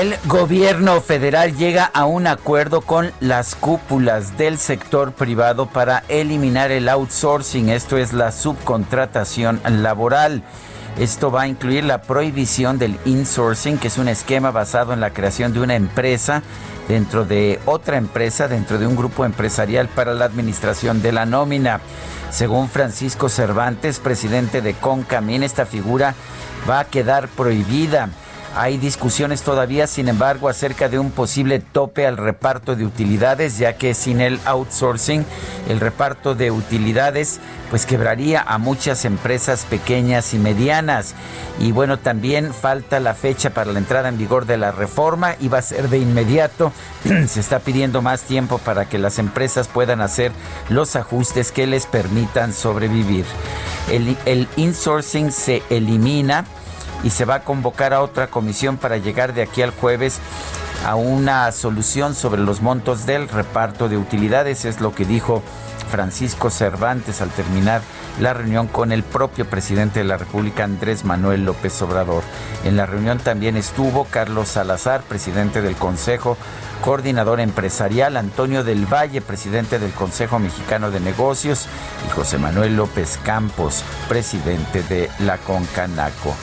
El gobierno federal llega a un acuerdo con las cúpulas del sector privado para eliminar el outsourcing, esto es la subcontratación laboral. Esto va a incluir la prohibición del insourcing, que es un esquema basado en la creación de una empresa dentro de otra empresa, dentro de un grupo empresarial para la administración de la nómina. Según Francisco Cervantes, presidente de CONCAMIN, esta figura va a quedar prohibida. Hay discusiones todavía, sin embargo, acerca de un posible tope al reparto de utilidades, ya que sin el outsourcing, el reparto de utilidades pues quebraría a muchas empresas pequeñas y medianas. Y bueno, también falta la fecha para la entrada en vigor de la reforma y va a ser de inmediato. Se está pidiendo más tiempo para que las empresas puedan hacer los ajustes que les permitan sobrevivir. El, el insourcing se elimina y se va a convocar a otra comisión para llegar de aquí al jueves a una solución sobre los montos del reparto de utilidades, es lo que dijo Francisco Cervantes al terminar la reunión con el propio presidente de la República, Andrés Manuel López Obrador. En la reunión también estuvo Carlos Salazar, presidente del Consejo Coordinador Empresarial, Antonio del Valle, presidente del Consejo Mexicano de Negocios, y José Manuel López Campos, presidente de la Concanaco.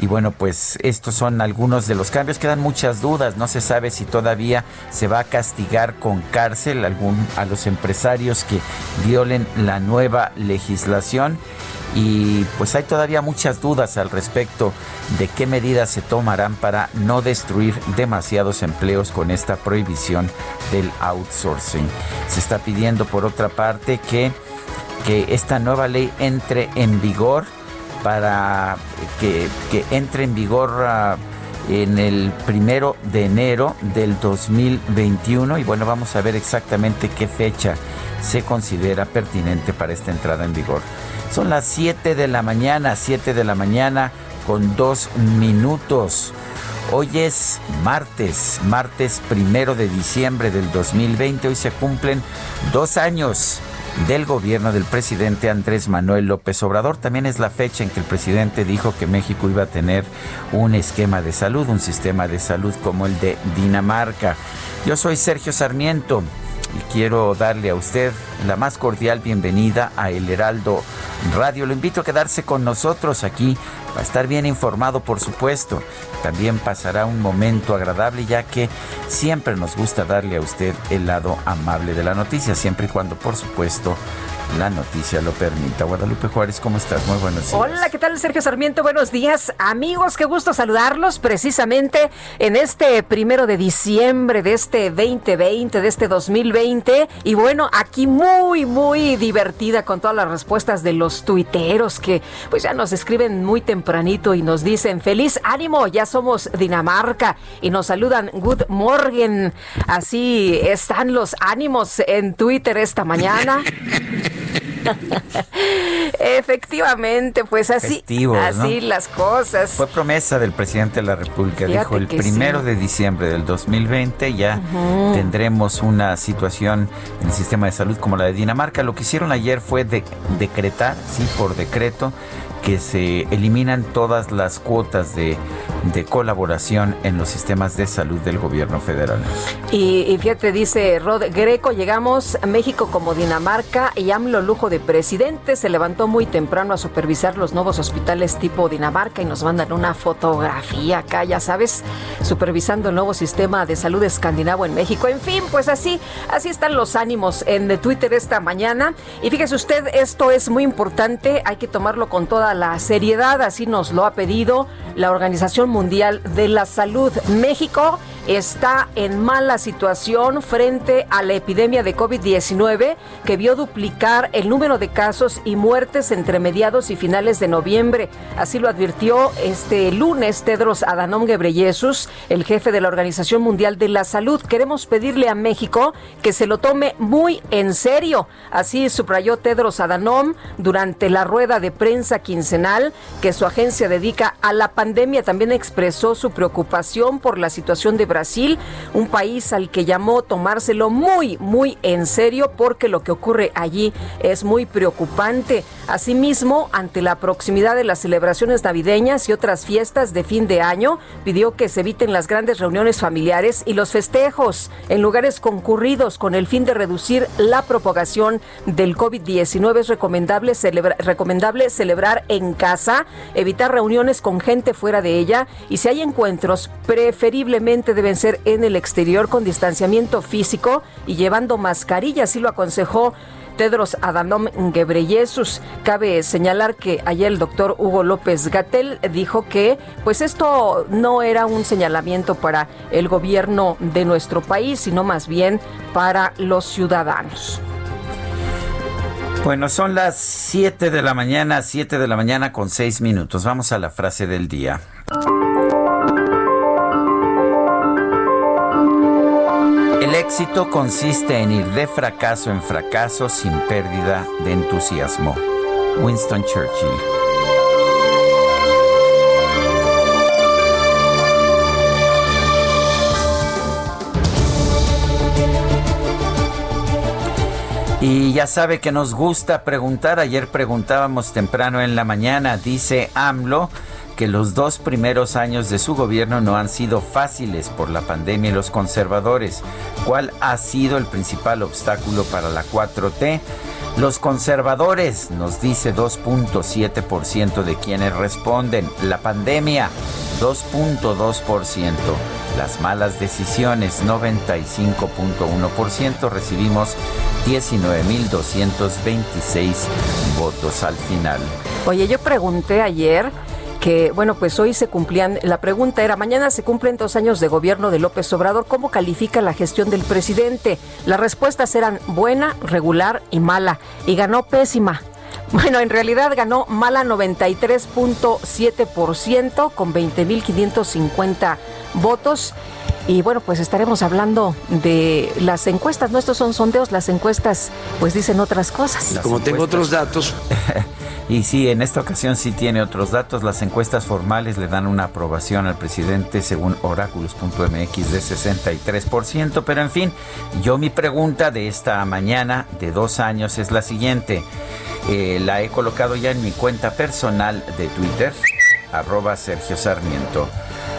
Y bueno, pues estos son algunos de los cambios. Quedan muchas dudas. No se sabe si todavía se va a castigar con cárcel algún, a los empresarios que violen la nueva legislación. Y pues hay todavía muchas dudas al respecto de qué medidas se tomarán para no destruir demasiados empleos con esta prohibición del outsourcing. Se está pidiendo por otra parte que, que esta nueva ley entre en vigor para que, entre en vigor ah, en el primero de enero del 2021 y bueno, vamos a ver exactamente qué fecha se considera pertinente para esta entrada en vigor. Son las 7 de la mañana, 7 de la mañana con dos minutos. Hoy es martes, martes primero de diciembre del 2020. Hoy se cumplen dos años del gobierno del presidente Andrés Manuel López Obrador. También es la fecha en que el presidente dijo que México iba a tener un esquema de salud, un sistema de salud como el de Dinamarca. Yo soy Sergio Sarmiento y quiero darle a usted la más cordial bienvenida a El Heraldo Radio. Lo invito a quedarse con nosotros aquí Va a estar bien informado, por supuesto. También pasará un momento agradable, ya que siempre nos gusta darle a usted el lado amable de la noticia, siempre y cuando, por supuesto, la noticia lo permita. Guadalupe Juárez, ¿cómo estás? Muy buenos días. Hola, ¿qué tal Sergio Sarmiento? Buenos días, amigos, qué gusto saludarlos precisamente en este primero de diciembre de este 2020, de este 2020. Y bueno, aquí muy, muy divertida con todas las respuestas de los tuiteros que pues ya nos escriben muy tempranito y nos dicen feliz ánimo, ya somos Dinamarca y nos saludan good morning. Así están los ánimos en Twitter esta mañana. Efectivamente, pues así, así las cosas. Fue promesa del presidente de la República, dijo el primero de diciembre del 2020 ya tendremos una situación en el sistema de salud como la de Dinamarca. Lo que hicieron ayer fue decretar, sí, por decreto, que se eliminan todas las cuotas de, colaboración en los sistemas de salud del gobierno federal. Y, fíjate, dice Rod Greco, llegamos a México como Dinamarca y AMLO lujo de presidente, se levantó muy temprano a supervisar los nuevos hospitales tipo Dinamarca y nos mandan una fotografía acá, ya sabes, supervisando el nuevo sistema de salud escandinavo en México. En fin, pues así, así están los ánimos en Twitter esta mañana. Y fíjese usted, esto es muy importante, hay que tomarlo con toda la seriedad, así nos lo ha pedido la Organización Mundial de la Salud. México está en mala situación frente a la epidemia de COVID-19 que vio duplicar el número de casos y muertes entre mediados y finales de noviembre. Así lo advirtió este lunes Tedros Adhanom Ghebreyesus, el jefe de la Organización Mundial de la Salud. Queremos pedirle a México que se lo tome muy en serio. Así subrayó Tedros Adhanom durante la rueda de prensa quincenal que su agencia dedica a la pandemia. También expresó su preocupación por la situación de Brasil, un país al que llamó tomárselo muy, muy en serio porque lo que ocurre allí es muy preocupante. Asimismo, ante la proximidad de las celebraciones navideñas y otras fiestas de fin de año, pidió que se eviten las grandes reuniones familiares y los festejos en lugares concurridos con el fin de reducir la propagación del COVID-19. Es recomendable, recomendable celebrar en casa, evitar reuniones con gente fuera de ella y si hay encuentros, preferiblemente deben ser en el exterior con distanciamiento físico y llevando mascarillas, así lo aconsejó Tedros Adhanom Ghebreyesus. Cabe señalar que ayer el doctor Hugo López Gatel dijo que pues esto no era un señalamiento para el gobierno de nuestro país, sino más bien para los ciudadanos. Bueno, son las 7 de la mañana, 7 de la mañana con 6 minutos. Vamos a la frase del día. Éxito consiste en ir de fracaso en fracaso sin pérdida de entusiasmo. Winston Churchill. Y ya sabe que nos gusta preguntar. Ayer preguntábamos temprano en la mañana, dice AMLO que los dos primeros años de su gobierno no han sido fáciles por la pandemia y los conservadores. ¿Cuál ha sido el principal obstáculo para la 4T? Los conservadores, nos dice 2.7% de quienes responden. La pandemia, 2.2%. Las malas decisiones, 95.1%. Recibimos 19.226 votos al final. Oye, yo pregunté ayer que, bueno, pues hoy se cumplían, la pregunta era, mañana se cumplen dos años de gobierno de López Obrador, ¿cómo califica la gestión del presidente? Las respuestas eran buena, regular y mala, y ganó pésima. Bueno, en realidad ganó mala 93.7% con 20.550 votos. Y bueno, pues estaremos hablando de las encuestas. No, estos son sondeos, las encuestas pues dicen otras cosas. Como tengo otros datos. Y sí, en esta ocasión sí tiene otros datos. Las encuestas formales le dan una aprobación al presidente según oráculos.mx de 63%. Pero en fin, yo mi pregunta de esta mañana de dos años es la siguiente. Eh, la he colocado ya en mi cuenta personal de Twitter, arroba Sergio Sarmiento.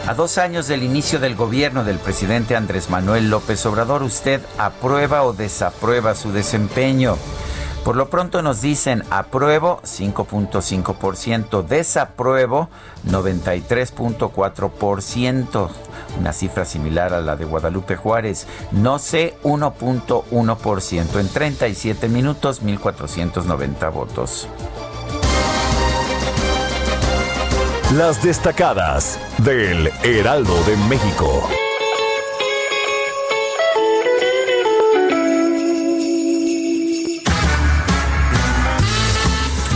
A dos años del inicio del gobierno del presidente Andrés Manuel López Obrador, ¿usted aprueba o desaprueba su desempeño? Por lo pronto nos dicen apruebo 5.5%, desapruebo 93.4%, una cifra similar a la de Guadalupe Juárez, no sé 1.1%, en 37 minutos 1.490 votos. Las destacadas del Heraldo de México.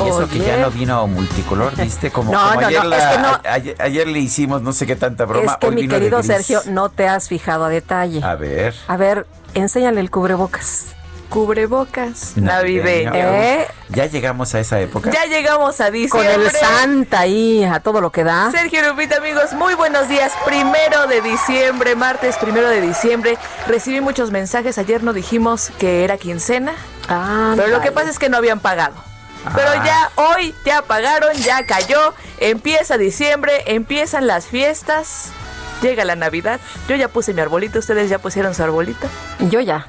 eso que ya no vino multicolor, ¿viste? Como, ayer, le hicimos no sé qué tanta broma. Es que mi querido Sergio, no te has fijado a detalle. A ver. A ver, enséñale el cubrebocas cubrebocas navideño. ¿Eh? Ya llegamos a esa época. Ya llegamos a diciembre. Con el Santa ahí, a todo lo que da. Sergio Lupita, amigos, muy buenos días. Primero de diciembre, martes primero de diciembre. Recibí muchos mensajes. Ayer no dijimos que era quincena. Ah, pero lo que pasa es que no habían pagado. Pero Ah. ya hoy, ya pagaron, ya cayó. Empieza diciembre, empiezan las fiestas. Llega la Navidad. Yo ya puse mi arbolito. ¿Ustedes ya pusieron su arbolito? Yo ya.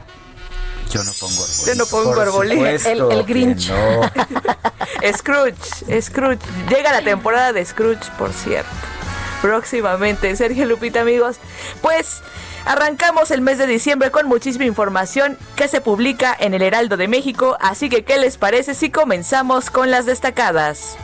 Yo no pongo arbolito. Yo no pongo arbolito. El- el Grinch. no. Scrooge, Scrooge. Llega la temporada de Scrooge, por cierto. Próximamente, Sergio Lupita, amigos. Pues arrancamos el mes de diciembre con muchísima información que se publica en el Heraldo de México. Así que, ¿qué les parece si comenzamos con las destacadas?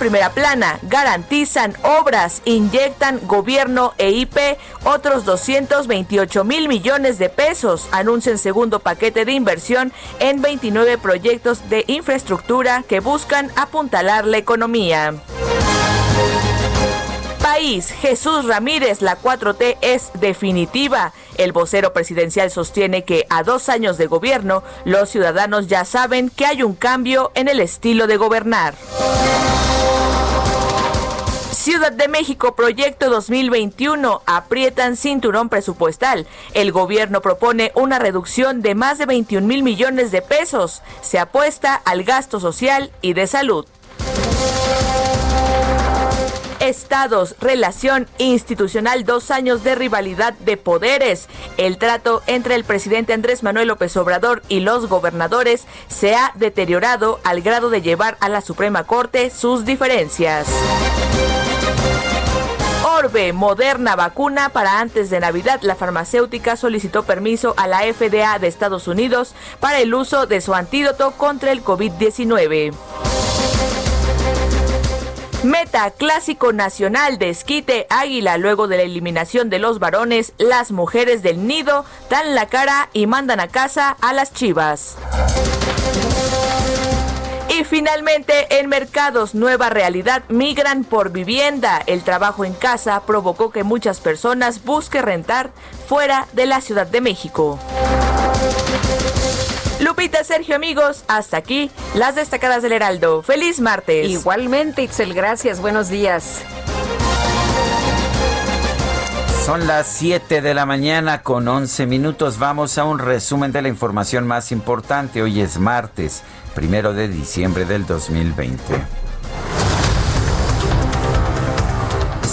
Primera plana, garantizan obras, inyectan gobierno e IP otros 228 mil millones de pesos. Anuncian segundo paquete de inversión en 29 proyectos de infraestructura que buscan apuntalar la economía. País, Jesús Ramírez, la 4T es definitiva. El vocero presidencial sostiene que a dos años de gobierno, los ciudadanos ya saben que hay un cambio en el estilo de gobernar. Ciudad de México Proyecto 2021 aprietan cinturón presupuestal. El gobierno propone una reducción de más de 21 mil millones de pesos. Se apuesta al gasto social y de salud. Estados, relación institucional, dos años de rivalidad de poderes. El trato entre el presidente Andrés Manuel López Obrador y los gobernadores se ha deteriorado al grado de llevar a la Suprema Corte sus diferencias. Orbe, moderna vacuna para antes de Navidad. La farmacéutica solicitó permiso a la FDA de Estados Unidos para el uso de su antídoto contra el COVID-19. Meta Clásico Nacional de Esquite Águila. Luego de la eliminación de los varones, las mujeres del nido dan la cara y mandan a casa a las chivas. Y finalmente, en mercados, nueva realidad, migran por vivienda. El trabajo en casa provocó que muchas personas busquen rentar fuera de la Ciudad de México. Lupita, Sergio, amigos, hasta aquí las destacadas del Heraldo. Feliz martes. Igualmente, Itzel, gracias. Buenos días. Son las 7 de la mañana con 11 minutos. Vamos a un resumen de la información más importante. Hoy es martes, primero de diciembre del 2020.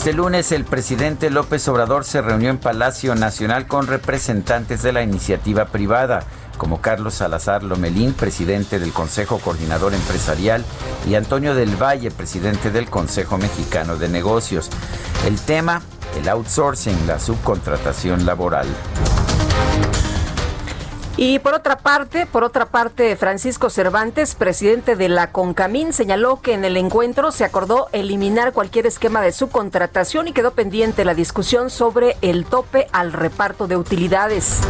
Este lunes el presidente López Obrador se reunió en Palacio Nacional con representantes de la iniciativa privada, como Carlos Salazar Lomelín, presidente del Consejo Coordinador Empresarial, y Antonio del Valle, presidente del Consejo Mexicano de Negocios. El tema, el outsourcing, la subcontratación laboral. Y por otra parte, por otra parte, Francisco Cervantes, presidente de la CONCAMIN, señaló que en el encuentro se acordó eliminar cualquier esquema de subcontratación y quedó pendiente la discusión sobre el tope al reparto de utilidades.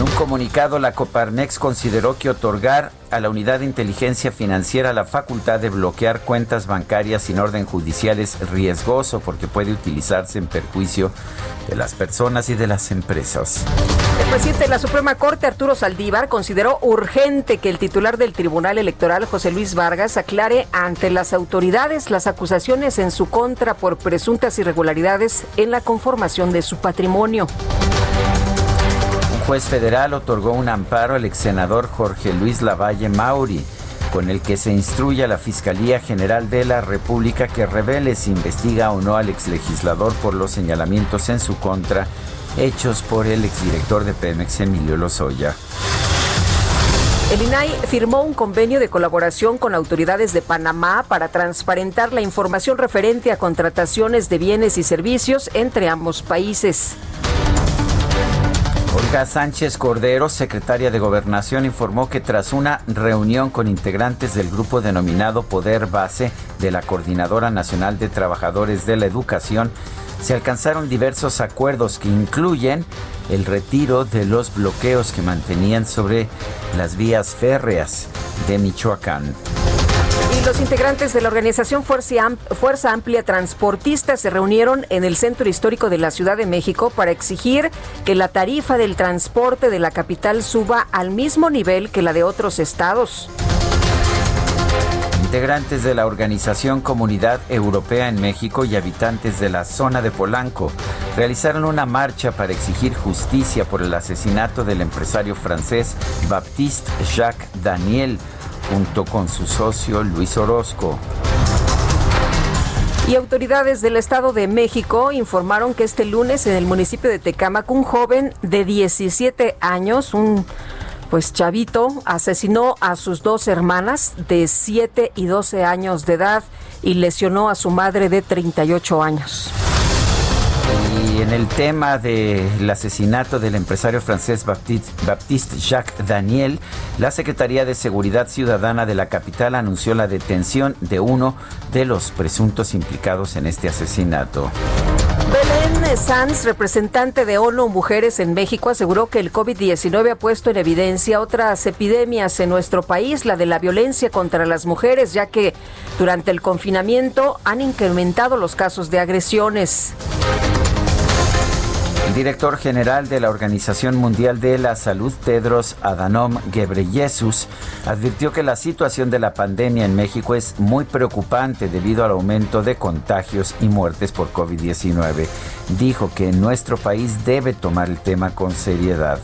En un comunicado, la Coparmex consideró que otorgar a la Unidad de Inteligencia Financiera la facultad de bloquear cuentas bancarias sin orden judicial es riesgoso porque puede utilizarse en perjuicio de las personas y de las empresas. El presidente de la Suprema Corte, Arturo Saldívar, consideró urgente que el titular del Tribunal Electoral, José Luis Vargas, aclare ante las autoridades las acusaciones en su contra por presuntas irregularidades en la conformación de su patrimonio. Un juez federal otorgó un amparo al ex senador Jorge Luis Lavalle Mauri, con el que se instruye a la Fiscalía General de la República que revele si investiga o no al exlegislador por los señalamientos en su contra hechos por el exdirector de Pemex, Emilio Lozoya. El INAI firmó un convenio de colaboración con autoridades de Panamá para transparentar la información referente a contrataciones de bienes y servicios entre ambos países. Olga Sánchez Cordero, secretaria de Gobernación, informó que tras una reunión con integrantes del grupo denominado Poder Base de la Coordinadora Nacional de Trabajadores de la Educación, se alcanzaron diversos acuerdos que incluyen el retiro de los bloqueos que mantenían sobre las vías férreas de Michoacán. Y los integrantes de la organización Fuerza, Am- Fuerza Amplia Transportista se reunieron en el Centro Histórico de la Ciudad de México para exigir que la tarifa del transporte de la capital suba al mismo nivel que la de otros estados. Integrantes de la organización Comunidad Europea en México y habitantes de la zona de Polanco realizaron una marcha para exigir justicia por el asesinato del empresario francés Baptiste Jacques Daniel junto con su socio Luis Orozco. Y autoridades del Estado de México informaron que este lunes en el municipio de Tecámac un joven de 17 años, un pues Chavito asesinó a sus dos hermanas de 7 y 12 años de edad y lesionó a su madre de 38 años. En el tema del asesinato del empresario francés Baptiste, Jacques Daniel, la Secretaría de Seguridad Ciudadana de la capital anunció la detención de uno de los presuntos implicados en este asesinato. Belén Sanz, representante de ONU Mujeres en México, aseguró que el COVID-19 ha puesto en evidencia otras epidemias en nuestro país, la de la violencia contra las mujeres, ya que durante el confinamiento han incrementado los casos de agresiones. El director general de la Organización Mundial de la Salud, Tedros Adhanom Ghebreyesus, advirtió que la situación de la pandemia en México es muy preocupante debido al aumento de contagios y muertes por COVID-19. Dijo que nuestro país debe tomar el tema con seriedad.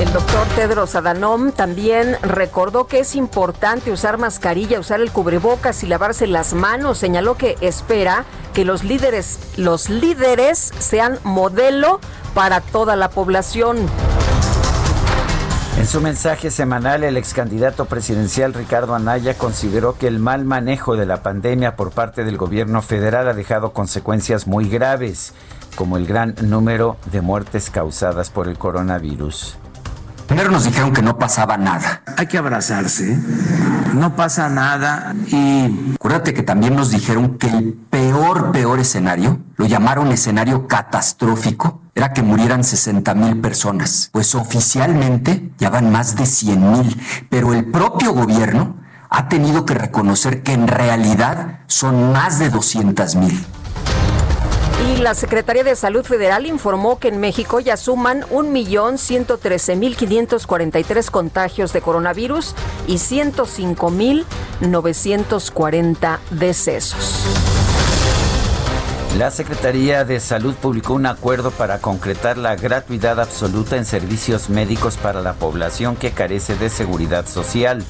El doctor Tedros Adhanom también recordó que es importante usar mascarilla, usar el cubrebocas y lavarse las manos. Señaló que espera que los líderes, los líderes sean modelo para toda la población. En su mensaje semanal, el ex candidato presidencial Ricardo Anaya consideró que el mal manejo de la pandemia por parte del gobierno federal ha dejado consecuencias muy graves, como el gran número de muertes causadas por el coronavirus. Primero nos dijeron que no pasaba nada. Hay que abrazarse, no pasa nada. Y acuérdate que también nos dijeron que el peor, peor escenario, lo llamaron escenario catastrófico, era que murieran 60 mil personas. Pues oficialmente ya van más de 100 mil, pero el propio gobierno ha tenido que reconocer que en realidad son más de 200 mil. La Secretaría de Salud Federal informó que en México ya suman 1.113.543 contagios de coronavirus y 105.940 decesos. La Secretaría de Salud publicó un acuerdo para concretar la gratuidad absoluta en servicios médicos para la población que carece de seguridad social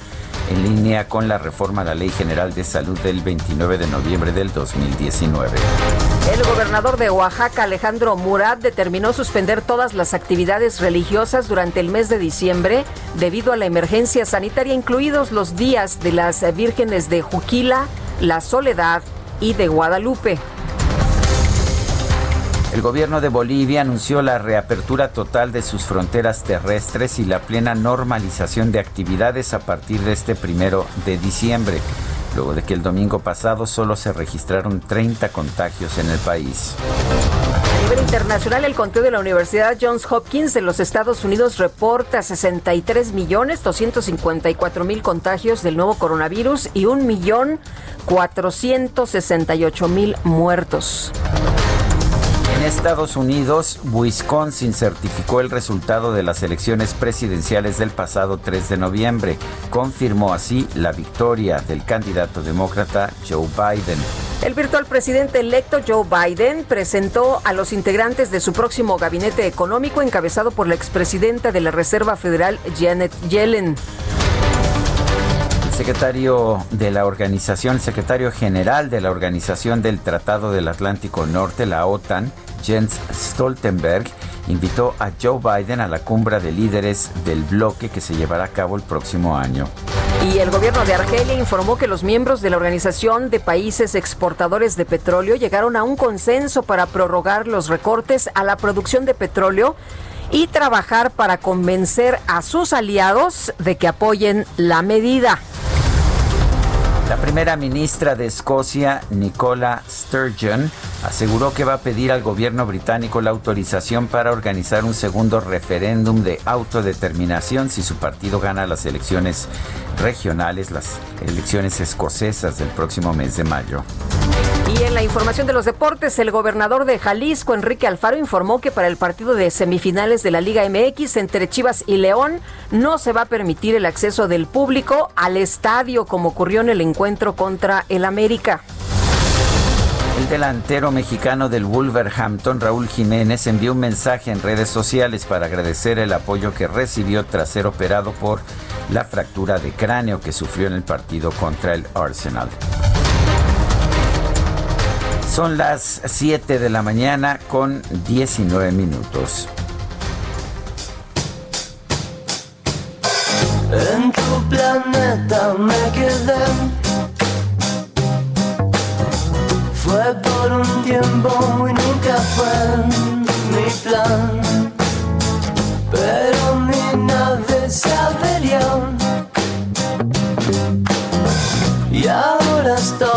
en línea con la reforma a la Ley General de Salud del 29 de noviembre del 2019. El gobernador de Oaxaca, Alejandro Murat, determinó suspender todas las actividades religiosas durante el mes de diciembre debido a la emergencia sanitaria, incluidos los días de las vírgenes de Juquila, La Soledad y de Guadalupe. El gobierno de Bolivia anunció la reapertura total de sus fronteras terrestres y la plena normalización de actividades a partir de este primero de diciembre, luego de que el domingo pasado solo se registraron 30 contagios en el país. A nivel internacional, el conteo de la Universidad Johns Hopkins de los Estados Unidos reporta 63 millones 254 mil contagios del nuevo coronavirus y 1 millón 468 mil muertos. Estados Unidos, Wisconsin certificó el resultado de las elecciones presidenciales del pasado 3 de noviembre. Confirmó así la victoria del candidato demócrata Joe Biden. El virtual presidente electo Joe Biden presentó a los integrantes de su próximo gabinete económico encabezado por la expresidenta de la Reserva Federal Janet Yellen secretario de la organización, secretario general de la Organización del Tratado del Atlántico Norte, la OTAN, Jens Stoltenberg, invitó a Joe Biden a la cumbre de líderes del bloque que se llevará a cabo el próximo año. Y el gobierno de Argelia informó que los miembros de la Organización de Países Exportadores de Petróleo llegaron a un consenso para prorrogar los recortes a la producción de petróleo y trabajar para convencer a sus aliados de que apoyen la medida. La primera ministra de Escocia, Nicola Sturgeon, aseguró que va a pedir al gobierno británico la autorización para organizar un segundo referéndum de autodeterminación si su partido gana las elecciones regionales, las elecciones escocesas del próximo mes de mayo. En la información de los deportes, el gobernador de Jalisco, Enrique Alfaro, informó que para el partido de semifinales de la Liga MX entre Chivas y León no se va a permitir el acceso del público al estadio como ocurrió en el encuentro contra el América. El delantero mexicano del Wolverhampton, Raúl Jiménez, envió un mensaje en redes sociales para agradecer el apoyo que recibió tras ser operado por la fractura de cráneo que sufrió en el partido contra el Arsenal. Son las 7 de la mañana con 19 minutos. En tu planeta me quedé. Fue por un tiempo y nunca fue mi plan. Pero mi nave se averió. Y ahora estoy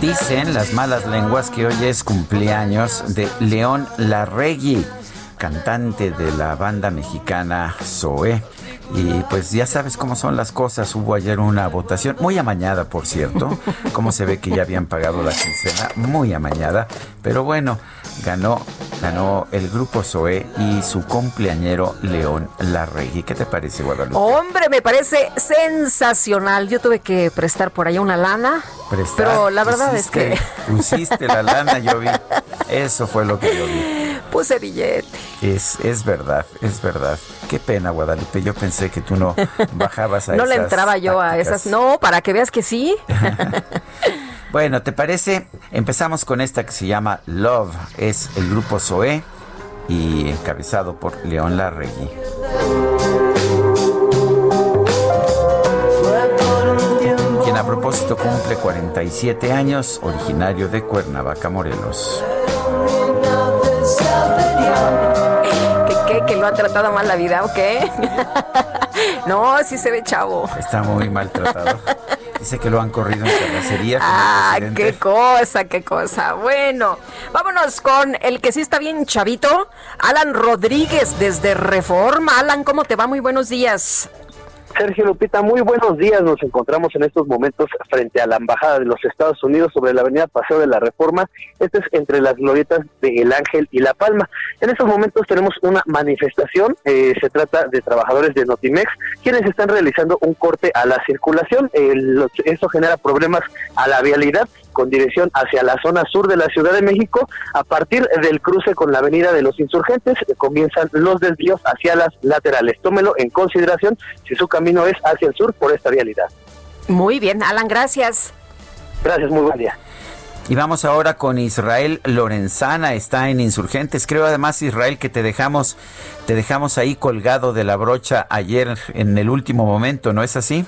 Dicen las malas lenguas que hoy es cumpleaños de León Larregui, cantante de la banda mexicana Zoé. Y pues ya sabes cómo son las cosas. Hubo ayer una votación, muy amañada, por cierto. Como se ve que ya habían pagado la quincena, muy amañada. Pero bueno, ganó, ganó el grupo Zoé y su cumpleañero León Larregui. ¿Qué te parece, Guadalupe? Hombre, me parece sensacional. Yo tuve que prestar por allá una lana. Prestar, pero la verdad es que Pusiste la lana, yo vi. Eso fue lo que yo vi. Puse billete. Es, es verdad, es verdad. Qué pena, Guadalupe. Yo pensé que tú no bajabas a No le esas entraba yo a esas. No, para que veas que sí. Bueno, ¿te parece? Empezamos con esta que se llama Love. Es el grupo Zoé y encabezado por León Larregui. Quien a propósito cumple 47 años, originario de Cuernavaca, Morelos. ¿Que qué? ¿Que lo ha tratado mal la vida o qué? no, sí se ve chavo. Está muy maltratado. Dice que lo han corrido en terracería. Ah, qué cosa, qué cosa. Bueno, vámonos con el que sí está bien chavito, Alan Rodríguez desde Reforma. Alan, ¿cómo te va? Muy buenos días. Sergio Lupita, muy buenos días. Nos encontramos en estos momentos frente a la Embajada de los Estados Unidos sobre la avenida Paseo de la Reforma. Este es entre las glorietas de El Ángel y La Palma. En estos momentos tenemos una manifestación. eh, se trata de trabajadores de Notimex, quienes están realizando un corte a la circulación. Eh, los- esto genera problemas a la vialidad con dirección hacia la zona sur de la Ciudad de México. A partir del cruce con la Avenida de los Insurgentes eh, comienzan los desvíos hacia las laterales. Tómelo en consideración si su camino es hacia el sur por esta vialidad. Muy bien, Alan, gracias. Gracias, muy buen día. Y vamos ahora con Israel Lorenzana, está en Insurgentes. Creo además, Israel, que te dejamos, te dejamos ahí colgado de la brocha ayer en el último momento, ¿no es así?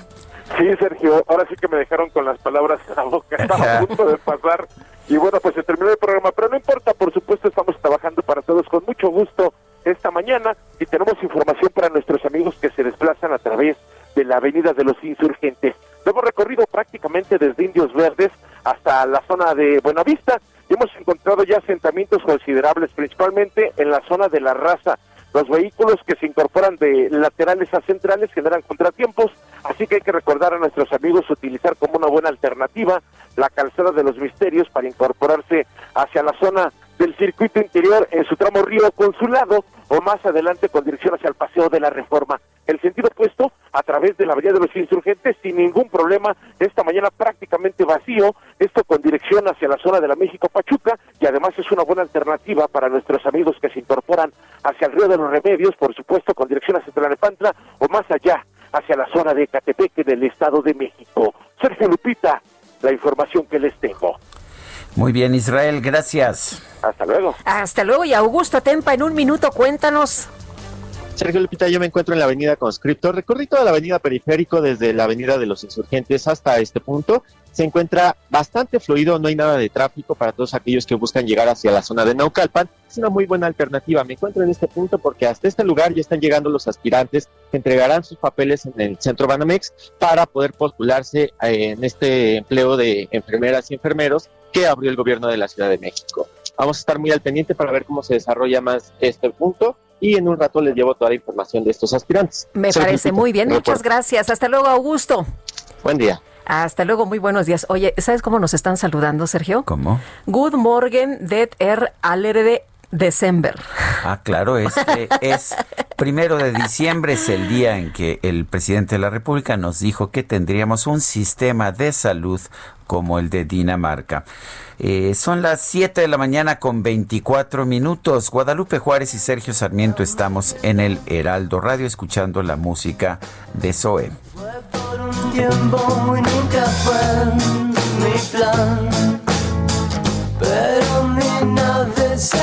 Sí, Sergio, ahora sí que me dejaron con las palabras en la boca. Estaba a punto de pasar. Y bueno, pues se terminó el programa, pero no importa, por supuesto, estamos trabajando para todos con mucho gusto esta mañana y tenemos información para nuestros amigos que se desplazan a través de la Avenida de los Insurgentes. Lo hemos recorrido prácticamente desde Indios Verdes hasta la zona de Buenavista y hemos encontrado ya asentamientos considerables, principalmente en la zona de la raza. Los vehículos que se incorporan de laterales a centrales generan contratiempos, así que hay que recordar a nuestros amigos utilizar como una buena alternativa la calzada de los misterios para incorporarse hacia la zona del circuito interior en su tramo río consulado o más adelante con dirección hacia el paseo de la reforma. El sentido opuesto a través de la avenida de los insurgentes sin ningún problema, esta mañana prácticamente vacío, esto con dirección hacia la zona de la México Pachuca y además es una buena alternativa para nuestros amigos que se incorporan hacia el río de los remedios, por supuesto con dirección hacia Tlalnepantla o más allá hacia la zona de Catepeque del Estado de México. Sergio Lupita, la información que les tengo. Muy bien, Israel, gracias. Hasta luego. Hasta luego y Augusto Tempa, en un minuto cuéntanos. Sergio Lupita, yo me encuentro en la avenida Conscripto. Recorrí toda la avenida Periférico desde la avenida de los Insurgentes hasta este punto. Se encuentra bastante fluido, no hay nada de tráfico para todos aquellos que buscan llegar hacia la zona de Naucalpan. Es una muy buena alternativa. Me encuentro en este punto porque hasta este lugar ya están llegando los aspirantes que entregarán sus papeles en el centro Banamex para poder postularse eh, en este empleo de enfermeras y enfermeros que abrió el gobierno de la Ciudad de México. Vamos a estar muy al pendiente para ver cómo se desarrolla más este punto y en un rato les llevo toda la información de estos aspirantes. Me parece muy bien, muchas gracias. Hasta luego, Augusto. Buen día. Hasta luego, muy buenos días. Oye, ¿sabes cómo nos están saludando, Sergio? ¿Cómo? Good morning, det er allerede December. Ah, claro, es, es primero de diciembre, es el día en que el presidente de la República nos dijo que tendríamos un sistema de salud como el de Dinamarca. Eh, son las 7 de la mañana con 24 minutos. Guadalupe Juárez y Sergio Sarmiento estamos en el Heraldo Radio escuchando la música de Zoe. Fue por un tiempo y nunca fue mi plan, pero mi nave se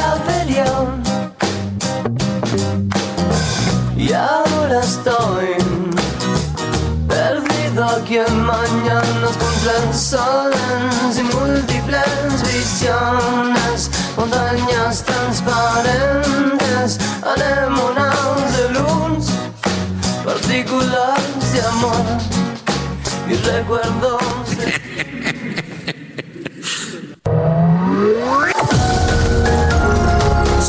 aquí mañanas con soles y múltiples visiones, montañas transparentes, anemonadas de luz, partículas de amor y recuerdos de...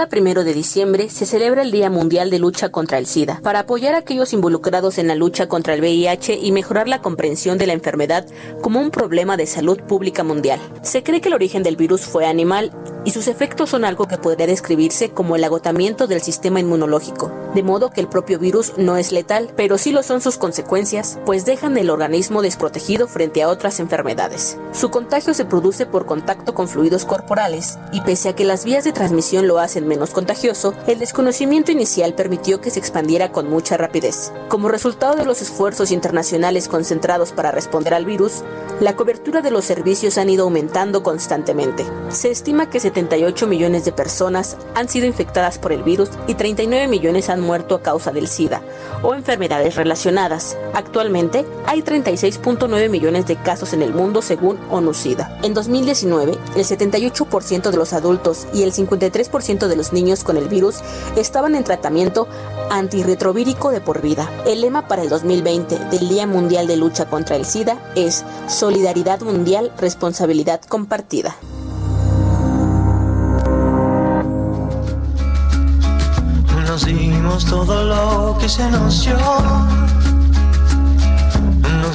Cada primero de diciembre se celebra el Día Mundial de Lucha contra el SIDA, para apoyar a aquellos involucrados en la lucha contra el VIH y mejorar la comprensión de la enfermedad como un problema de salud pública mundial. Se cree que el origen del virus fue animal y sus efectos son algo que podría describirse como el agotamiento del sistema inmunológico, de modo que el propio virus no es letal, pero sí lo son sus consecuencias, pues dejan el organismo desprotegido frente a otras enfermedades. Su contagio se produce por contacto con fluidos corporales y pese a que las vías de transmisión lo hacen menos contagioso, el desconocimiento inicial permitió que se expandiera con mucha rapidez. Como resultado de los esfuerzos internacionales concentrados para responder al virus, la cobertura de los servicios han ido aumentando constantemente. Se estima que 78 millones de personas han sido infectadas por el virus y 39 millones han muerto a causa del SIDA o enfermedades relacionadas. Actualmente hay 36.9 millones de casos en el mundo según ONU-SIDA. En 2019, el 78% de los adultos y el 53% de los niños con el virus estaban en tratamiento antirretrovírico de por vida. El lema para el 2020 del Día Mundial de Lucha contra el SIDA es Solidaridad Mundial, Responsabilidad Compartida. Nos dimos todo lo que se nos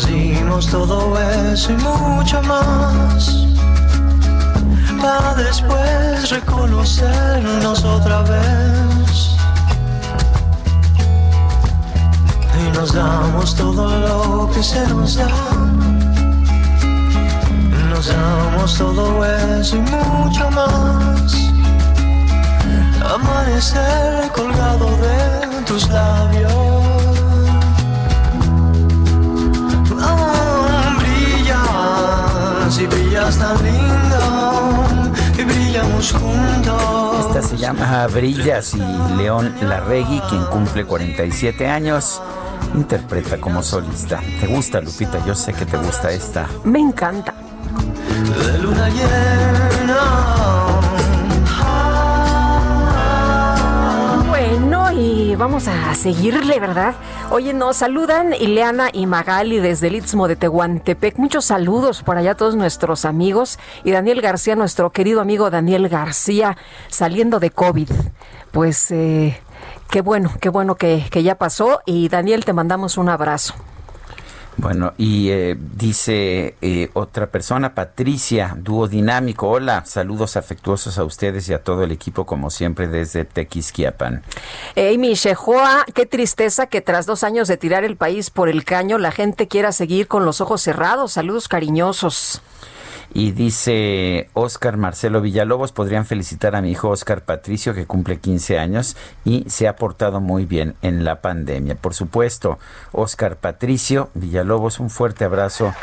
dimos todo eso y mucho más. Para después reconocernos otra vez. Y nos damos todo lo que se nos da. Nos damos todo eso y mucho más. Amanecer colgado de tus labios. Oh, brillas y brillas tan lindo y brillamos juntos. Esta se llama Brillas y León Larregui, quien cumple 47 años, interpreta como solista. ¿Te gusta, Lupita? Yo sé que te gusta esta. Me encanta. De luna llena. Vamos a seguirle, ¿verdad? Oye, nos saludan Ileana y Magali desde el Istmo de Tehuantepec. Muchos saludos por allá a todos nuestros amigos. Y Daniel García, nuestro querido amigo Daniel García, saliendo de COVID. Pues eh, qué bueno, qué bueno que, que ya pasó. Y Daniel, te mandamos un abrazo. Bueno, y eh, dice eh, otra persona, Patricia, dúo dinámico. Hola, saludos afectuosos a ustedes y a todo el equipo, como siempre, desde Tequisquiapan. Amy Shehoa, qué tristeza que tras dos años de tirar el país por el caño, la gente quiera seguir con los ojos cerrados. Saludos cariñosos. Y dice Oscar Marcelo Villalobos, podrían felicitar a mi hijo Oscar Patricio, que cumple 15 años y se ha portado muy bien en la pandemia. Por supuesto, Oscar Patricio Villalobos, un fuerte abrazo.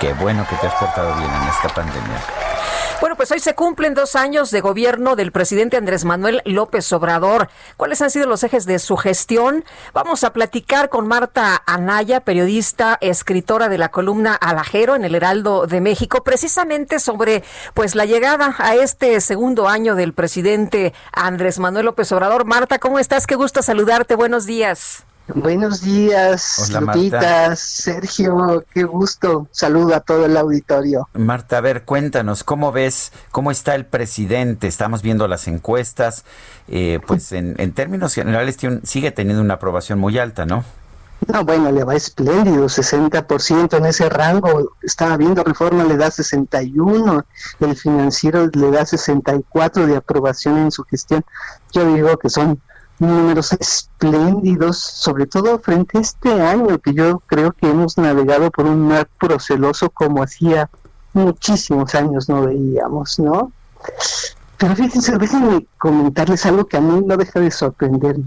Qué bueno que te has portado bien en esta pandemia. Bueno, pues hoy se cumplen dos años de gobierno del presidente Andrés Manuel López Obrador. ¿Cuáles han sido los ejes de su gestión? Vamos a platicar con Marta Anaya, periodista, escritora de la columna Alajero en el Heraldo de México, precisamente sobre pues la llegada a este segundo año del presidente Andrés Manuel López Obrador. Marta, ¿cómo estás? Qué gusto saludarte. Buenos días. Buenos días, Hola, Lupita, Marta. Sergio, qué gusto. Saludo a todo el auditorio. Marta, a ver, cuéntanos, ¿cómo ves, cómo está el presidente? Estamos viendo las encuestas, eh, pues en, en términos generales tiene sigue teniendo una aprobación muy alta, ¿no? No, bueno, le va espléndido, 60% en ese rango. Estaba viendo Reforma le da 61, el financiero le da 64 de aprobación en su gestión. Yo digo que son números espléndidos, sobre todo frente a este año que yo creo que hemos navegado por un mar proceloso como hacía muchísimos años no veíamos, ¿no? Pero fíjense, déjenme comentarles algo que a mí no deja de sorprenderme.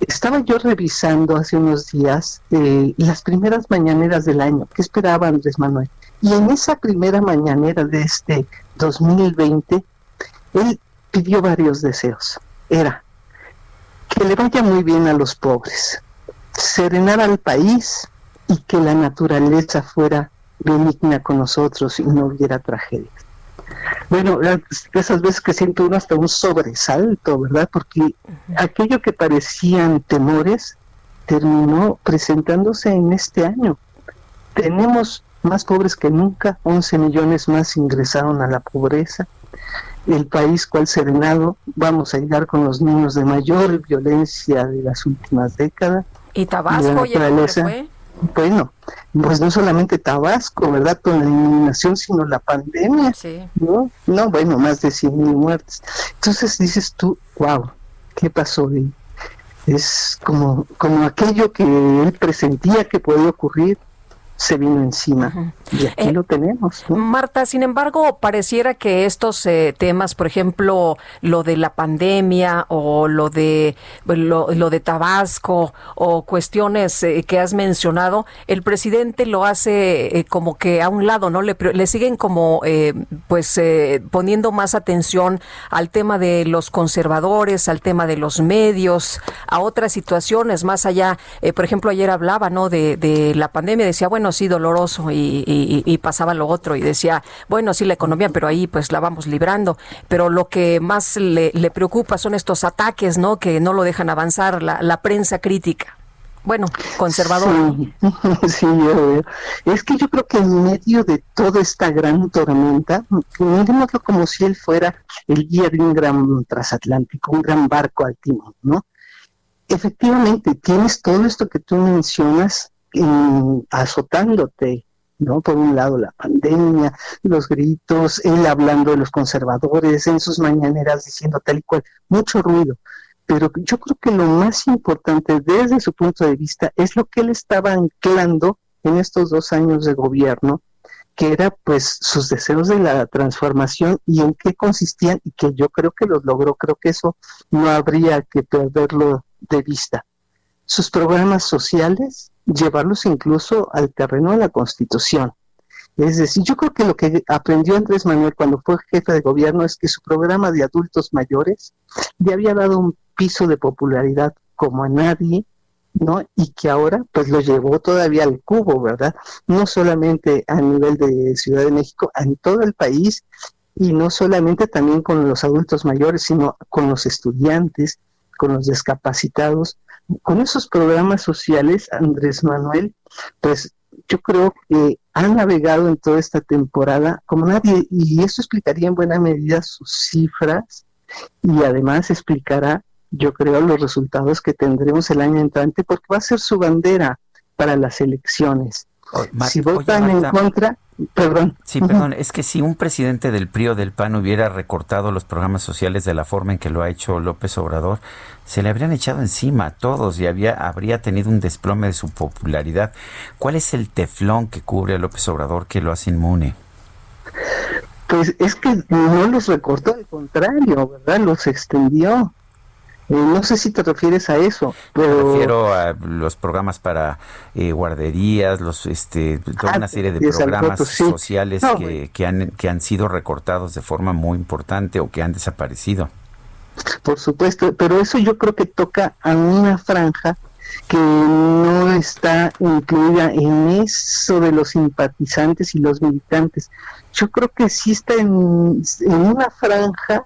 Estaba yo revisando hace unos días eh, las primeras mañaneras del año. ¿Qué esperaba Andrés Manuel? Y en esa primera mañanera de este 2020, él pidió varios deseos. Era que le vaya muy bien a los pobres, serenar al país y que la naturaleza fuera benigna con nosotros y no hubiera tragedias. Bueno, esas veces que siente uno hasta un sobresalto, ¿verdad? Porque aquello que parecían temores terminó presentándose en este año. Tenemos más pobres que nunca, 11 millones más ingresaron a la pobreza. El país cual serenado, vamos a llegar con los niños de mayor violencia de las últimas décadas. Y Tabasco, la oye, ¿cómo le naturaleza. fue? Bueno, pues no solamente Tabasco, ¿verdad? Con la eliminación, sino la pandemia. Sí. ¿no? No, bueno, más de 100 mil muertes. Entonces dices tú, wow, ¿qué pasó ahí? Es como, como aquello que él presentía que podía ocurrir, se vino encima. Y aquí Eh, lo tenemos. ¿no? Marta, sin embargo, pareciera que estos eh, temas, por ejemplo, lo de la pandemia o lo de lo, lo de Tabasco o cuestiones eh, que has mencionado, el presidente lo hace eh, como que a un lado, ¿no? Le, le siguen como, eh, pues, eh, poniendo más atención al tema de los conservadores, al tema de los medios, a otras situaciones más allá. Por ejemplo, ayer hablaba, ¿no? De, de la pandemia, decía, bueno, sí, doloroso y, y- y pasaba lo otro y decía, bueno, sí, la economía, pero ahí pues la vamos librando. Pero lo que más le, preocupa son estos ataques, ¿no? Que no lo dejan avanzar, la, la prensa crítica. Bueno, conservadora. Sí, sí, yo. Es que yo creo que en medio de toda esta gran tormenta, miremoslo como si él fuera el guía de un gran transatlántico, un gran barco al timón, ¿no? Efectivamente, tienes todo esto que tú mencionas en- azotándote, ¿no? Por un lado la pandemia, los gritos, él hablando de los conservadores, en sus mañaneras diciendo tal y cual, mucho ruido pero yo creo que lo más importante desde su punto de vista es lo que él estaba anclando en estos dos años de gobierno, que era pues sus deseos de la transformación y en qué consistían y que yo creo que los logró, creo que eso no habría que perderlo de vista. Sus programas sociales, llevarlos incluso al terreno de la constitución. Es decir, yo creo que lo que aprendió Andrés Manuel cuando fue jefe de gobierno es que su programa de adultos mayores le había dado un piso de popularidad como a nadie, ¿no? Y que ahora pues lo llevó todavía al cubo, ¿verdad? No solamente a nivel de Ciudad de México, en todo el país y no solamente también con los adultos mayores, sino con los estudiantes, con los discapacitados. Con esos programas sociales, Andrés Manuel, pues yo creo que ha navegado en toda esta temporada como nadie y eso explicaría en buena medida sus cifras y además explicará, yo creo, los resultados que tendremos el año entrante porque va a ser su bandera para las elecciones. Si oye, votan en contra, perdón. Sí, perdón, es que si un presidente del PRI o del PAN hubiera recortado los programas sociales de la forma en que lo ha hecho López Obrador, se le habrían echado encima a todos y había, habría tenido un desplome de su popularidad. ¿Cuál es el teflón que cubre a López Obrador que lo hace inmune? Pues es que no los recortó, al contrario, ¿verdad? Los extendió. Eh, no sé si te refieres a eso, pero... Me refiero a los programas para eh, guarderías, los, este, toda Ah, una serie de programas sí. sociales No, que, que, han, que han sido recortados de forma muy importante o que han desaparecido. Por supuesto, pero eso yo creo que toca a una franja que no está incluida en eso de los simpatizantes y los militantes. Yo creo que sí está en, en una franja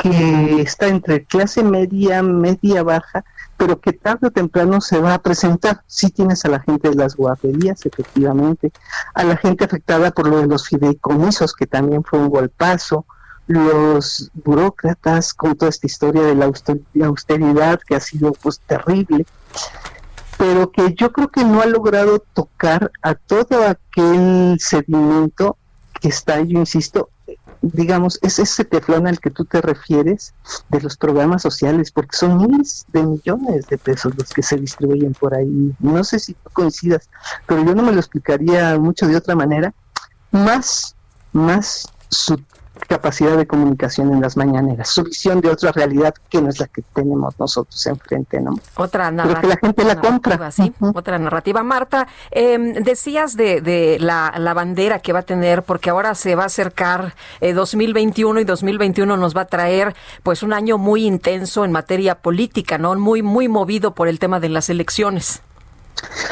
que está entre clase media, media baja, pero que tarde o temprano se va a presentar. Sí tienes a la gente de las guarderías, efectivamente, a la gente afectada por lo de los fideicomisos, que también fue un golpazo, los burócratas con toda esta historia de la austeridad que ha sido pues terrible, pero que yo creo que no ha logrado tocar a todo aquel sedimento que está, yo insisto, digamos, es ese teflón al que tú te refieres de los programas sociales, porque son miles de millones de pesos los que se distribuyen por ahí. No sé si coincidas, pero yo no me lo explicaría mucho de otra manera, más, más capacidad de comunicación en las mañaneras, su visión de otra realidad que no es la que tenemos nosotros enfrente, ¿no? Otra Pero narrativa. que la gente la compra. sí, otra narrativa. Marta, eh, decías de, de la, la bandera que va a tener, porque ahora se va a acercar eh, 2021 y 2021 nos va a traer pues un año muy intenso en materia política, ¿no? Muy, muy movido por el tema de las elecciones.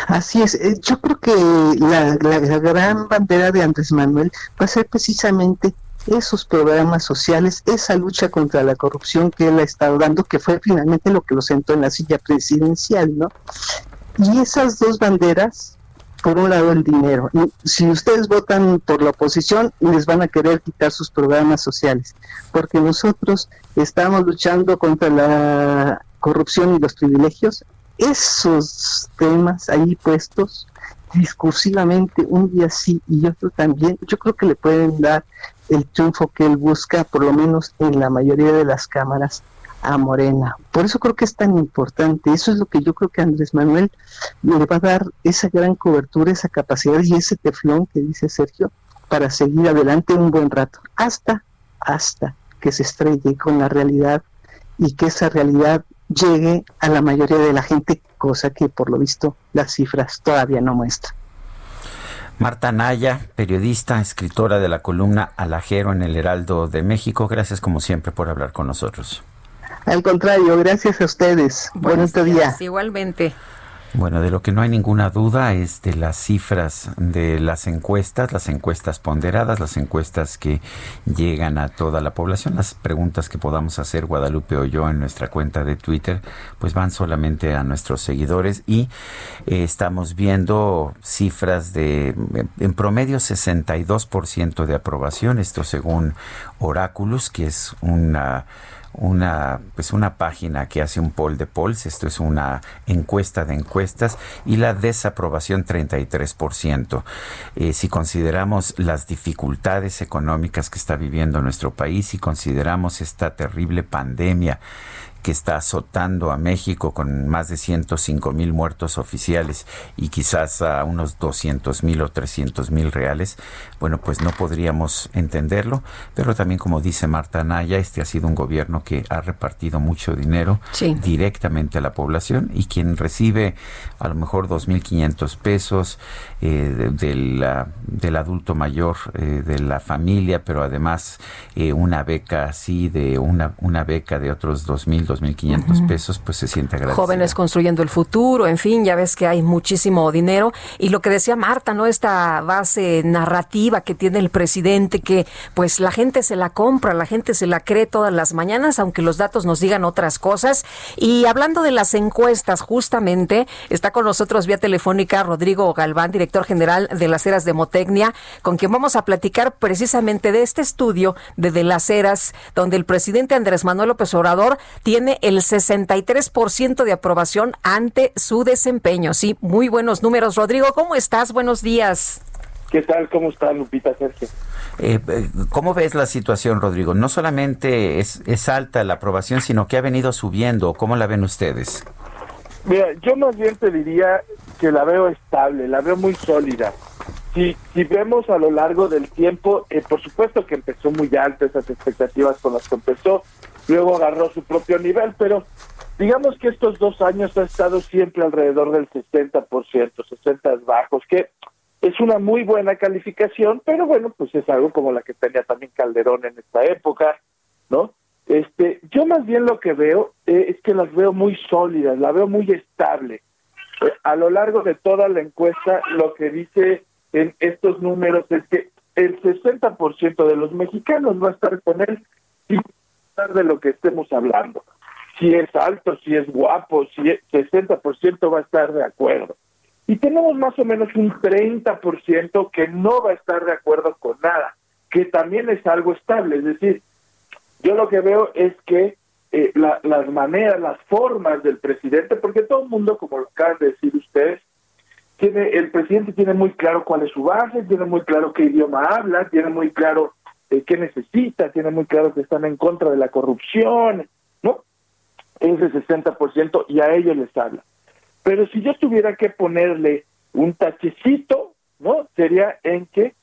Así es, eh, yo creo que la, la- la gran bandera de Andrés Manuel va a ser precisamente esos programas sociales, esa lucha contra la corrupción que él ha estado dando, que fue finalmente lo que lo sentó en la silla presidencial, ¿no? Y esas dos banderas, por un lado el dinero, si ustedes votan por la oposición, les van a querer quitar sus programas sociales, porque nosotros estamos luchando contra la corrupción y los privilegios, esos temas ahí puestos discursivamente un día sí y otro también, yo creo que le pueden dar el triunfo que él busca, por lo menos en la mayoría de las cámaras, a Morena. Por eso creo que es tan importante. Eso es lo que yo creo que Andrés Manuel le va a dar esa gran cobertura, esa capacidad y ese teflón que dice Sergio para seguir adelante un buen rato, hasta, hasta que se estrelle con la realidad y que esa realidad llegue a la mayoría de la gente, cosa que por lo visto las cifras todavía no muestran. Marta Naya, periodista, escritora de la columna Alajero en el Heraldo de México, gracias como siempre por hablar con nosotros. Al contrario, gracias a ustedes. Buenos días. Igualmente. Bueno, de lo que no hay ninguna duda es de las cifras de las encuestas, las encuestas ponderadas, las encuestas que llegan a toda la población, las preguntas que podamos hacer Guadalupe o yo en nuestra cuenta de Twitter, pues van solamente a nuestros seguidores y eh, estamos viendo cifras de en promedio 62% de aprobación, esto según Oráculos, que es una una pues una página que hace un poll de polls, esto es una encuesta de encuestas y la desaprobación 33%. Eh, si consideramos las dificultades económicas que está viviendo nuestro país, si consideramos esta terrible pandemia que está azotando a México con más de 105 mil muertos oficiales y quizás a unos 200 mil o 300 mil reales, bueno, pues no podríamos entenderlo, pero también como dice Marta Naya, este ha sido un gobierno que ha repartido mucho dinero Sí. directamente a la población y quien recibe a lo mejor 2.500 pesos eh, de- del, del adulto mayor, eh, de la familia, pero además eh, una beca así, de una, una beca de otros 2.000, 2.500 Ujú. pesos, pues se siente agradecido. Jóvenes construyendo el futuro, en fin, ya ves que hay muchísimo dinero. Y lo que decía Marta, ¿no? Esta base narrativa que tiene el presidente, que pues la gente se la compra, la gente se la cree todas las mañanas, aunque los datos nos digan otras cosas. Y hablando de las encuestas, justamente, está con nosotros vía telefónica Rodrigo Galván, director general de las Heras de Motecnia, con quien vamos a platicar precisamente de este estudio de De las Heras, donde el presidente Andrés Manuel López Obrador tiene el 63% de aprobación ante su desempeño. Sí, muy buenos números. Rodrigo, ¿cómo estás? Buenos días. ¿Qué tal? ¿Cómo está Lupita Sergio? Eh, eh, ¿Cómo ves la situación, Rodrigo? No solamente es, es alta la aprobación, sino que ha venido subiendo. ¿Cómo la ven ustedes? Mira, yo más bien te diría que la veo estable, la veo muy sólida. Si, si vemos a lo largo del tiempo, eh, por supuesto que empezó muy alta esas expectativas con las que empezó, luego agarró su propio nivel, pero digamos que estos dos años ha estado siempre alrededor del 60%, 60 bajos, que es una muy buena calificación, pero bueno, pues es algo como la que tenía también Calderón en esta época, ¿no? Este, yo más bien lo que veo eh, es que las veo muy sólidas, la veo muy estable. Eh, a lo largo de toda la encuesta, lo que dice en estos números es que el 60% de los mexicanos va a estar con él sin importar de lo que estemos hablando. Si es alto, si es guapo, si es 60% va a estar de acuerdo. Y tenemos más o menos un 30% que no va a estar de acuerdo con nada, que también es algo estable. Es decir, yo lo que veo es que eh, las maneras, las formas del presidente, porque todo el mundo, como lo acaban de decir ustedes, tiene, el presidente tiene muy claro cuál es su base, tiene muy claro qué idioma habla, tiene muy claro eh, qué necesita, tiene muy claro que están en contra de la corrupción, ¿no? Ese 60% y a ellos les habla. Pero si yo tuviera que ponerle un tachecito, ¿no? Sería en que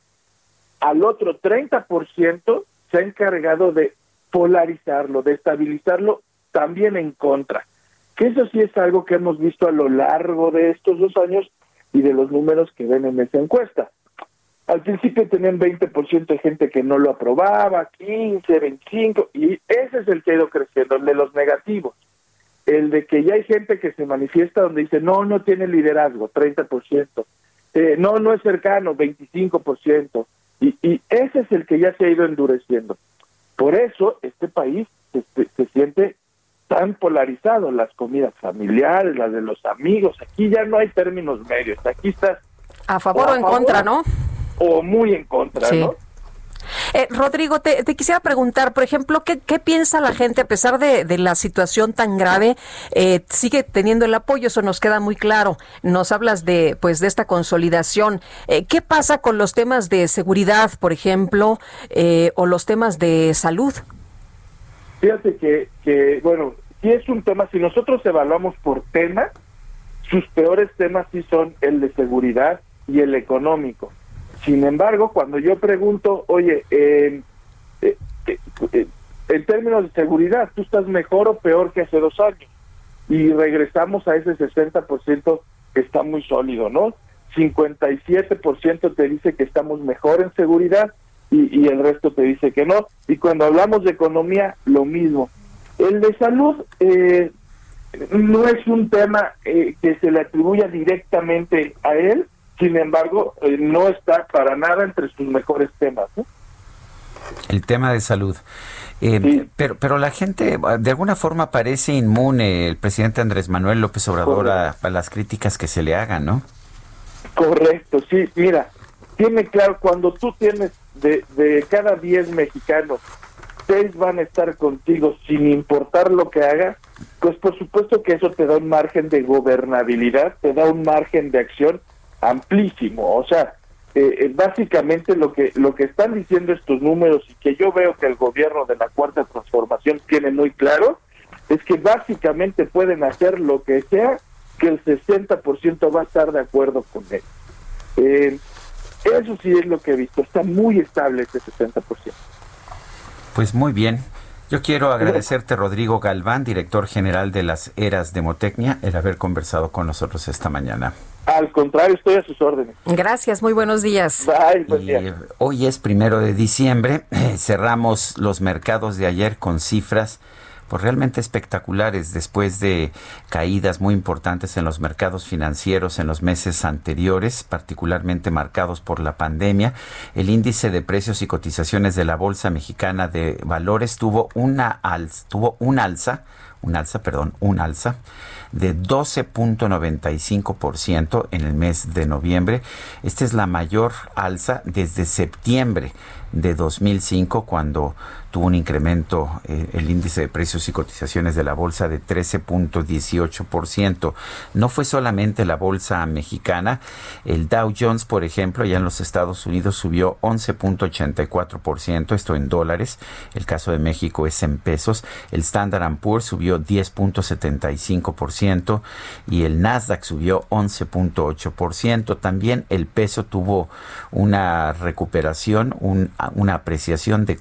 al otro 30% se ha encargado de polarizarlo, de estabilizarlo también en contra. Que eso sí es algo que hemos visto a lo largo de estos dos años y de los números que ven en esa encuesta. Al principio tenían 20% de gente que no lo aprobaba, 15, 25, y ese es el que ha ido creciendo, el de los negativos. El de que ya hay gente que se manifiesta donde dice, no, no tiene liderazgo, 30%. Eh, no, no es cercano, 25%. Y, y ese es el que ya se ha ido endureciendo. Por eso este país se, siente tan polarizado, las comidas familiares, las de los amigos, aquí ya no hay términos medios, aquí estás... A favor o, en contra, ¿no? O muy en contra, ¿no? Eh, Rodrigo, te, quisiera preguntar, por ejemplo, ¿qué, piensa la gente a pesar de, la situación tan grave? Eh, sigue teniendo el apoyo, eso nos queda muy claro. Nos hablas de, pues, de esta consolidación. Eh, ¿Qué pasa con los temas de seguridad, por ejemplo, o los temas de salud? Fíjate que, que, bueno, si es un tema, si nosotros evaluamos por tema, sus peores temas sí son el de seguridad y el económico. Sin embargo, cuando yo pregunto, oye, eh, eh, eh, en términos de seguridad, ¿tú estás mejor o peor que hace dos años? Y regresamos a ese 60% que está muy sólido, ¿no? 57% te dice que estamos mejor en seguridad y, y, el resto te dice que no. Y cuando hablamos de economía, lo mismo. El de salud eh, no es un tema eh, que se le atribuya directamente a él, sin embargo, eh, no está para nada entre sus mejores temas. El tema de salud. Eh, pero, pero la gente, de alguna forma, parece inmune el presidente Andrés Manuel López Obrador a, las críticas que se le hagan, ¿no? Correcto, sí. Mira, tiene claro, cuando tú tienes de, de cada 10 mexicanos, seis van a estar contigo sin importar lo que haga, pues por supuesto que eso te da un margen de gobernabilidad, te da un margen de acción amplísimo. O sea, eh, eh, básicamente lo que lo que están diciendo estos números y que yo veo que el gobierno de la cuarta transformación tiene muy claro es que básicamente pueden hacer lo que sea que el 60% va a estar de acuerdo con él. Eh, eso sí es lo que he visto, está muy estable ese 60%. Pues muy bien. Yo quiero agradecerte, Rodrigo Galván, director general de las Eras Demotecnia, el haber conversado con nosotros esta mañana. Al contrario, estoy a sus órdenes. Gracias, muy buenos días. hoy es primero de diciembre, cerramos los mercados de ayer con cifras pues realmente espectaculares después de caídas muy importantes en los mercados financieros en los meses anteriores, particularmente marcados por la pandemia. El índice de precios y cotizaciones de la Bolsa Mexicana de Valores tuvo una alza, tuvo un alza, un alza, perdón, un alza de 12.95% en el mes de noviembre. Esta es la mayor alza desde septiembre de 2005 cuando tuvo un incremento eh, el índice de precios y cotizaciones de la bolsa de 13.18%. No fue solamente la bolsa mexicana, el Dow Jones, por ejemplo, ya en los Estados Unidos subió 11.84%, esto en dólares, el caso de México es en pesos, el Standard Poor's subió subió 10.75% y el Nasdaq subió 11.8%. También el peso tuvo una recuperación, una apreciación de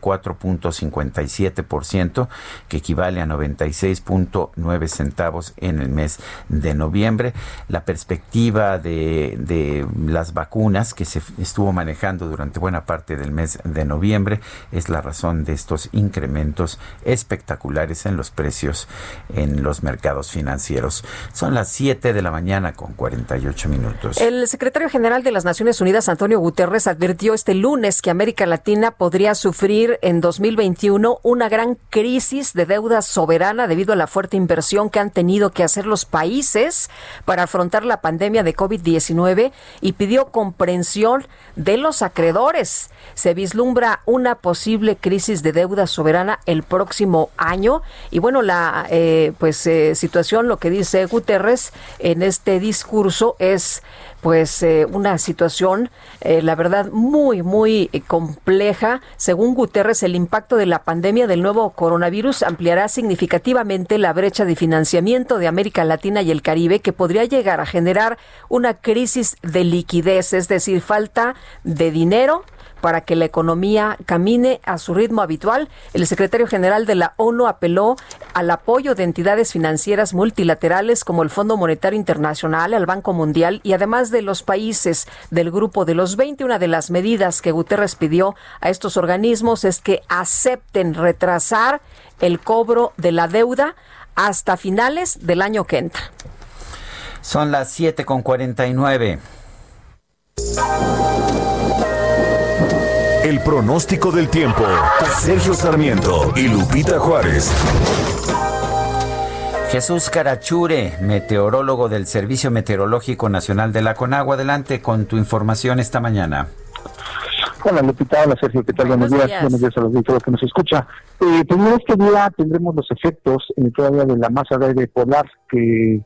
4.57%, que equivale a 96.9 centavos en el mes de noviembre. La perspectiva de, de las vacunas que se estuvo manejando durante buena parte del mes de noviembre es la razón de estos incrementos espectaculares en los precios en los mercados financieros. Son las 7 de la mañana con 48 minutos. El secretario general de las Naciones Unidas, Antonio Guterres, advirtió este lunes que América Latina podría sufrir en 2021 una gran crisis de deuda soberana debido a la fuerte inversión que han tenido que hacer los países para afrontar la pandemia de COVID-19 y pidió comprensión de los acreedores. Se vislumbra una posible crisis de deuda soberana el próximo año y bueno, la eh, pues eh, situación, lo que dice Guterres en este discurso es pues eh, una situación, la verdad, muy, muy compleja. Según Guterres, el impacto de la pandemia del nuevo coronavirus ampliará significativamente la brecha de financiamiento de América Latina y el Caribe, que podría llegar a generar una crisis de liquidez, es decir, falta de dinero para que la economía camine a su ritmo habitual, el secretario general de la ONU apeló al apoyo de entidades financieras multilaterales como el Fondo Monetario Internacional, el Banco Mundial y además de los países del grupo de los 20. Una de las medidas que Guterres pidió a estos organismos es que acepten retrasar el cobro de la deuda hasta finales del año que entra. Son las 7 con 49. El pronóstico del tiempo. Sergio Sarmiento y Lupita Juárez. Jesús Carachure, meteorólogo del Servicio Meteorológico Nacional de la Conagua. Adelante con tu información esta mañana. Hola Lupita, hola Sergio, ¿qué tal? Buenos, días. Buenos días a los todos que nos escucha. Eh, pues este día tendremos los efectos eh, todavía de la masa de aire polar que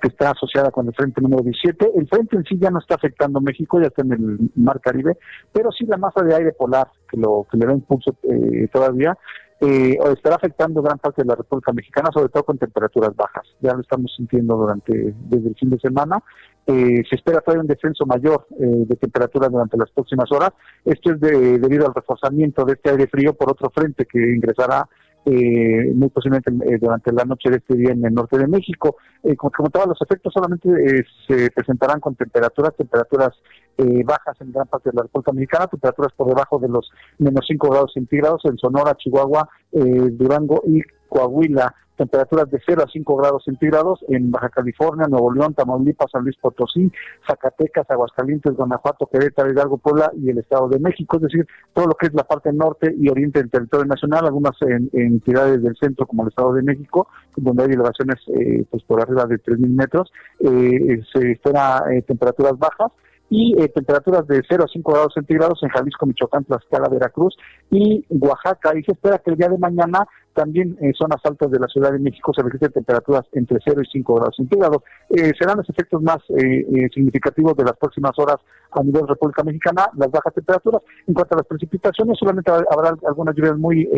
que está asociada con el frente número 17. El frente en sí ya no está afectando México, ya está en el mar Caribe, pero sí la masa de aire polar que lo que le da impulso eh, todavía eh, estará afectando gran parte de la República Mexicana, sobre todo con temperaturas bajas. Ya lo estamos sintiendo durante desde el fin de semana. Eh, se espera todavía un descenso mayor eh, de temperaturas durante las próximas horas. Esto es debido al reforzamiento de este aire frío por otro frente que ingresará eh, muy posiblemente eh, durante la noche de este día en el norte de México. Eh, como comentaba, los efectos solamente eh, se presentarán con temperaturas, temperaturas bajas en gran parte de la República Mexicana, temperaturas por debajo de los menos 5 grados centígrados en Sonora, Chihuahua, Durango y Coahuila temperaturas de 0 a 5 grados centígrados en Baja California, Nuevo León, Tamaulipas, San Luis Potosí, Zacatecas, Aguascalientes, Guanajuato, Querétaro, Hidalgo, Puebla y el Estado de México, es decir, todo lo que es la parte norte y oriente del territorio nacional, algunas entidades del centro como el Estado de México, donde hay elevaciones eh, pues por arriba de 3.000 metros, eh, se espera eh, temperaturas bajas y eh, temperaturas de 0 a 5 grados centígrados en Jalisco, Michoacán, Tlaxcala, Veracruz y Oaxaca. Y se espera que el día de mañana también en zonas altas de la Ciudad de México se registren temperaturas entre 0 y 5 grados centígrados. Eh, serán los efectos más eh, eh, significativos de las próximas horas a nivel República Mexicana, las bajas temperaturas. En cuanto a las precipitaciones, solamente habrá algunas lluvias muy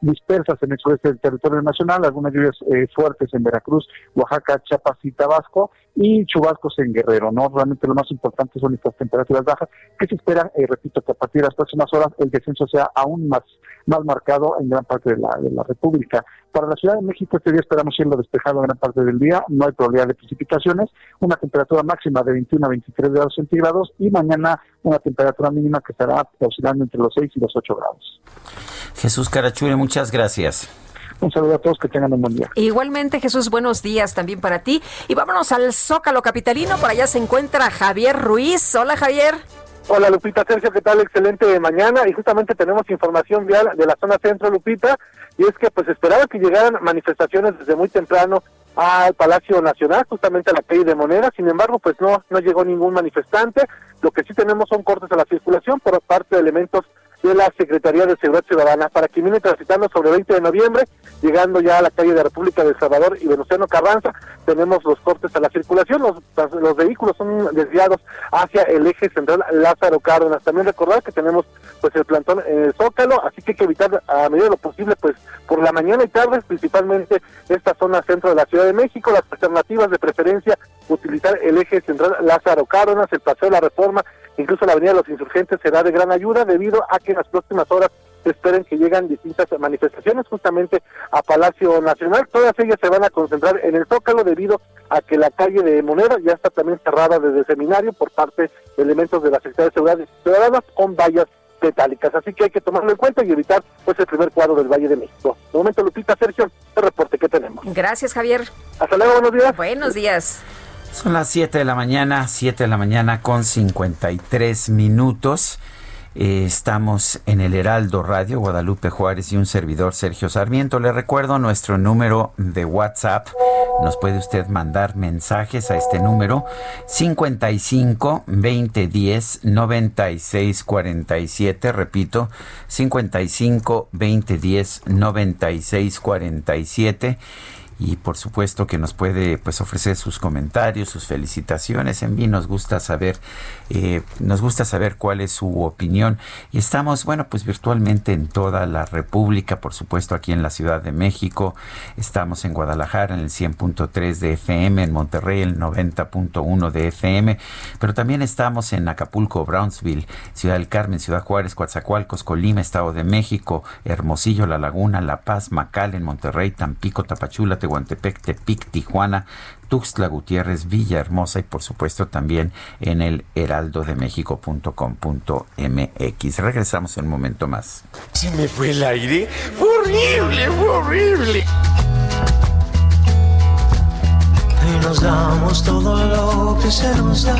dispersas en el sureste del territorio nacional, algunas lluvias fuertes en Veracruz, Oaxaca, Chiapas y Tabasco, y chubascos en Guerrero. No, realmente lo más importante son estas temperaturas bajas que se esperan, repito, que a partir de las próximas horas el descenso sea aún más más marcado en gran parte de la, de la República. Para la Ciudad de México este día esperamos cielo despejado gran parte del día, no hay probabilidad de precipitaciones, una temperatura máxima de 21 a 23 grados centígrados y mañana una temperatura mínima que estará oscilando entre los 6 y los 8 grados. Jesús Carachure, muchas gracias. Un saludo a todos, que tengan un buen día. Igualmente, Jesús, buenos días también para ti. Y vámonos al Zócalo Capitalino, por allá se encuentra Javier Ruiz. Hola, Javier. Hola Lupita Sergio, ¿qué tal? Excelente mañana. Y justamente tenemos información vial de la zona centro Lupita. Y es que pues esperaba que llegaran manifestaciones desde muy temprano al Palacio Nacional, justamente a la calle de Moneda, sin embargo pues no, no llegó ningún manifestante, lo que sí tenemos son cortes a la circulación por parte de elementos de la Secretaría de Seguridad Ciudadana para que viene transitando sobre el 20 de noviembre, llegando ya a la calle de República de Salvador y Venustiano Carranza, tenemos los cortes a la circulación, los, los vehículos son desviados hacia el eje central Lázaro Cárdenas. También recordar que tenemos pues el plantón en el Zócalo, así que hay que evitar a medida de lo posible, pues por la mañana y tarde, principalmente esta zona centro de la Ciudad de México, las alternativas de preferencia, utilizar el eje central Lázaro Cárdenas, el Paseo de la Reforma, incluso la Avenida de los Insurgentes será de gran ayuda debido a que en las próximas horas se esperen que llegan distintas manifestaciones justamente a Palacio Nacional. Todas ellas se van a concentrar en el Zócalo debido a que la calle de Moneda ya está también cerrada desde el seminario por parte de elementos de la Secretaría de Seguridad Ciudadanas con vallas metálicas. Así que hay que tomarlo en cuenta y evitar pues el primer cuadro del Valle de México. De momento, Lupita, Sergio, el reporte que tenemos. Gracias, Javier. Hasta luego, buenos días. Buenos días. Son las 7 de la mañana, 7 de la mañana con 53 minutos. Eh, estamos en el Heraldo Radio, Guadalupe Juárez y un servidor Sergio Sarmiento. Le recuerdo nuestro número de WhatsApp. Nos puede usted mandar mensajes a este número 55 20 10 96 47. Repito, 55 20 10 96 47 y por supuesto que nos puede pues ofrecer sus comentarios, sus felicitaciones. En fin, nos gusta saber, eh, nos gusta saber cuál es su opinión. Y estamos, bueno, pues virtualmente en toda la República, por supuesto aquí en la Ciudad de México, estamos en Guadalajara en el 100.3 de FM, en Monterrey el 90.1 de FM, pero también estamos en Acapulco, Brownsville, Ciudad del Carmen, Ciudad Juárez, Coatzacoalcos, Colima, Estado de México, Hermosillo, La Laguna, La Paz, Macal, en Monterrey, Tampico, Tapachula, Tehuantepec, Tepic, Tijuana, Tuxtla Gutiérrez, Villahermosa y por supuesto también en el heraldodemexico.com.mx. Regresamos en un momento más. Se me fue el aire. Fue horrible, fue horrible. Y nos damos todo lo que se nos da.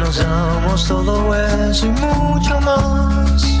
Nos damos todo eso y mucho más.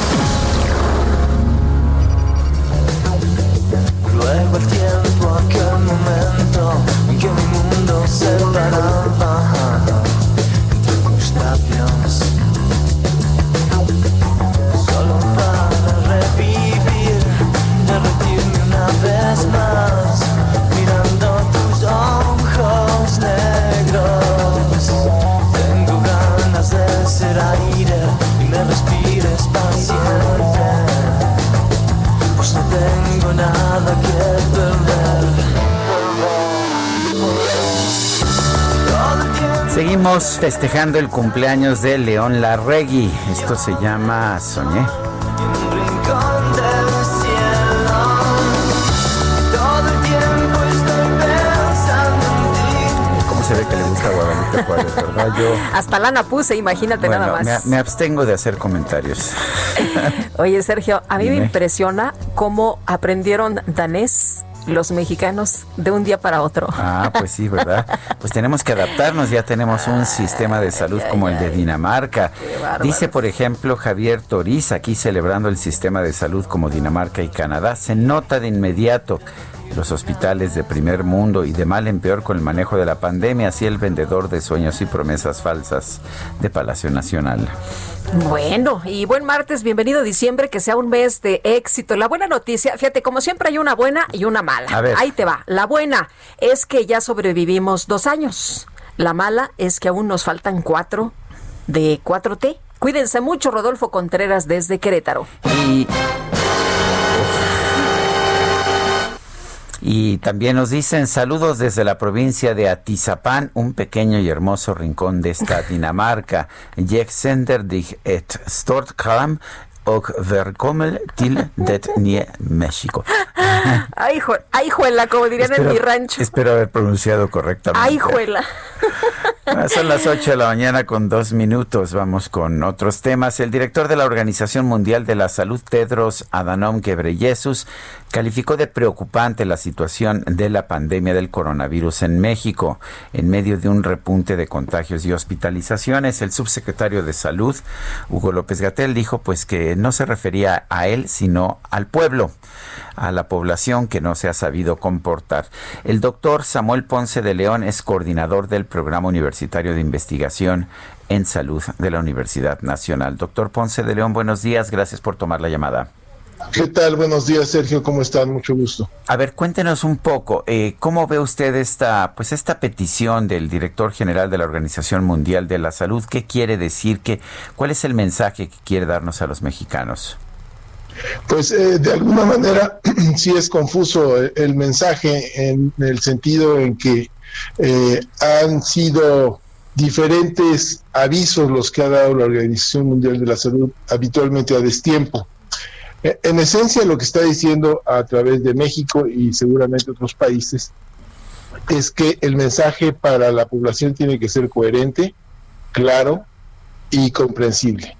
Tiempo, aquel momento en que mi mundo se paraba Seguimos festejando el cumpleaños de León Larregui. Esto se llama Soñé. ¿Cómo se ve que le gusta a Guadalupe Juárez, verdad? Yo, Hasta lana puse, imagínate nada más. me, me abstengo de hacer comentarios. Oye, Sergio, a mí me impresiona cómo aprendieron danés los mexicanos de un día para otro. Ah, pues sí, ¿verdad? Pues tenemos que adaptarnos, ya tenemos un sistema de salud como el de Dinamarca. Dice, por ejemplo, Javier Toriz, aquí celebrando el sistema de salud como Dinamarca y Canadá, se nota de inmediato los hospitales de primer mundo y de mal en peor con el manejo de la pandemia, así el vendedor de sueños y promesas falsas de Palacio Nacional. Bueno, y buen martes, bienvenido diciembre, que sea un mes de éxito. La buena noticia, fíjate, como siempre hay una buena y una mala. A ver. Ahí te va. La buena es que ya sobrevivimos dos años. La mala es que aún nos faltan cuatro de 4T. Cuídense mucho, Rodolfo Contreras desde Querétaro. Y Y también nos dicen saludos desde la provincia de Atizapán, un pequeño y hermoso rincón de esta Dinamarca. Jeg sender dig et stort kram velkommen til det nye México. Ay, juela, como dirían en mi rancho. espero haber pronunciado correctamente. Ay, juela. Ah, Son las 8 de la mañana con dos minutos. Vamos con otros temas. El director de la Organización Mundial de la Salud, Tedros Adhanom Ghebreyesus, calificó de preocupante la situación de la pandemia del coronavirus en México en medio de un repunte de contagios y hospitalizaciones. El subsecretario de Salud, Hugo López Gatel, dijo pues que no se refería a él, sino al pueblo, a la población que no se ha sabido comportar. El doctor Samuel Ponce de León es coordinador del Programa Universitario de Investigación en Salud de la Universidad Nacional. Doctor Ponce de León, buenos días, gracias por tomar la llamada. ¿Qué tal? Buenos días, Sergio. ¿Cómo están? Mucho gusto. A ver, cuéntenos un poco, eh, ¿cómo ve usted esta, pues esta petición del director general de la Organización Mundial de la Salud? ¿Qué quiere decir? ¿Qué, ¿Cuál es el mensaje que quiere darnos a los mexicanos? Pues eh, de alguna manera sí es confuso el, mensaje en el sentido en que eh, han sido diferentes avisos los que ha dado la Organización Mundial de la Salud habitualmente a destiempo. Eh, en esencia, lo que está diciendo a través de México y seguramente otros países es que el mensaje para la población tiene que ser coherente, claro y comprensible.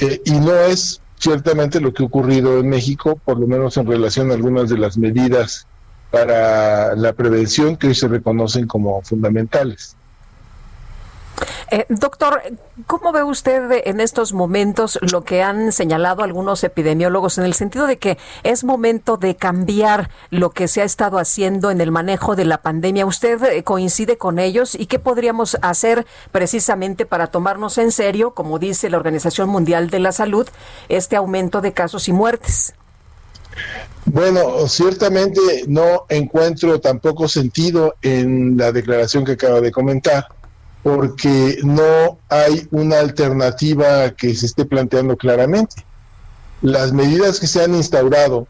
Eh, y no es ciertamente lo que ha ocurrido en México, por lo menos en relación a algunas de las medidas para la prevención que hoy se reconocen como fundamentales. Eh, doctor, ¿cómo ve usted en estos momentos lo que han señalado algunos epidemiólogos en el sentido de que es momento de cambiar lo que se ha estado haciendo en el manejo de la pandemia? ¿Usted eh, coincide con ellos y qué podríamos hacer precisamente para tomarnos en serio, como dice la Organización Mundial de la Salud, este aumento de casos y muertes? Bueno, ciertamente no encuentro tampoco sentido en la declaración que acaba de comentar porque no hay una alternativa que se esté planteando claramente. Las medidas que se han instaurado,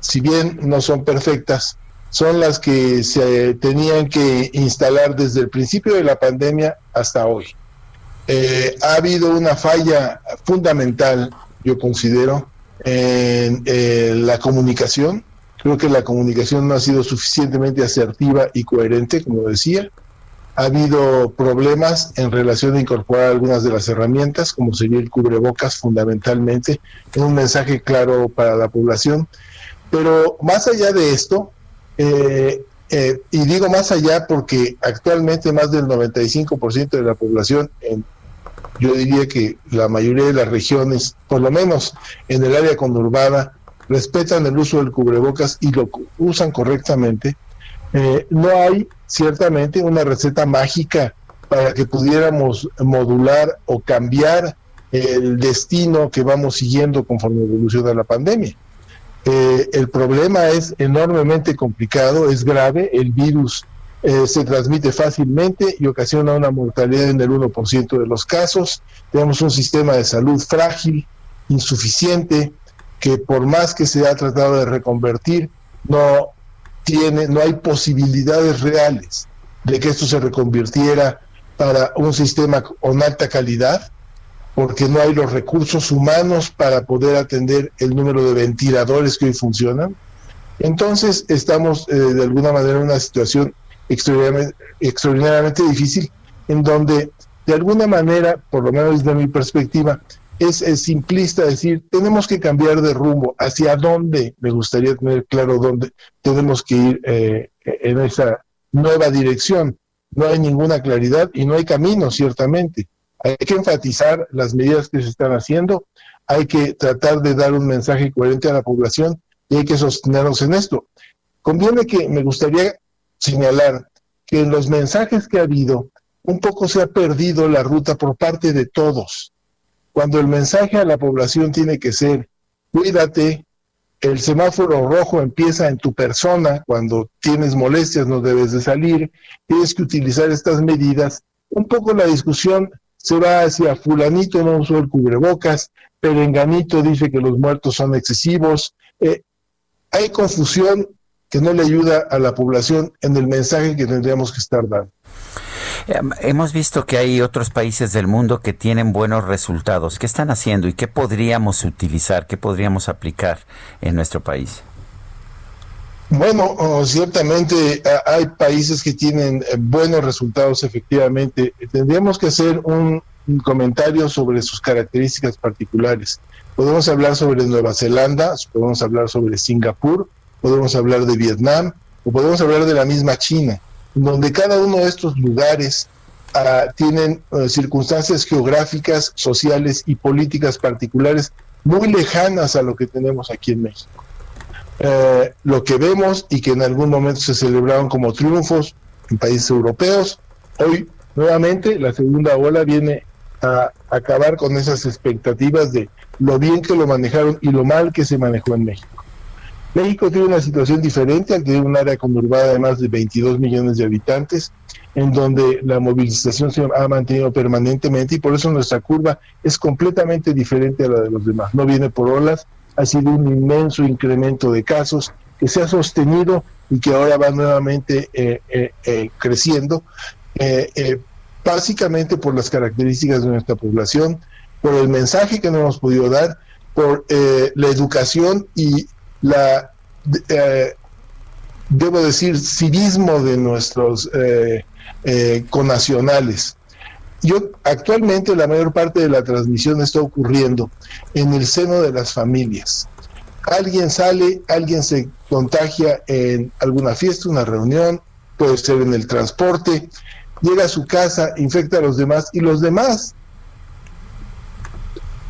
si bien no son perfectas, son las que se tenían que instalar desde el principio de la pandemia hasta hoy. Eh, ha habido una falla fundamental, yo considero, en, en la comunicación. Creo que la comunicación no ha sido suficientemente asertiva y coherente, como decía ha habido problemas en relación a incorporar algunas de las herramientas, como sería el cubrebocas fundamentalmente, en un mensaje claro para la población. Pero más allá de esto, eh, eh, y digo más allá porque actualmente más del 95% de la población, en, yo diría que la mayoría de las regiones, por lo menos en el área conurbada, respetan el uso del cubrebocas y lo usan correctamente, eh, no hay ciertamente una receta mágica para que pudiéramos modular o cambiar el destino que vamos siguiendo conforme evoluciona la pandemia. Eh, el problema es enormemente complicado, es grave, el virus eh, se transmite fácilmente y ocasiona una mortalidad en el 1% de los casos. Tenemos un sistema de salud frágil, insuficiente, que por más que se ha tratado de reconvertir, no no hay posibilidades reales de que esto se reconvirtiera para un sistema con alta calidad, porque no hay los recursos humanos para poder atender el número de ventiladores que hoy funcionan. Entonces estamos eh, de alguna manera en una situación extraordinariamente difícil, en donde de alguna manera, por lo menos desde mi perspectiva, es, simplista decir, tenemos que cambiar de rumbo, hacia dónde, me gustaría tener claro dónde tenemos que ir eh, en esa nueva dirección. No hay ninguna claridad y no hay camino, ciertamente. Hay que enfatizar las medidas que se están haciendo, hay que tratar de dar un mensaje coherente a la población y hay que sostenernos en esto. Conviene que me gustaría señalar que en los mensajes que ha habido, un poco se ha perdido la ruta por parte de todos cuando el mensaje a la población tiene que ser, cuídate, el semáforo rojo empieza en tu persona, cuando tienes molestias no debes de salir, tienes que utilizar estas medidas, un poco la discusión se va hacia fulanito no usó el cubrebocas, perenganito dice que los muertos son excesivos, eh, hay confusión que no le ayuda a la población en el mensaje que tendríamos que estar dando. Em, hemos visto que hay otros países del mundo que tienen buenos resultados. ¿Qué están haciendo y qué podríamos utilizar, qué podríamos aplicar en nuestro país? Bueno, ciertamente hay países que tienen eh, buenos resultados, efectivamente. Tendríamos que hacer un, comentario sobre sus características particulares. Podemos hablar sobre Nueva Zelanda, podemos hablar sobre Singapur, podemos hablar de Vietnam o podemos hablar de la misma China, donde cada uno de estos lugares ah, tienen eh, circunstancias geográficas, sociales y políticas particulares muy lejanas a lo que tenemos aquí en México. Eh, lo que vemos y que en algún momento se celebraron como triunfos en países europeos, hoy nuevamente la segunda ola viene a acabar con esas expectativas de lo bien que lo manejaron y lo mal que se manejó en México. México tiene una situación diferente al tener un área conurbada de más de 22 millones de habitantes, en donde la movilización se ha mantenido permanentemente y por eso nuestra curva es completamente diferente a la de los demás. No viene por olas, ha sido un inmenso incremento de casos que se ha sostenido y que ahora va nuevamente eh, eh, eh, creciendo, básicamente por las características de nuestra población, por el mensaje que no hemos podido dar, por la educación y la, eh, debo decir, civismo de nuestros eh, eh, conacionales. Yo actualmente la mayor parte de la transmisión está ocurriendo en el seno de las familias. Alguien sale, alguien se contagia en alguna fiesta, una reunión, puede ser en el transporte, llega a su casa, infecta a los demás y los demás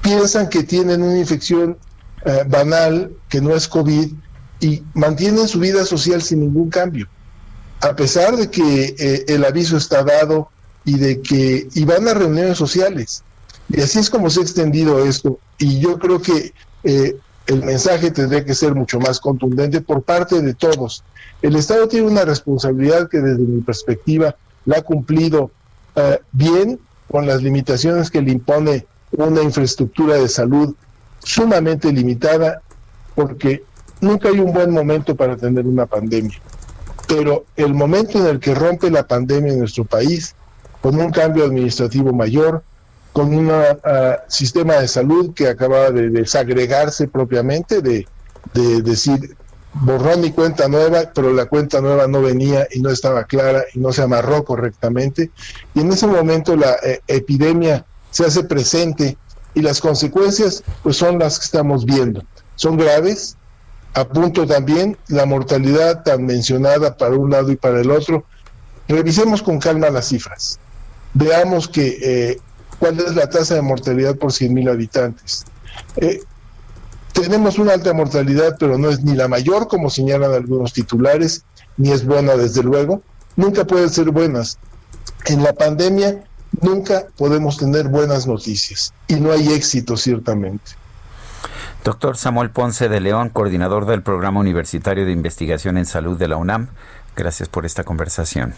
piensan que tienen una infección eh, banal, que no es COVID, y mantienen su vida social sin ningún cambio. A pesar de que eh, el aviso está dado y de que y van a reuniones sociales. Y así es como se ha extendido esto. Y yo creo que eh, el mensaje tendría que ser mucho más contundente por parte de todos. El Estado tiene una responsabilidad que desde mi perspectiva la ha cumplido bien con las limitaciones que le impone una infraestructura de salud sumamente limitada porque nunca hay un buen momento para tener una pandemia. Pero el momento en el que rompe la pandemia en nuestro país, con un cambio administrativo mayor, con un ah, sistema de salud que acababa de desagregarse propiamente, de, decir borrón y cuenta nueva, pero la cuenta nueva no venía y no estaba clara y no se amarró correctamente. Y en ese momento la eh, epidemia se hace presente y las consecuencias pues son las que estamos viendo. Son graves, apunto también la mortalidad tan mencionada para un lado y para el otro. Revisemos con calma las cifras. Veamos que eh, cuál es la tasa de mortalidad por 100.000 habitantes. Eh, tenemos una alta mortalidad, pero no es ni la mayor, como señalan algunos titulares, ni es buena, desde luego. Nunca pueden ser buenas. En la pandemia nunca podemos tener buenas noticias y no hay éxito ciertamente. Doctor Samuel Ponce de León, coordinador del Programa Universitario de Investigación en Salud de la UNAM, gracias por esta conversación.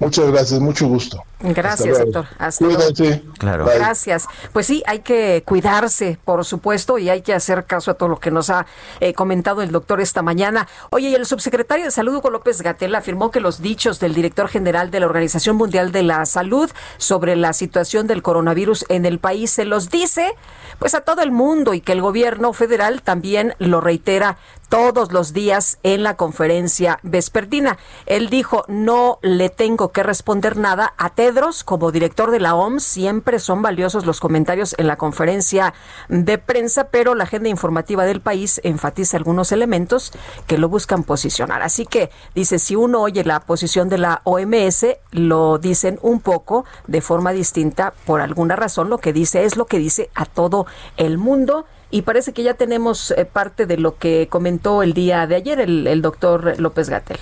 Muchas gracias, mucho gusto. Gracias, doctor. Hasta Cuídate. Claro. Gracias. Pues sí, hay que cuidarse, por supuesto, y hay que hacer caso a todo lo que nos ha eh, comentado el doctor esta mañana. Oye, y el subsecretario de Salud, Hugo López Gatel, afirmó que los dichos del director general de la Organización Mundial de la Salud sobre la situación del coronavirus en el país se los dice pues a todo el mundo y que el gobierno federal también lo reitera todos los días en la conferencia vespertina. Él dijo, no le tengo que responder nada a Tedros como director de la OMS. Siempre son valiosos los comentarios en la conferencia de prensa, pero la agenda informativa del país enfatiza algunos elementos que lo buscan posicionar. Así que dice, si uno oye la posición de la OMS, lo dicen un poco de forma distinta por alguna razón. Lo que dice es lo que dice a todo el mundo y parece que ya tenemos eh, parte de lo que comentó el día de ayer el, el doctor López Gatel.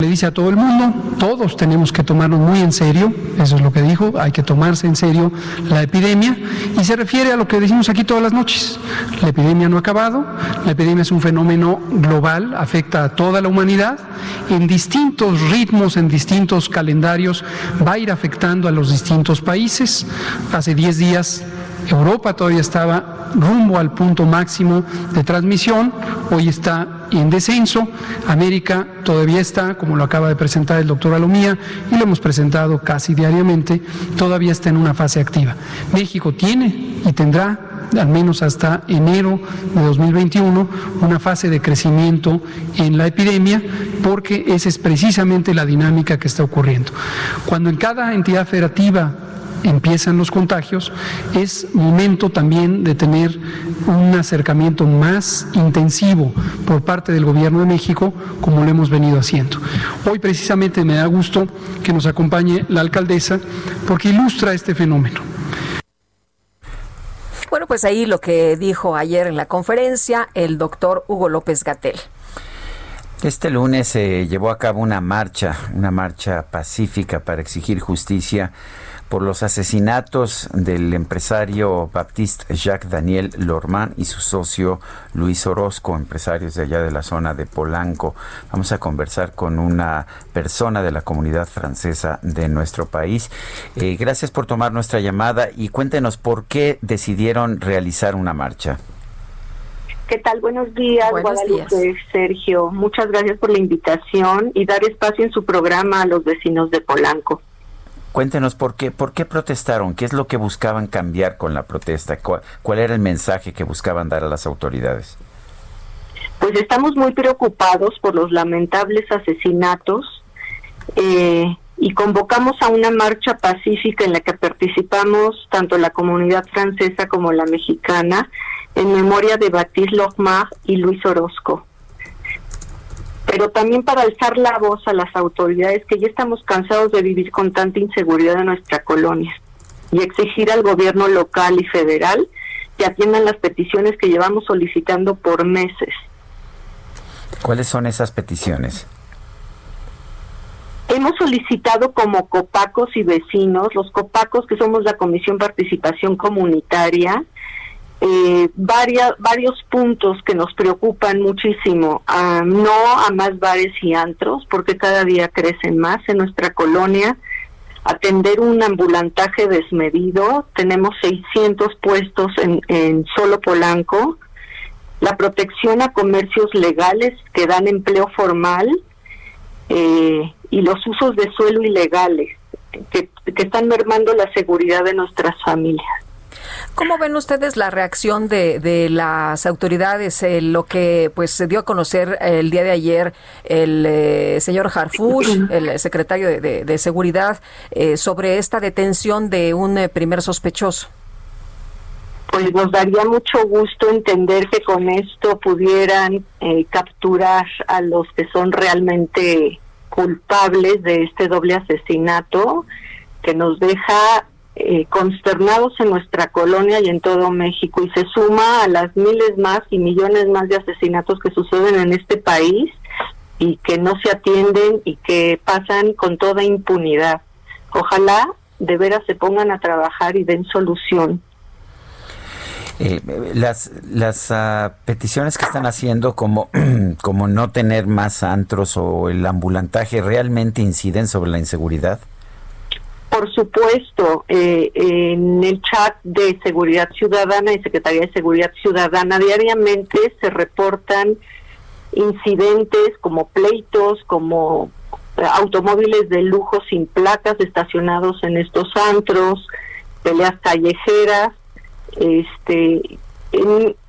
Le dice a todo el mundo, todos tenemos que tomarnos muy en serio, eso es lo que dijo, hay que tomarse en serio la epidemia y se refiere a lo que decimos aquí todas las noches. La epidemia no ha acabado, la epidemia es un fenómeno global, afecta a toda la humanidad, en distintos ritmos, en distintos calendarios, va a ir afectando a los distintos países. Hace 10 días Europa todavía estaba rumbo al punto máximo de transmisión, hoy está en descenso, América todavía está, como lo acaba de presentar el doctor Alomía, y lo hemos presentado casi diariamente, todavía está en una fase activa. México tiene y tendrá al menos hasta enero de 2021, una fase de crecimiento en la epidemia, porque esa es precisamente la dinámica que está ocurriendo. Cuando en cada entidad federativa empiezan los contagios, es momento también de tener un acercamiento más intensivo por parte del Gobierno de México, como lo hemos venido haciendo. Hoy precisamente me da gusto que nos acompañe la alcaldesa porque ilustra este fenómeno. Bueno, pues ahí lo que dijo ayer en la conferencia el doctor Hugo López Gatel. Este lunes se llevó a cabo una marcha, una marcha pacífica para exigir justicia por los asesinatos del empresario Baptiste Jacques Daniel Lormand y su socio Luis Orozco, empresarios de allá de la zona de Polanco. Vamos a conversar con una persona de la comunidad francesa de nuestro país. Eh, gracias por tomar nuestra llamada y cuéntenos por qué decidieron realizar una marcha. ¿Qué tal? Buenos días, Guadalupe, Sergio. Muchas gracias por la invitación y dar espacio en su programa a los vecinos de Polanco. Cuéntenos por qué, por qué protestaron, qué es lo que buscaban cambiar con la protesta, cuál, era el mensaje que buscaban dar a las autoridades. Pues estamos muy preocupados por los lamentables asesinatos eh, y convocamos a una marcha pacífica en la que participamos tanto la comunidad francesa como la mexicana en memoria de Baptiste Lochmar y Luis Orozco. Pero también para alzar la voz a las autoridades que ya estamos cansados de vivir con tanta inseguridad en nuestra colonia y exigir al gobierno local y federal que atiendan las peticiones que llevamos solicitando por meses. ¿Cuáles son esas peticiones? Hemos solicitado como copacos y vecinos, los copacos que somos la Comisión Participación Comunitaria, eh, varios puntos que nos preocupan muchísimo. Ah, no a más bares y antros, porque cada día crecen más en nuestra colonia. Atender un ambulantaje desmedido. Tenemos 600 puestos en, en solo Polanco. La protección a comercios legales que dan empleo formal. Eh, y los usos de suelo ilegales que, que están mermando la seguridad de nuestras familias. ¿Cómo ven ustedes la reacción de, de las autoridades? Eh, lo que pues se dio a conocer el día de ayer el eh, señor Harfush, el secretario de, Seguridad, eh, sobre esta detención de un primer sospechoso. Pues nos daría mucho gusto entender que con esto pudieran capturar a los que son realmente culpables de este doble asesinato que nos deja eh, consternados en nuestra colonia y en todo México y se suma a las miles más y millones más de asesinatos que suceden en este país y que no se atienden y que pasan con toda impunidad. Ojalá de veras se pongan a trabajar y den solución. Las las ah, peticiones que están haciendo como como no tener más antros o el ambulantaje realmente inciden sobre la inseguridad por supuesto, eh, en el chat de Seguridad Ciudadana y Secretaría de Seguridad Ciudadana diariamente se reportan incidentes como pleitos, como automóviles de lujo sin placas estacionados en estos antros, peleas callejeras, este,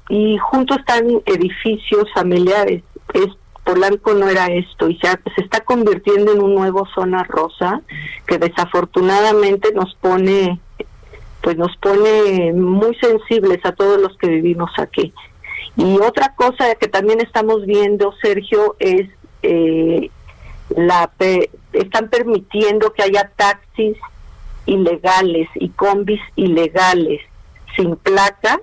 y junto están edificios familiares. Es Polanco no era esto y ya se está convirtiendo en un nuevo zona rosa que desafortunadamente nos pone pues nos pone muy sensibles a todos los que vivimos aquí. Y otra cosa que también estamos viendo, Sergio, es eh, la están permitiendo que haya taxis ilegales y combis ilegales sin placas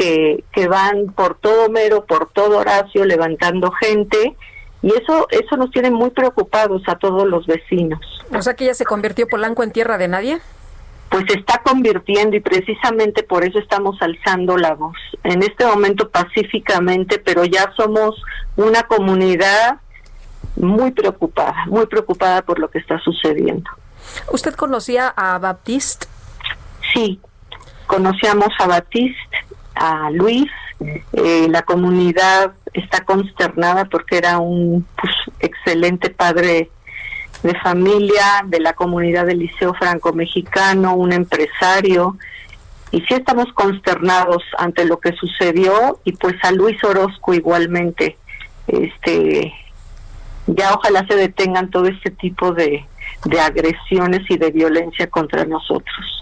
que, van por todo Mero, por todo Horacio, levantando gente. Y eso, eso nos tiene muy preocupados a todos los vecinos. O sea que ya se convirtió Polanco en tierra de nadie. Pues se está convirtiendo y precisamente por eso estamos alzando la voz. En este momento pacíficamente, pero ya somos una comunidad muy preocupada, muy preocupada por lo que está sucediendo. ¿Usted conocía a Baptiste? Sí, conocíamos a Baptiste a Luis. Eh, la comunidad está consternada porque era un pues, excelente padre de familia de la comunidad del Liceo Franco-Mexicano, un empresario. Y sí estamos consternados ante lo que sucedió y pues a Luis Orozco igualmente. Este, ya ojalá se detengan todo este tipo de, de agresiones y de violencia contra nosotros.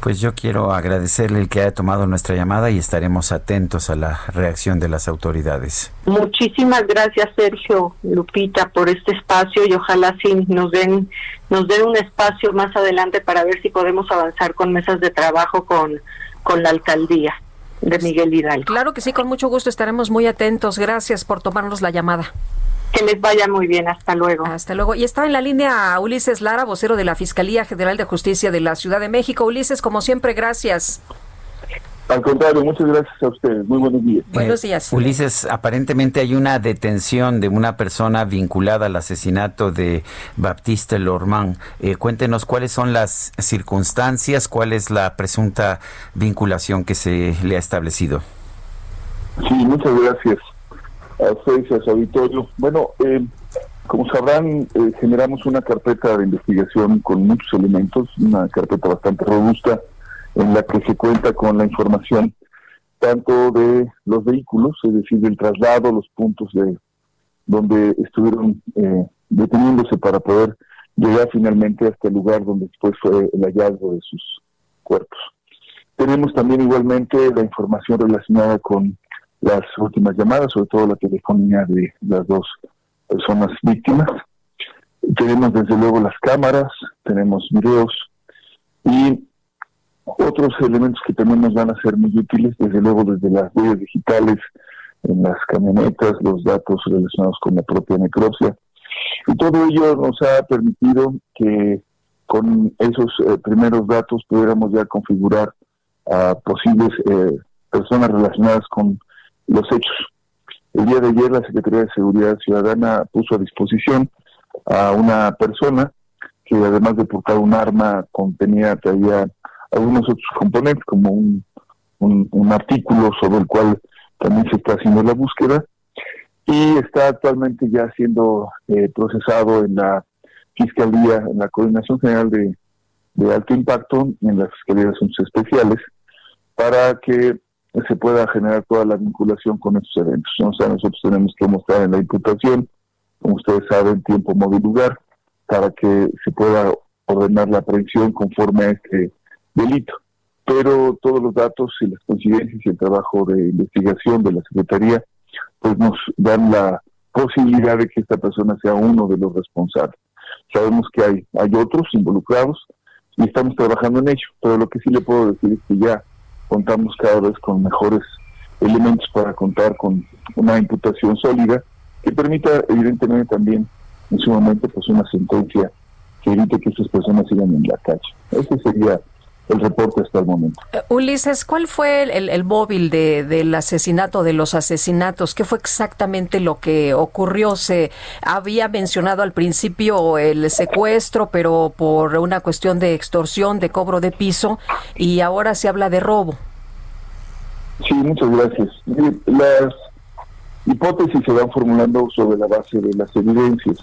Pues yo quiero agradecerle el que haya tomado nuestra llamada y estaremos atentos a la reacción de las autoridades. Muchísimas gracias Sergio, Lupita, por este espacio y ojalá sí nos den nos den un espacio más adelante para ver si podemos avanzar con mesas de trabajo con con la alcaldía de Miguel Hidalgo. Claro que sí, con mucho gusto estaremos muy atentos. Gracias por tomarnos la llamada. Que les vaya muy bien, hasta luego. Hasta luego. Y está en la línea Ulises Lara, vocero de la Fiscalía General de Justicia de la Ciudad de México. Ulises, como siempre, gracias. Al contrario, muchas gracias a ustedes. Muy buenos días. Buenos días. Ulises, aparentemente hay una detención de una persona vinculada al asesinato de Baptiste Lormand. Eh, cuéntenos cuáles son las circunstancias, cuál es la presunta vinculación que se le ha establecido. Sí, muchas gracias a ustedes a su auditorio. Bueno, eh, como sabrán, eh, generamos una carpeta de investigación con muchos elementos, una carpeta bastante robusta en la que se cuenta con la información tanto de los vehículos, es decir, del traslado, los puntos de donde estuvieron eh, deteniéndose para poder llegar finalmente hasta el lugar donde después fue el hallazgo de sus cuerpos. Tenemos también igualmente la información relacionada con las últimas llamadas, sobre todo la telefonía de las dos personas víctimas. Tenemos desde luego las cámaras, tenemos videos y otros elementos que también nos van a ser muy útiles, desde luego desde las huellas digitales en las camionetas, los datos relacionados con la propia necropsia. Y todo ello nos ha permitido que con esos eh, primeros datos pudiéramos ya configurar a posibles eh, personas relacionadas con los hechos. El día de ayer la Secretaría de Seguridad Ciudadana puso a disposición a una persona que además de portar un arma contenía, traía algunos otros componentes como un, artículo sobre el cual también se está haciendo la búsqueda y está actualmente ya siendo eh, procesado en la Fiscalía, en la Coordinación General de, de Alto Impacto, en la Fiscalía de Asuntos Especiales, para que se pueda generar toda la vinculación con estos eventos. O sea, nosotros tenemos que mostrar en la imputación, como ustedes saben, tiempo, modo y lugar, para que se pueda ordenar la aprehensión conforme a este delito. Pero todos los datos y las coincidencias y el trabajo de investigación de la Secretaría pues nos dan la posibilidad de que esta persona sea uno de los responsables. Sabemos que hay, hay otros involucrados y estamos trabajando en ello, pero lo que sí le puedo decir es que ya contamos cada vez con mejores elementos para contar con una imputación sólida que permita evidentemente también en su momento pues una sentencia que evite que estas personas sigan en la calle. Ese sería el reporte hasta el momento. Eh, Ulises, ¿cuál fue el, móvil de, del asesinato, de los asesinatos? ¿Qué fue exactamente lo que ocurrió? Se había mencionado al principio el secuestro, pero por una cuestión de extorsión, de cobro de piso, y ahora se habla de robo. Sí, muchas gracias. Las hipótesis se van formulando sobre la base de las evidencias.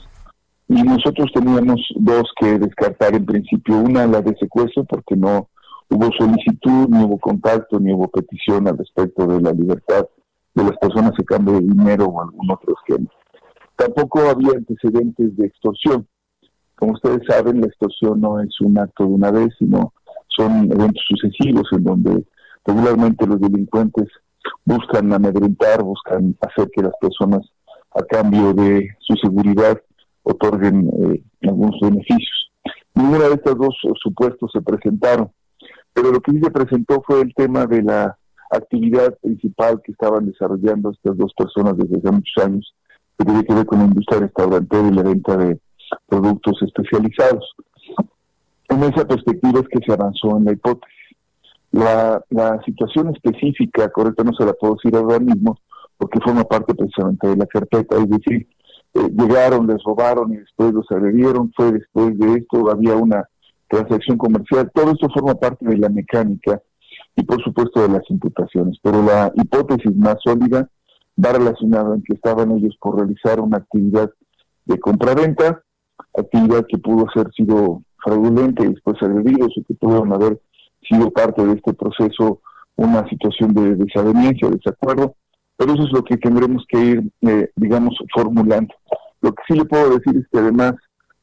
Y nosotros teníamos dos que descartar en principio. Una, la de secuestro, porque no hubo solicitud, ni hubo contacto, ni hubo petición al respecto de la libertad de las personas a cambio de dinero o algún otro esquema. Tampoco había antecedentes de extorsión. Como ustedes saben, la extorsión no es un acto de una vez, sino son eventos sucesivos en donde regularmente los delincuentes buscan amedrentar, buscan hacer que las personas a cambio de su seguridad otorguen eh, algunos beneficios. Ninguna de estas dos supuestos se presentaron pero lo que sí se presentó fue el tema de la actividad principal que estaban desarrollando estas dos personas desde hace muchos años, que tiene que ver con la industria restaurantera y la venta de productos especializados. En esa perspectiva es que se avanzó en la hipótesis. La, situación específica, correcta, no se la puedo decir ahora mismo, porque forma parte precisamente de la carpeta, es decir, eh, llegaron, les robaron y después los agredieron, fue después de esto, había una transacción comercial, todo esto forma parte de la mecánica y por supuesto de las imputaciones, pero la hipótesis más sólida va relacionada en que estaban ellos por realizar una actividad de compraventa, actividad que pudo haber sido fraudulenta y después agredidos y que pudieron haber sido parte de este proceso una situación de desaveniencia, desacuerdo, pero eso es lo que tendremos que ir, eh, digamos, formulando. Lo que sí le puedo decir es que además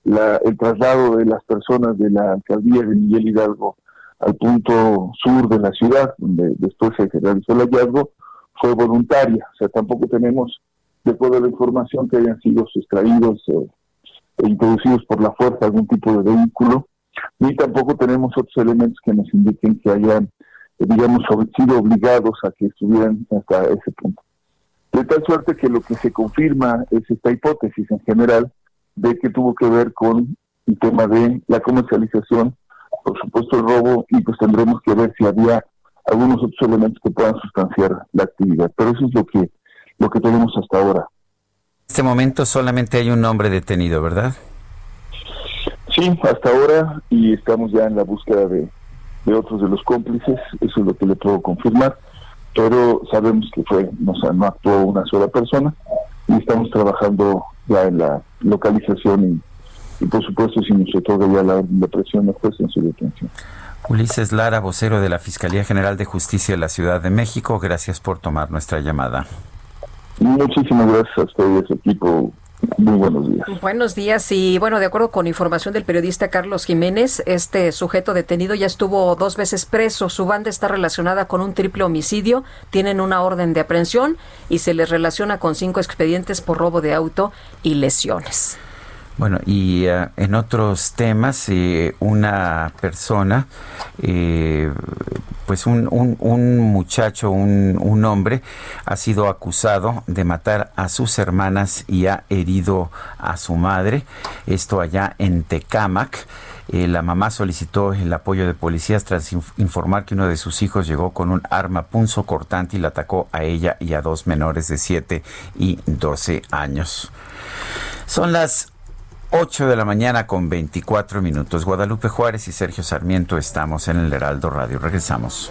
la, el traslado de las personas de la alcaldía de Miguel Hidalgo al punto sur de la ciudad, donde después se realizó el hallazgo, fue voluntaria. O sea, tampoco tenemos, de acuerdo a la información, que hayan sido sustraídos eh, e introducidos por la fuerza algún tipo de vehículo, ni tampoco tenemos otros elementos que nos indiquen que hayan, eh, digamos, sido obligados a que estuvieran hasta ese punto. De tal suerte que lo que se confirma es esta hipótesis en general de que tuvo que ver con el tema de la comercialización, por supuesto el robo, y pues tendremos que ver si había algunos otros elementos que puedan sustanciar la actividad. Pero eso es lo que, lo que tenemos hasta ahora. En este momento solamente hay un hombre detenido, ¿verdad? Sí, hasta ahora, y estamos ya en la búsqueda de, de otros de los cómplices, eso es lo que le puedo confirmar, pero sabemos que fue, no, sea, no actuó una sola persona, y estamos trabajando ya en la localización y, por supuesto si nos otorga ya la, la presión de juez en su detención. Ulises Lara, vocero de la Fiscalía General de Justicia de la Ciudad de México, gracias por tomar nuestra llamada. Muchísimas gracias a usted y a su equipo. Muy buenos días. Buenos días y bueno, de acuerdo con información del periodista Carlos Jiménez, este sujeto detenido ya estuvo dos veces preso. Su banda está relacionada con un triple homicidio, tienen una orden de aprehensión y se les relaciona con cinco expedientes por robo de auto y lesiones. Bueno, y uh, en otros temas, eh, una persona, eh, pues un, un, muchacho, un, un, hombre, ha sido acusado de matar a sus hermanas y ha herido a su madre. Esto allá en Tecámac. Eh, la mamá solicitó el apoyo de policías tras inf informar que uno de sus hijos llegó con un arma punzo cortante y la atacó a ella y a dos menores de 7 y 12 años. Son las 8 de la mañana con 24 minutos. Guadalupe Juárez y Sergio Sarmiento estamos en el Heraldo Radio. Regresamos.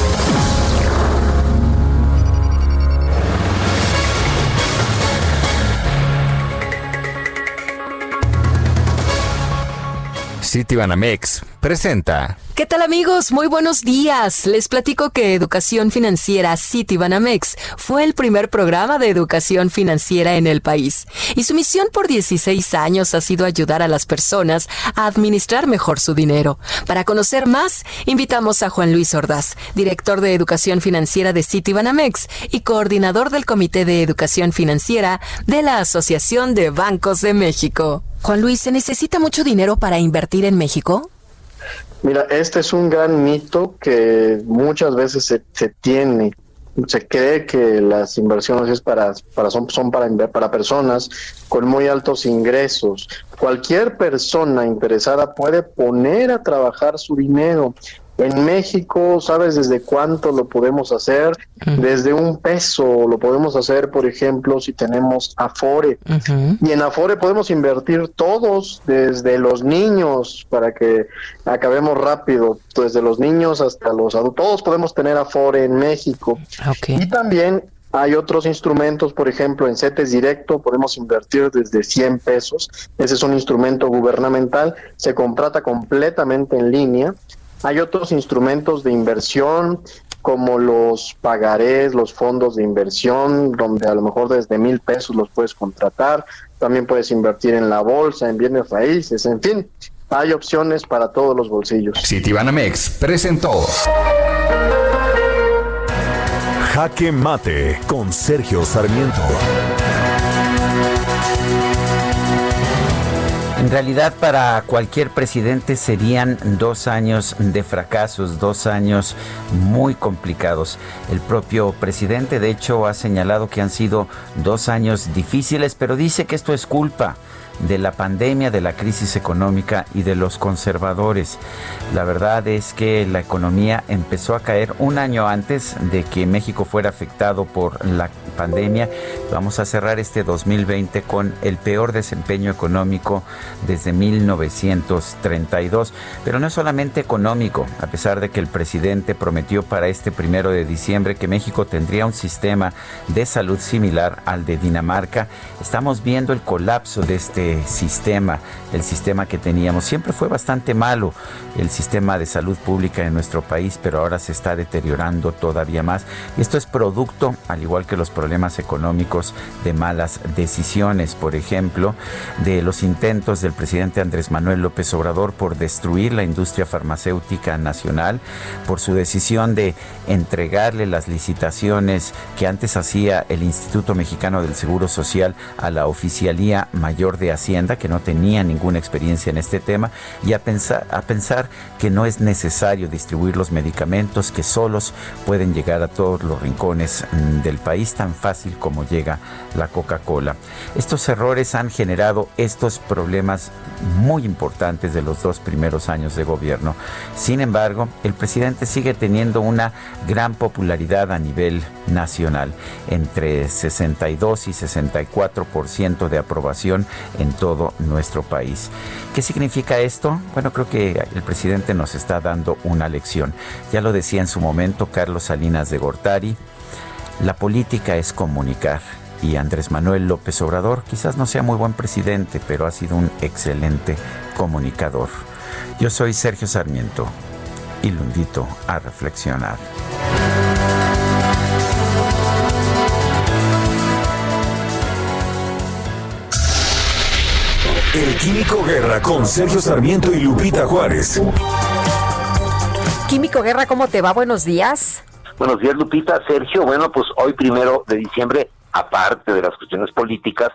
Citibanamex presenta. ¿Qué tal amigos? Muy buenos días. Les platico que Educación Financiera Citibanamex fue el primer programa de educación financiera en el país. Y su misión por 16 años ha sido ayudar a las personas a administrar mejor su dinero. Para conocer más, invitamos a Juan Luis Ordaz, director de Educación Financiera de Citibanamex y coordinador del Comité de Educación Financiera de la Asociación de Bancos de México. Juan Luis, ¿se necesita mucho dinero para invertir en México? Mira, este es un gran mito que muchas veces se, tiene. Se cree que las inversiones es para, para son, son para, para personas con muy altos ingresos. Cualquier persona interesada puede poner a trabajar su dinero. En México, ¿sabes desde cuánto lo podemos hacer? Desde un peso lo podemos hacer, por ejemplo, si tenemos Afore. Y en Afore podemos invertir todos, desde los niños, para que acabemos rápido, desde los niños hasta los adultos. Todos podemos tener Afore en México. Y también hay otros instrumentos, por ejemplo, en CETES directo podemos invertir desde 100 pesos. Ese es un instrumento gubernamental, se contrata completamente en línea. Hay otros instrumentos de inversión como los pagarés, los fondos de inversión, donde a lo mejor desde mil pesos los puedes contratar. También puedes invertir en la bolsa, en bienes raíces, en fin. Hay opciones para todos los bolsillos. Citibanamex presentó. Jaque Mate con Sergio Sarmiento. En realidad para cualquier presidente serían dos años de fracasos, dos años muy complicados. El propio presidente de hecho ha señalado que han sido dos años difíciles, pero dice que esto es culpa de la pandemia, de la crisis económica y de los conservadores. La verdad es que la economía empezó a caer un año antes de que México fuera afectado por la pandemia. Vamos a cerrar este 2020 con el peor desempeño económico desde 1932. Pero no es solamente económico, a pesar de que el presidente prometió para este primero de diciembre que México tendría un sistema de salud similar al de Dinamarca. Estamos viendo el colapso de este sistema, el sistema que teníamos. Siempre fue bastante malo el sistema de salud pública en nuestro país, pero ahora se está deteriorando todavía más. Y esto es producto, al igual que los problemas económicos, de malas decisiones, por ejemplo, de los intentos del presidente Andrés Manuel López Obrador por destruir la industria farmacéutica nacional, por su decisión de entregarle las licitaciones que antes hacía el Instituto Mexicano del Seguro Social a la Oficialía Mayor de Hacienda, que no tenía ninguna experiencia en este tema, y a pensar, a pensar que no es necesario distribuir los medicamentos que solos pueden llegar a todos los rincones mm, del país, tan fácil como llega la Coca-Cola. Estos errores han generado estos problemas muy importantes de los dos primeros años de gobierno. Sin embargo, el presidente sigue teniendo una gran popularidad a nivel nacional, entre 62 y 64% de aprobación en todo nuestro país. ¿Qué significa esto? Bueno, creo que el presidente nos está dando una lección. Ya lo decía en su momento Carlos Salinas de Gortari, la política es comunicar. Y Andrés Manuel López Obrador quizás no sea muy buen presidente, pero ha sido un excelente comunicador. Yo soy Sergio Sarmiento y lo invito a reflexionar. El Químico Guerra con Sergio Sarmiento y Lupita Juárez. Químico Guerra, ¿cómo te va? Buenos días. Buenos días, Lupita. Sergio, bueno, pues hoy primero de diciembre, aparte de las cuestiones políticas,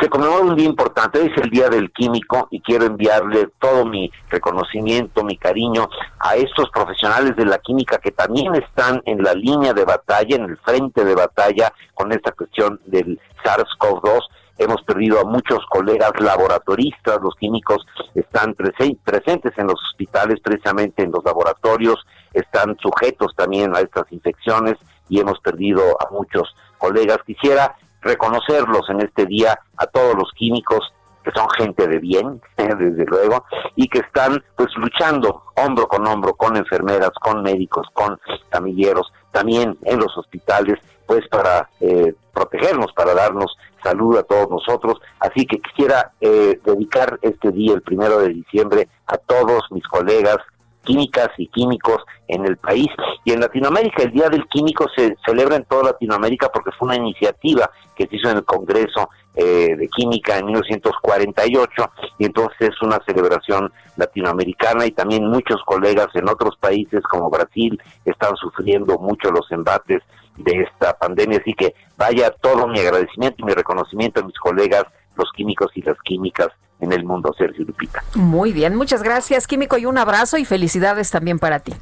se conmemora un día importante, hoy es el Día del Químico y quiero enviarle todo mi reconocimiento, mi cariño a estos profesionales de la química que también están en la línea de batalla, en el frente de batalla con esta cuestión del SARS-CoV-2 hemos perdido a muchos colegas laboratoristas, los químicos están presen- presentes en los hospitales, precisamente en los laboratorios, están sujetos también a estas infecciones y hemos perdido a muchos colegas. Quisiera reconocerlos en este día a todos los químicos que son gente de bien, desde luego, y que están pues luchando hombro con hombro con enfermeras, con médicos, con camilleros, también en los hospitales, pues para eh, protegernos, para darnos salud a todos nosotros. Así que quisiera eh, dedicar este día, el primero de diciembre, a todos mis colegas químicas y químicos en el país y en Latinoamérica. El Día del Químico se celebra en toda Latinoamérica porque fue una iniciativa que se hizo en el Congreso eh, de Química en 1948 y entonces es una celebración latinoamericana y también muchos colegas en otros países como Brasil están sufriendo mucho los embates de esta pandemia. Así que vaya todo mi agradecimiento y mi reconocimiento a mis colegas, los químicos y las químicas en el mundo, Sergio Lupita. Muy bien, muchas gracias, Químico, y un abrazo y felicidades también para ti.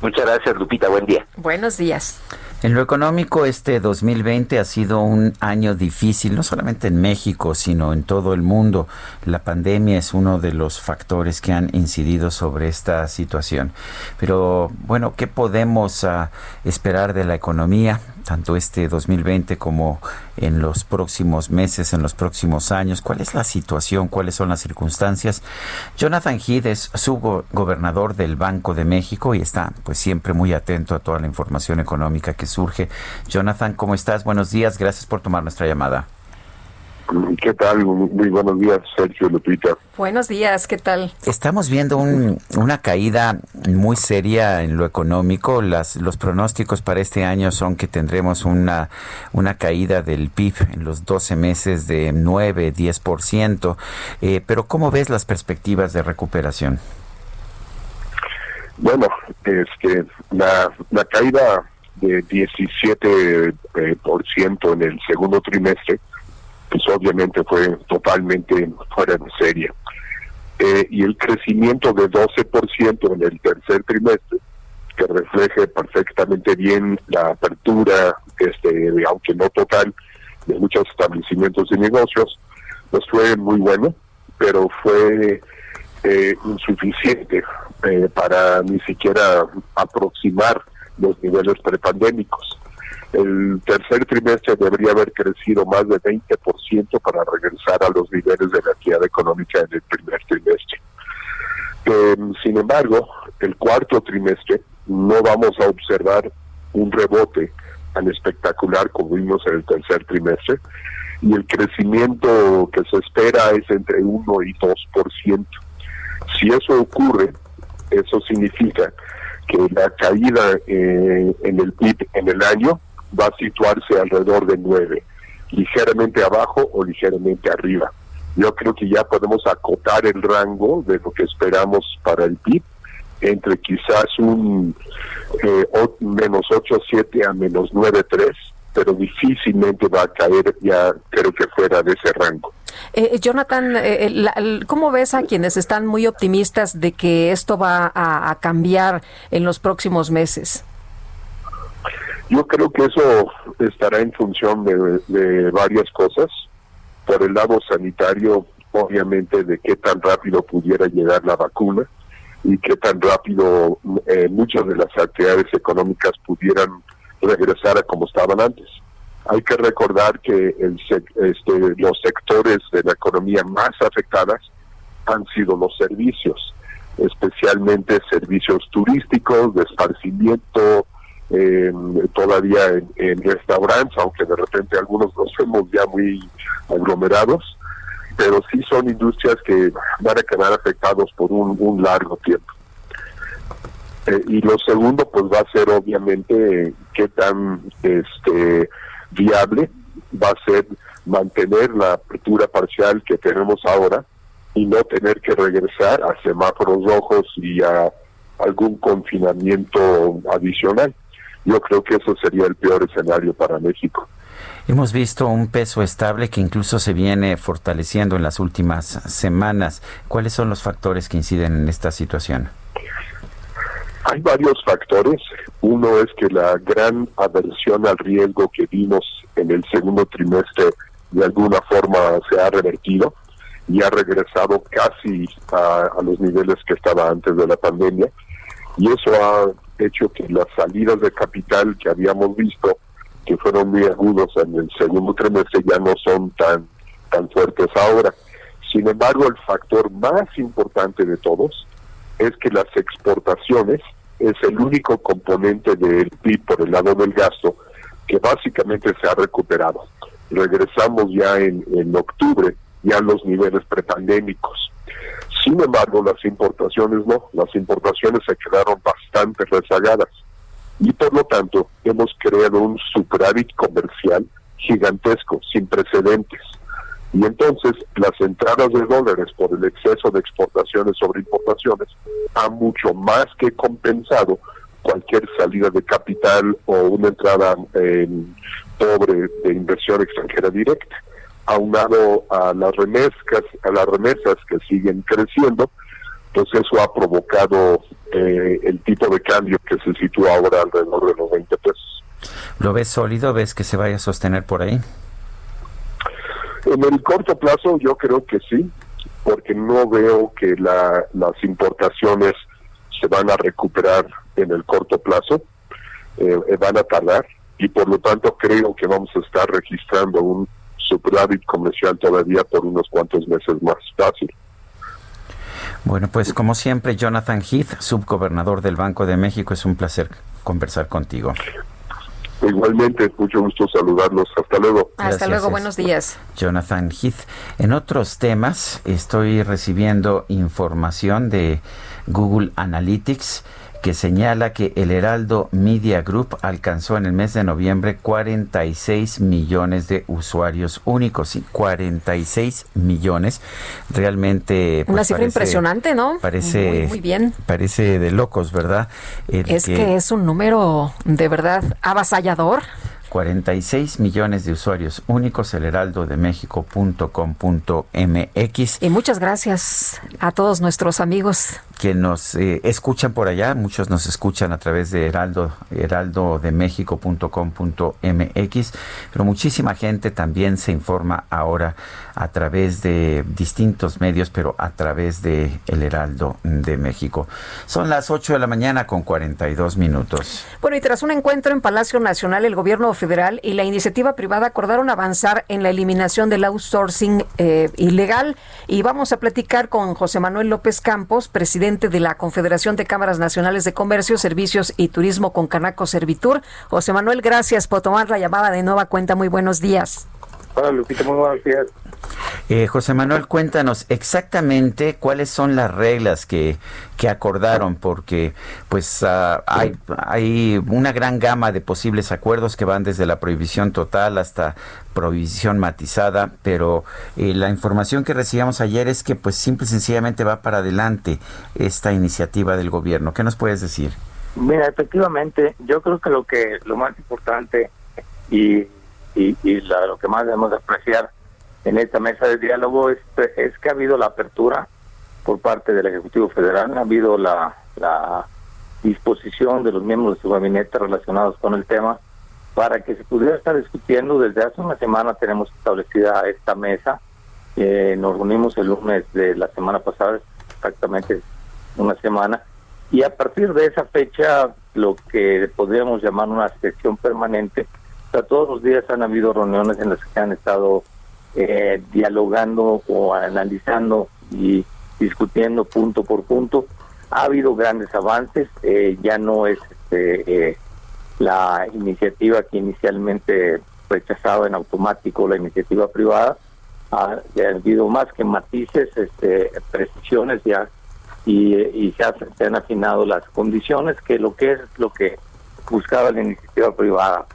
Muchas gracias, Lupita. Buen día. Buenos días. En lo económico, este 2020 ha sido un año difícil, no solamente en México, sino en todo el mundo. La pandemia es uno de los factores que han incidido sobre esta situación. Pero bueno, ¿qué podemos ah, esperar de la economía, tanto este 2020 como en los próximos meses, en los próximos años? ¿Cuál es la situación? ¿Cuáles son las circunstancias? Jonathan Heath es subgobernador del Banco de México y está pues siempre muy atento a toda la información económica que surge. Jonathan, ¿cómo estás? Buenos días, gracias por tomar nuestra llamada. ¿Qué tal? Muy buenos días, Sergio Lupita. Buenos días, ¿qué tal? Estamos viendo un- una caída muy seria en lo económico. Las, los pronósticos para este año son que tendremos una, una caída del PIB en los 12 meses de 9, 10%. Eh, pero ¿cómo ves las perspectivas de recuperación? Bueno, este, la, la caída de 17% eh, por ciento en el segundo trimestre, pues obviamente fue totalmente fuera de serie. eh, y el crecimiento de 12% en el tercer trimestre, que refleje perfectamente bien la apertura, este, aunque no total, de muchos establecimientos y negocios, pues fue muy bueno, pero fue eh, insuficiente eh, para ni siquiera aproximar los niveles prepandémicos. El tercer trimestre debería haber crecido más de 20% para regresar a los niveles de la actividad económica en el primer trimestre. Eh, sin embargo, el cuarto trimestre no vamos a observar un rebote tan espectacular como vimos en el tercer trimestre y el crecimiento que se espera es entre 1 y 2%. Si eso ocurre, eso significa que la caída eh, en el PIB en el año va a situarse alrededor de 9, ligeramente abajo o ligeramente arriba. Yo creo que ya podemos acotar el rango de lo que esperamos para el PIB entre quizás un eh, o- menos 8,7 a menos 9,3, pero difícilmente va a caer ya creo que fuera de ese rango. Eh, Jonathan, eh, la- el- ¿cómo ves a quienes están muy optimistas de que esto va a cambiar en los próximos meses? Yo creo que eso estará en función de, de varias cosas. Por el lado sanitario, obviamente, de qué tan rápido pudiera llegar la vacuna y qué tan rápido eh, muchas de las actividades económicas pudieran regresar a como estaban antes. Hay que recordar que el este, los sectores de la economía más afectadas han sido los servicios, especialmente servicios turísticos, de esparcimiento, eh, todavía en, en restaurantes, aunque de repente algunos los vemos ya muy aglomerados, pero sí son industrias que van a quedar afectados por un, largo tiempo. Eh, y lo segundo, pues va a ser obviamente qué tan este viable va a ser mantener la apertura parcial que tenemos ahora y no tener que regresar a semáforos rojos y a algún confinamiento adicional. Yo creo que eso sería el peor escenario para México. Hemos visto un peso estable que incluso se viene fortaleciendo en las últimas semanas. ¿Cuáles son los factores que inciden en esta situación? Hay varios factores. Uno es que la gran aversión al riesgo que vimos en el segundo trimestre de alguna forma se ha revertido y ha regresado casi a, a los niveles que estaba antes de la pandemia. Y eso ha hecho que las salidas de capital que habíamos visto, que fueron muy agudos en el segundo trimestre, ya no son tan, tan fuertes ahora. Sin embargo, el factor más importante de todos es que las exportaciones es el único componente del PIB por el lado del gasto que básicamente se ha recuperado. Regresamos ya en, en octubre ya los niveles prepandémicos. Sin embargo, las importaciones no, las importaciones se quedaron bastante rezagadas y por lo tanto hemos creado un superávit comercial gigantesco, sin precedentes. Y entonces las entradas de dólares por el exceso de exportaciones sobre importaciones han mucho más que compensado cualquier salida de capital o una entrada pobre de inversión extranjera directa. Aunado a las remesas, a las remesas que siguen creciendo, pues eso ha provocado eh, el tipo de cambio que se sitúa ahora alrededor de los 20 pesos. ¿Lo ves sólido? ¿Ves que se vaya a sostener por ahí? En el corto plazo yo creo que sí, porque no veo que la, las importaciones se van a recuperar en el corto plazo, eh, eh, van a tardar y por lo tanto creo que vamos a estar registrando un superávit comercial todavía por unos cuantos meses más fácil. Bueno, pues como siempre, Jonathan Heath, subgobernador del Banco de México, es un placer conversar contigo. Igualmente, mucho gusto saludarlos. Hasta luego. Hasta Gracias, luego, buenos días. Jonathan Heath. En otros temas, estoy recibiendo información de Google Analytics que señala que el Heraldo Media Group alcanzó en el mes de noviembre 46 millones de usuarios únicos. Sí, 46 millones. Realmente. pues, Una cifra parece- impresionante, ¿no? Parece, Muy, muy bien. parece de locos, ¿verdad? El Es que es un número de verdad avasallador. 46 millones de usuarios únicos, elheraldodemexico.com.mx. Y muchas gracias a todos nuestros amigos que nos eh, escuchan por allá, muchos nos escuchan a través de heraldo, heraldodemexico.com.mx, pero muchísima gente también se informa ahora a través de distintos medios, pero a través de El Heraldo de México. Son las 8 de la mañana con 42 minutos. Bueno, y tras un encuentro en Palacio Nacional, el gobierno federal y la iniciativa privada acordaron avanzar en la eliminación del outsourcing eh, ilegal. Y vamos a platicar con José Manuel López Campos, presidente de la Confederación de Cámaras Nacionales de Comercio, Servicios y Turismo con Canaco Servitur. José Manuel, gracias por tomar la llamada de nueva cuenta. Muy buenos días. Hola Lupita, muy buenos días. Eh, José Manuel, cuéntanos exactamente cuáles son las reglas que, que acordaron, porque pues uh, hay, hay una gran gama de posibles acuerdos que van desde la prohibición total hasta prohibición matizada, pero eh, la información que recibíamos ayer es que pues simple y sencillamente va para adelante esta iniciativa del gobierno. ¿Qué nos puedes decir? Mira, efectivamente, yo creo que lo que lo más importante y, la- lo que más debemos de apreciar en esta mesa de diálogo es, es que ha habido la apertura por parte del Ejecutivo Federal, ha habido la, disposición de los miembros de su gabinete relacionados con el tema para que se pudiera estar discutiendo. Desde hace una semana tenemos establecida esta mesa. Eh, nos reunimos el lunes de la semana pasada, exactamente una semana, y a partir de esa fecha, lo que podríamos llamar una sesión permanente, o sea, todos los días han habido reuniones en las que han estado eh, dialogando o analizando y discutiendo punto por punto. Ha habido grandes avances, eh, ya no es este, eh, la iniciativa que inicialmente rechazaba en automático la iniciativa privada. Ha, habido más que matices, este, precisiones ya y, y se, ha- se han afinado las condiciones que lo que es lo que buscaba la iniciativa privada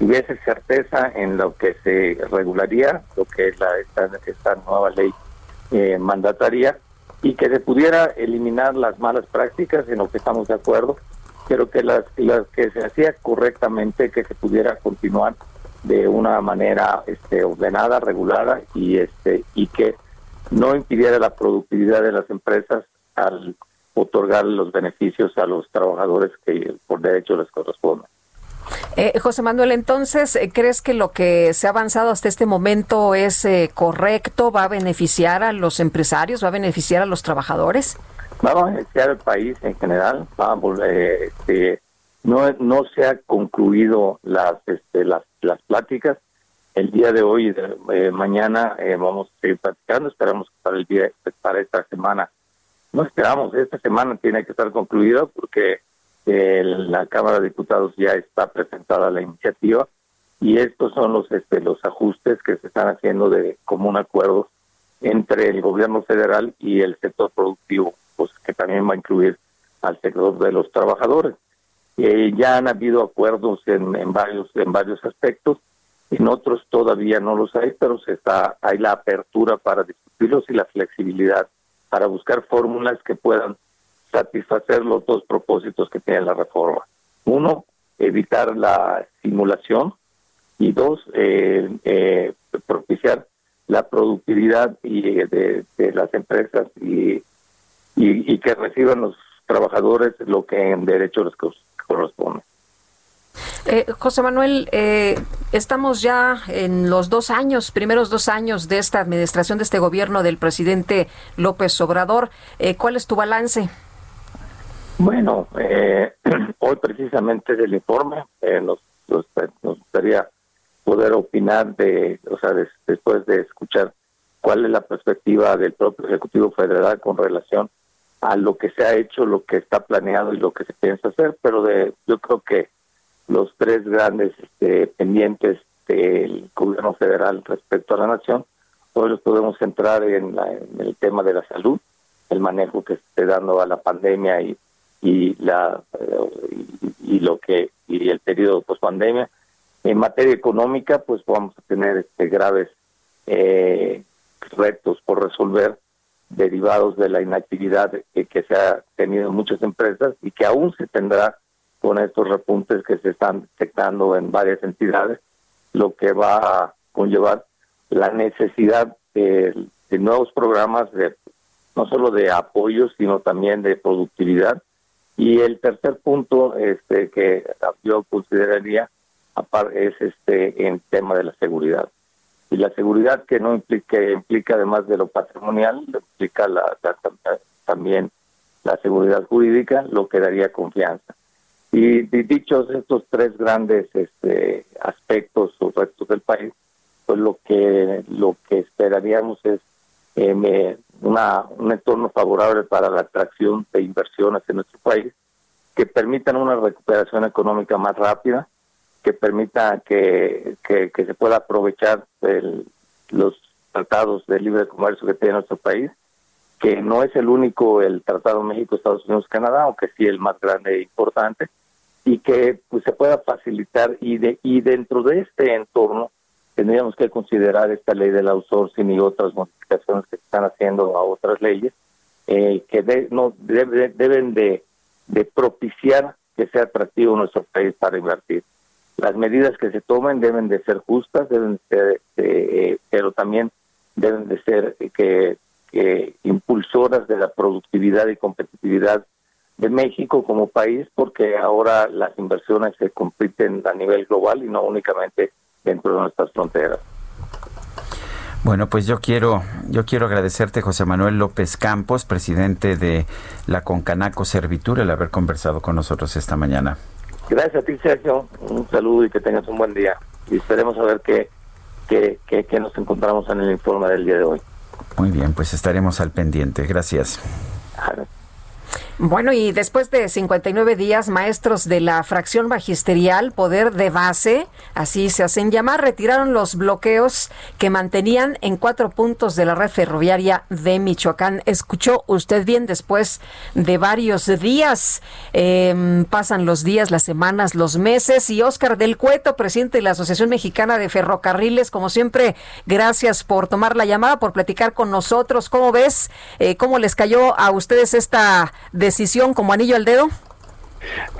hubiese certeza en lo que se regularía lo que es la esta, nueva ley eh, mandataria y que se pudiera eliminar las malas prácticas en lo que estamos de acuerdo pero que las, las que se hacía correctamente que se pudiera continuar de una manera este, ordenada regulada y este y que no impidiera la productividad de las empresas al otorgar los beneficios a los trabajadores que por derecho les corresponden. Eh, José Manuel, entonces, eh, ¿crees que lo que se ha avanzado hasta este momento es eh, correcto? ¿Va a beneficiar a los empresarios? ¿Va a beneficiar a los trabajadores? va a beneficiar al país en general va a volver, eh, este, no se ha concluido las este, las las pláticas el día de hoy eh, mañana eh, vamos a seguir platicando esperamos que para el día para esta semana no esperamos esta semana tiene que estar concluida porque eh, la Cámara de Diputados ya está presentada la iniciativa y estos son los este, los ajustes que se están haciendo de común acuerdo entre el gobierno federal y el sector productivo, pues que también va a incluir al sector de los trabajadores. Eh, ya han habido acuerdos en, en varios en varios aspectos, en otros todavía no los hay, pero se está hay la apertura para discutirlos y la flexibilidad para buscar fórmulas que puedan satisfacer los dos propósitos que tiene la reforma. Uno, evitar la simulación y dos, eh, eh, propiciar la productividad y eh, de, de las empresas y, y, y que reciban los trabajadores lo que en derecho les corresponde. Eh, José Manuel, eh, estamos ya en los dos años, primeros dos años de esta administración, de este gobierno del presidente López Obrador. Eh, ¿Cuál es tu balance? Bueno, eh, hoy precisamente del informe eh, nos, nos, nos gustaría poder opinar de, o sea, des- después de escuchar cuál es la perspectiva del propio Ejecutivo Federal con relación a lo que se ha hecho, lo que está planeado y lo que se piensa hacer, pero de, yo creo que los tres grandes este, pendientes del gobierno federal respecto a la nación, hoy los podemos centrar en, la- el tema de la salud, el manejo que se esté dando a la pandemia y, y la eh, y, lo que y el periodo post pandemia en materia económica pues vamos a tener este graves eh, retos por resolver derivados de la inactividad que, que se ha tenido en muchas empresas y que aún se tendrá con estos repuntes que se están detectando en varias entidades, lo que va a conllevar la necesidad de, de nuevos programas de no solo de apoyo, sino también de productividad. Y el tercer punto este, que yo consideraría es este en tema de la seguridad. Y la seguridad que no implica, implica además de lo patrimonial, implica la, también la seguridad jurídica, lo que daría confianza. Y, di- dichos estos tres grandes este, aspectos o retos del país, pues lo que lo que esperaríamos es eh, una, un entorno favorable para la atracción de inversiones en nuestro país, que permitan una recuperación económica más rápida, que permita que, que, se pueda aprovechar los tratados de libre comercio que tiene nuestro país, que no es el único el Tratado México, Estados Unidos, Canadá, aunque sí el más grande e importante, y que pues se pueda facilitar y de y dentro de este entorno tendríamos que considerar esta ley del outsourcing y otras modificaciones que se están haciendo a otras leyes eh, que de- no debe- deben de, de propiciar que sea atractivo nuestro país para invertir. Las medidas que se tomen deben de ser justas, deben de ser, eh, pero también deben de ser que impulsoras de la productividad y competitividad de México como país, porque ahora las inversiones se compiten a nivel global y no únicamente dentro de nuestras fronteras. Bueno, pues yo quiero, yo quiero agradecerte, José Manuel López Campos, presidente de la Concanaco Servitur, el haber conversado con nosotros esta mañana. Gracias a ti, Sergio. Un saludo y que tengas un buen día. Y esperemos a ver qué, qué, qué, qué nos encontramos en el informe del día de hoy. Muy bien, pues estaremos al pendiente. Gracias. Bueno, y después de 59 días, maestros de la fracción magisterial Poder de Base, así se hacen llamar, retiraron los bloqueos que mantenían en cuatro puntos de la red ferroviaria de Michoacán. Escuchó usted bien después de varios días. eh, pasan los días, las semanas, los meses. Y Oscar del Cueto, presidente de la Asociación Mexicana de Ferrocarriles, como siempre, gracias por tomar la llamada, por platicar con nosotros. ¿Cómo ves? Eh, ¿Cómo les cayó a ustedes esta decisión como anillo al dedo?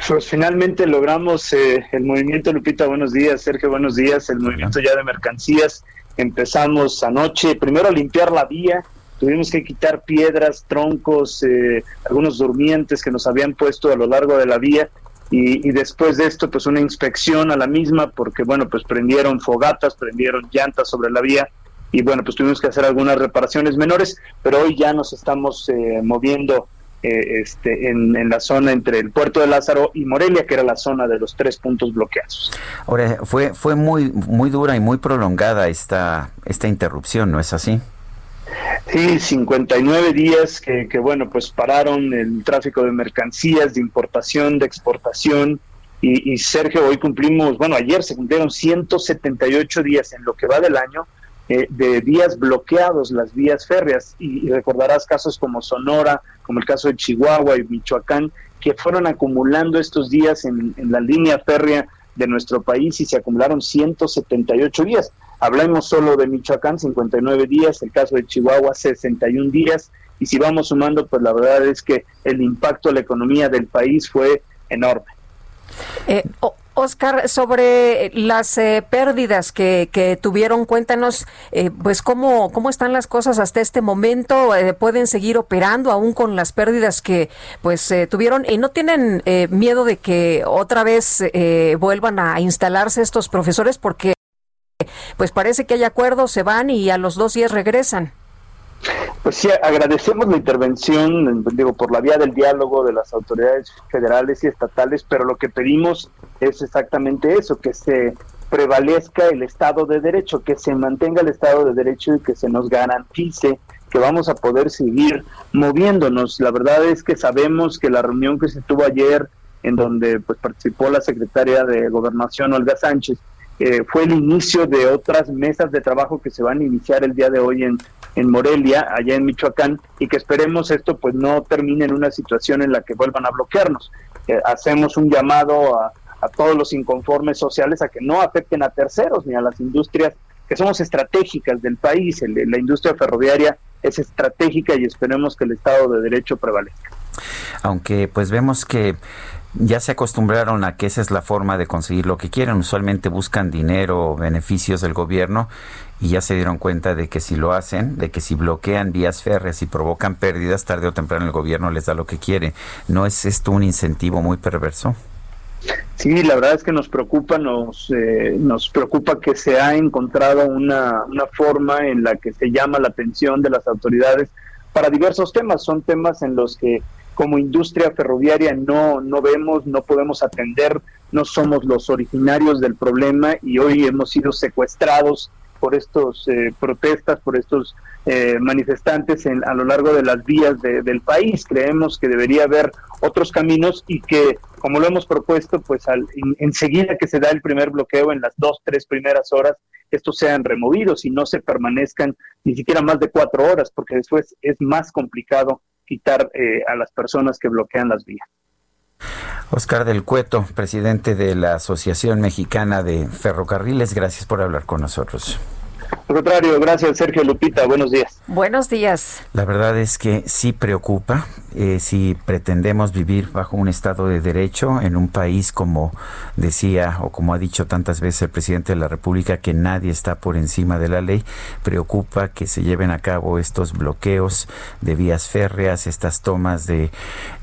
Pues finalmente logramos eh, el movimiento, Lupita, buenos días, Sergio, buenos días, el movimiento ya de mercancías. Empezamos anoche, primero a limpiar la vía, tuvimos que quitar piedras, troncos, eh, algunos durmientes que nos habían puesto a lo largo de la vía. Y, y después de esto pues una inspección a la misma porque bueno pues prendieron fogatas, prendieron llantas sobre la vía. Y bueno pues tuvimos que hacer algunas reparaciones menores, pero hoy ya nos estamos eh, moviendo eh, este, en, en la zona entre el puerto de Lázaro y Morelia, que era la zona de los tres puntos bloqueados. Ahora, fue, fue muy, muy dura y muy prolongada esta, esta interrupción, ¿no es así? Sí, 59 días que, que, bueno, pues pararon el tráfico de mercancías, de importación, de exportación. Y, y Sergio, hoy cumplimos, bueno, ayer se cumplieron 178 días en lo que va del año eh, de días bloqueados, las vías férreas. Y, recordarás casos como Sonora, como el caso de Chihuahua y Michoacán, que fueron acumulando estos días en, la línea férrea de nuestro país y se acumularon 178 días. Hablemos solo de Michoacán, 59 días, el caso de Chihuahua, 61 días, y si vamos sumando, pues la verdad es que el impacto a la economía del país fue enorme. Eh, Oscar, sobre las eh, pérdidas que, que tuvieron, cuéntanos, eh, pues cómo, cómo están las cosas hasta este momento. Eh, ¿Pueden seguir operando aún con las pérdidas que pues eh, tuvieron? ¿Y no tienen eh, miedo de que otra vez vuelvan a instalarse estos profesores? Porque pues parece que hay acuerdos, se van y a los dos días regresan. Pues sí, agradecemos la intervención, digo, por la vía del diálogo de las autoridades federales y estatales, pero lo que pedimos es exactamente eso, que se prevalezca el Estado de Derecho, que se mantenga el Estado de Derecho y que se nos garantice que vamos a poder seguir moviéndonos. La verdad es que sabemos que la reunión que se tuvo ayer, en donde pues participó la secretaria de Gobernación, Olga Sánchez, eh, fue el inicio de otras mesas de trabajo que se van a iniciar el día de hoy en, en Morelia, allá en Michoacán, y que esperemos esto pues no termine en una situación en la que vuelvan a bloquearnos. Eh, hacemos un llamado a, a todos los inconformes sociales a que no afecten a terceros ni a las industrias que somos estratégicas del país. La industria ferroviaria es estratégica y esperemos que el Estado de Derecho prevalezca. aunque pues vemos que ya se acostumbraron a que esa es la forma de conseguir lo que quieren. Usualmente buscan dinero o beneficios del gobierno y ya se dieron cuenta de que si lo hacen, de que si bloquean vías férreas y provocan pérdidas, tarde o temprano el gobierno les da lo que quiere. ¿No es esto un incentivo muy perverso? Sí, la verdad es que nos preocupa, nos, eh, nos preocupa que se ha encontrado una, una forma en la que se llama la atención de las autoridades para diversos temas. Son temas en los que como industria ferroviaria no, no vemos, no podemos atender, no somos los originarios del problema y hoy hemos sido secuestrados por estos eh, protestas, por estos eh, manifestantes en, a lo largo de las vías de- del país. Creemos que debería haber otros caminos y que, como lo hemos propuesto, pues al, en- enseguida que se da el primer bloqueo, en las dos, tres primeras horas, estos sean removidos y no se permanezcan ni siquiera más de cuatro horas, porque después es más complicado quitar eh, a las personas que bloquean las vías. Oscar del Cueto, presidente de la Asociación Mexicana de Ferrocarriles, gracias por hablar con nosotros. Al contrario, gracias Sergio Lupita, buenos días. Buenos días. La verdad es que sí preocupa eh, si pretendemos vivir bajo un Estado de Derecho en un país como decía o como ha dicho tantas veces el presidente de la República que nadie está por encima de la ley. Preocupa que se lleven a cabo estos bloqueos de vías férreas, estas tomas de,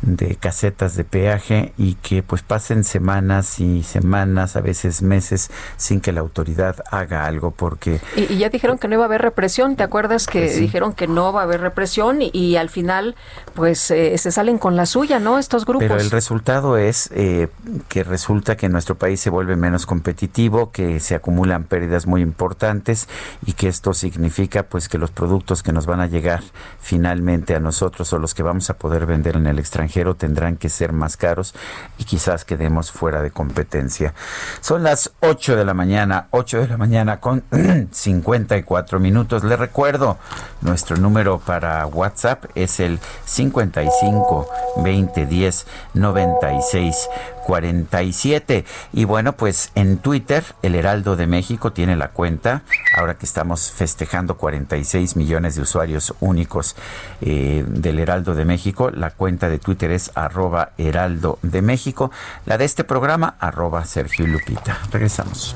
de casetas de peaje y que pues pasen semanas y semanas, a veces meses, sin que la autoridad haga algo porque Y, y ya dijeron que no iba a haber represión, ¿te acuerdas que Pues sí. dijeron que no va a haber represión y, y al final pues eh, se salen con la suya, ¿no? Estos grupos. Pero el resultado es eh, que resulta que nuestro país se vuelve menos competitivo, que se acumulan pérdidas muy importantes y que esto significa pues que los productos que nos van a llegar finalmente a nosotros o los que vamos a poder vender en el extranjero tendrán que ser más caros y quizás quedemos fuera de competencia. Son las 8 de la mañana, 8 de la mañana con 54 minutos. Le recuerdo, nuestro número para WhatsApp es el 55 20 10 96 47. Y bueno, pues en Twitter, el Heraldo de México tiene la cuenta, ahora que estamos festejando 46 millones de usuarios únicos eh, del Heraldo de México, la cuenta de Twitter es arroba Heraldo de México, la de este programa, arroba Sergio Lupita. Regresamos.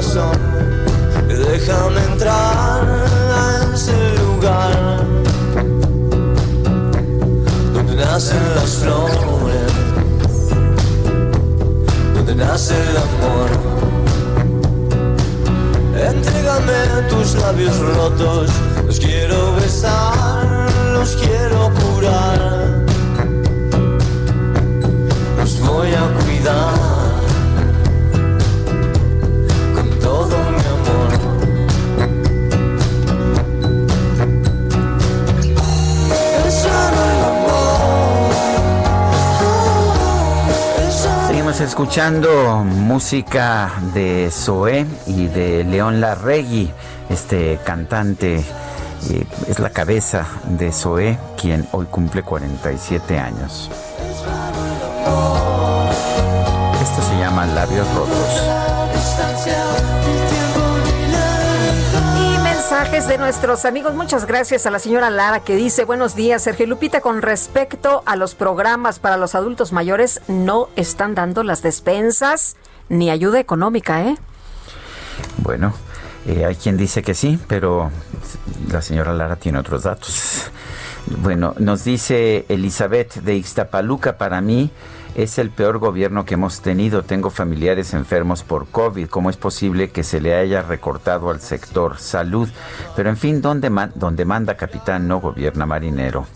Corazón déjame entrar a ese lugar donde nacen las flores, donde nace el amor. Entrégame tus labios rotos, los quiero besar, los quiero curar, los voy a cuidar. Escuchando música de Zoé y de León Larregui, este cantante. eh, es la cabeza de Zoé, quien hoy cumple 47 años. Esto se llama Labios Rotos. Mensajes de nuestros amigos. Muchas gracias a la señora Lara que dice, buenos días, Sergio Lupita, con respecto a los programas para los adultos mayores, no están dando las despensas ni ayuda económica, ¿eh? Bueno, eh, hay quien dice que sí, pero la señora Lara tiene otros datos. Bueno, nos dice Elizabeth de Ixtapaluca, para mí Es el peor gobierno que hemos tenido. Tengo familiares enfermos por COVID. ¿Cómo es posible que se le haya recortado al sector salud? Pero en fin, donde manda capitán no gobierna marinero.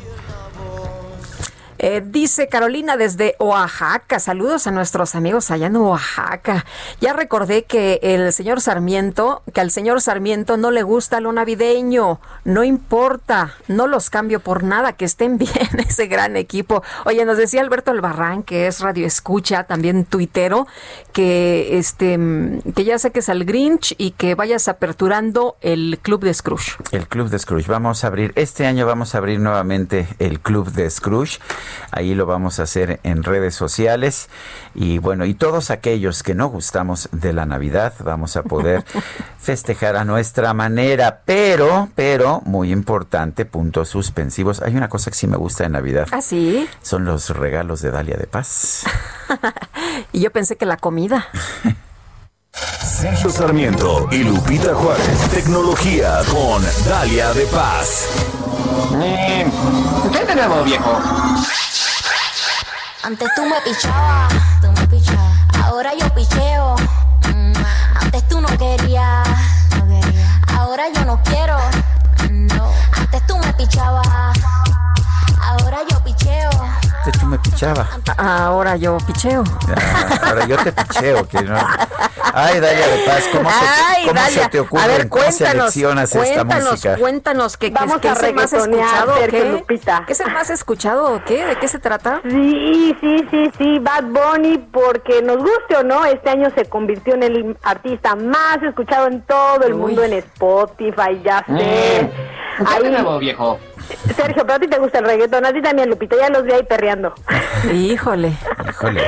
Eh, dice Carolina desde Oaxaca. Saludos a nuestros amigos allá en Oaxaca. Ya recordé que el señor Sarmiento, que al señor Sarmiento no le gusta lo navideño. No importa, no los cambio por nada, que estén bien ese gran equipo. Oye, nos decía Alberto Albarrán, que es radio escucha, también tuitero, que este que ya saques al Grinch y que vayas aperturando el club de Scrooge. El Club de Scrooge. Vamos a abrir, este año vamos a abrir nuevamente el Club de Scrooge. Ahí lo vamos a hacer en redes sociales. Y bueno, y todos aquellos que no gustamos de la Navidad, vamos a poder festejar a nuestra manera. Pero, pero, muy importante, puntos suspensivos. Hay una cosa que sí me gusta de Navidad. ¿Ah, sí? Son los regalos de Dalia de Paz. Y yo pensé que la comida. Sergio Sarmiento y Lupita Juárez. Tecnología con Dalia de Paz. ¿Qué tenemos, viejo? Antes tú me pichabas, tú me pichabas. Ahora yo picheo. Mm, Antes tú no querías, ahora yo no quiero. No. Antes tú me pichabas, ahora yo picheo. Este tú me pichaba. Ahora yo picheo. Ah, ahora yo te picheo. Que no. Ay, Dalia de Paz, ¿cómo se, cómo se te ocurre? a ver, ¿Cómo cuéntanos, seleccionas esta cuéntanos, música? cuéntanos, que, que- Vamos que a es el más escuchado o qué? Lupita. ¿Qué es el más escuchado o qué? ¿De qué se trata? Sí, sí, sí, sí, Bad Bunny, porque nos guste o no, este año se convirtió en el artista más escuchado en todo el Uy. mundo en Spotify, ya sé. ¿Qué Ahí, tenemos, viejo? Sergio, pero a ti te gusta el reggaetón, a ti también, Lupita, ya los vi ahí perreando. Híjole. Híjole.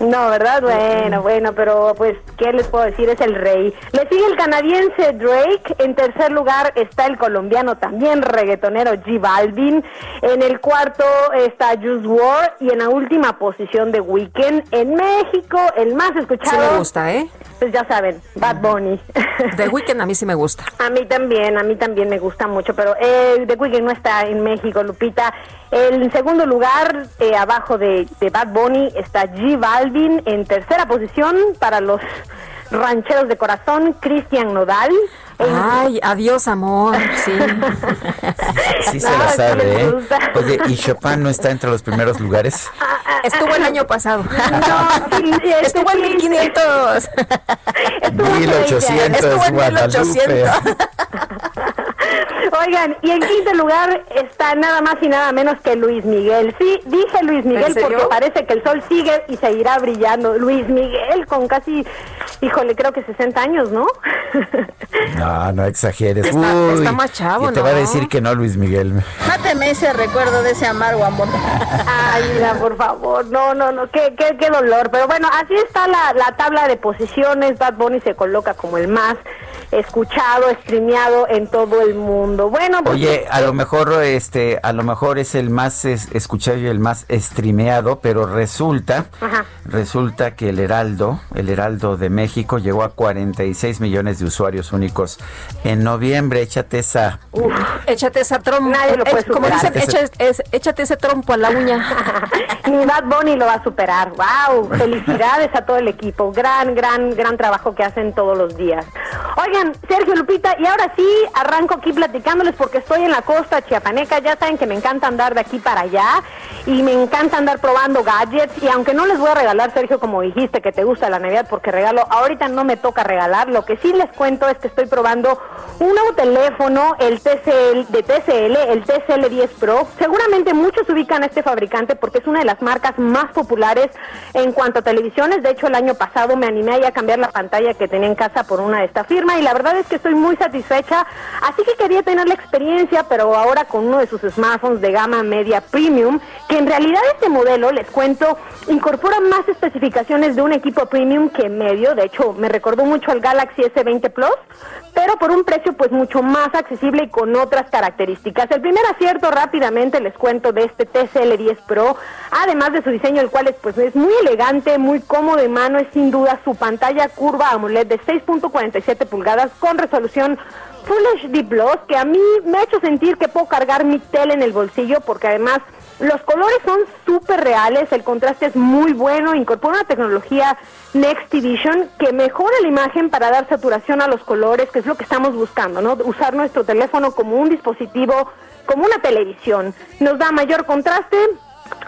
No, ¿verdad? Bueno, bueno, pero pues, ¿qué les puedo decir? Es el rey. Le sigue el canadiense Drake. En tercer lugar está el colombiano también reggaetonero G Balvin. En el cuarto está Juice WRLD. Y en la última posición de Weekend. En México, el más escuchado. Sí me gusta, ¿eh? Pues ya saben, Bad Bunny. The Weeknd a mí sí me gusta. A mí también, a mí también me gusta mucho, pero eh, The Weeknd no está en México, Lupita. En segundo lugar, eh, abajo de, de Bad Bunny, está G Balvin. En tercera posición, para los rancheros de corazón, Cristian Nodal. En- Ay, adiós, amor. Sí. Sí se No, la sabe, ¿eh? gusta. Oye, ¿y Chopin no está entre los primeros lugares? Estuvo el año pasado. No, sí, este Estuvo en sí. 1500. 1800, Estuvo en Guadalupe. 1800. Oigan, y en quinto lugar está nada más y nada menos que Luis Miguel. Sí, dije Luis Miguel porque parece que el sol sigue y seguirá brillando. Luis Miguel con casi, híjole, creo que 60 años, ¿no? No, no exageres. Está- Uy, está más chavo, y te va a ¿no? decir que no, Luis Miguel. Máteme ese recuerdo de ese amargo amor. Ay, mira, por favor, no, no, no, qué, qué, qué dolor. Pero bueno, así está la, la tabla de posiciones. Bad Bunny se coloca como el más escuchado, streameado en todo el mundo. Bueno, pues, Oye, a lo mejor este, a lo mejor es el más es- escuchado y el más streameado, pero resulta, Ajá. resulta que el Heraldo, el Heraldo de México llegó a 46 millones de usuarios únicos en noviembre. Échate esa. Uf, échate esa trompa. Nadie lo puede como superar. dicen, es- échate ese trompo a la uña. Ni Bad Bunny lo va a superar. ¡Wow! Felicidades a todo el equipo. Gran, gran, gran trabajo que hacen todos los días. Oigan, Sergio Lupita, y ahora sí arranco aquí platicándoles porque estoy en la costa chiapaneca. Ya saben que me encanta andar de aquí para allá y me encanta andar probando gadgets. Y aunque no les voy a regalar, Sergio, como dijiste que te gusta la Navidad porque regalo, ahorita no me toca regalar. Lo que sí les cuento es que estoy probando un nuevo teléfono, el TCL, de TCL, el TCL 10 Pro. Seguramente muchos ubican a este fabricante porque es una de las marcas más populares en cuanto a televisiones. De hecho, el año pasado me animé a cambiar la pantalla que tenía en casa por una de esta firma y la verdad es que estoy muy satisfecha. Así que quería tener la experiencia, pero ahora con uno de sus smartphones de gama media premium, que en realidad este modelo, les cuento, incorpora más especificaciones de un equipo premium que medio. De hecho, me recordó mucho al Galaxy S20 Plus, pero por un precio pues mucho más accesible y con otras características. El primer acierto rápidamente les cuento de este TCL 10 Pro, además de su diseño, el cual es pues es muy elegante, muy cómodo de mano, es sin duda su pantalla curva AMOLED de 6.47 pulgadas con resolución Full HD Plus, que a mí me ha hecho sentir que puedo cargar mi tele en el bolsillo porque además Los colores son súper reales, el contraste es muy bueno, incorpora una tecnología Next Vision que mejora la imagen para dar saturación a los colores, que es lo que estamos buscando, ¿no? Usar nuestro teléfono como un dispositivo, como una televisión. Nos da mayor contraste,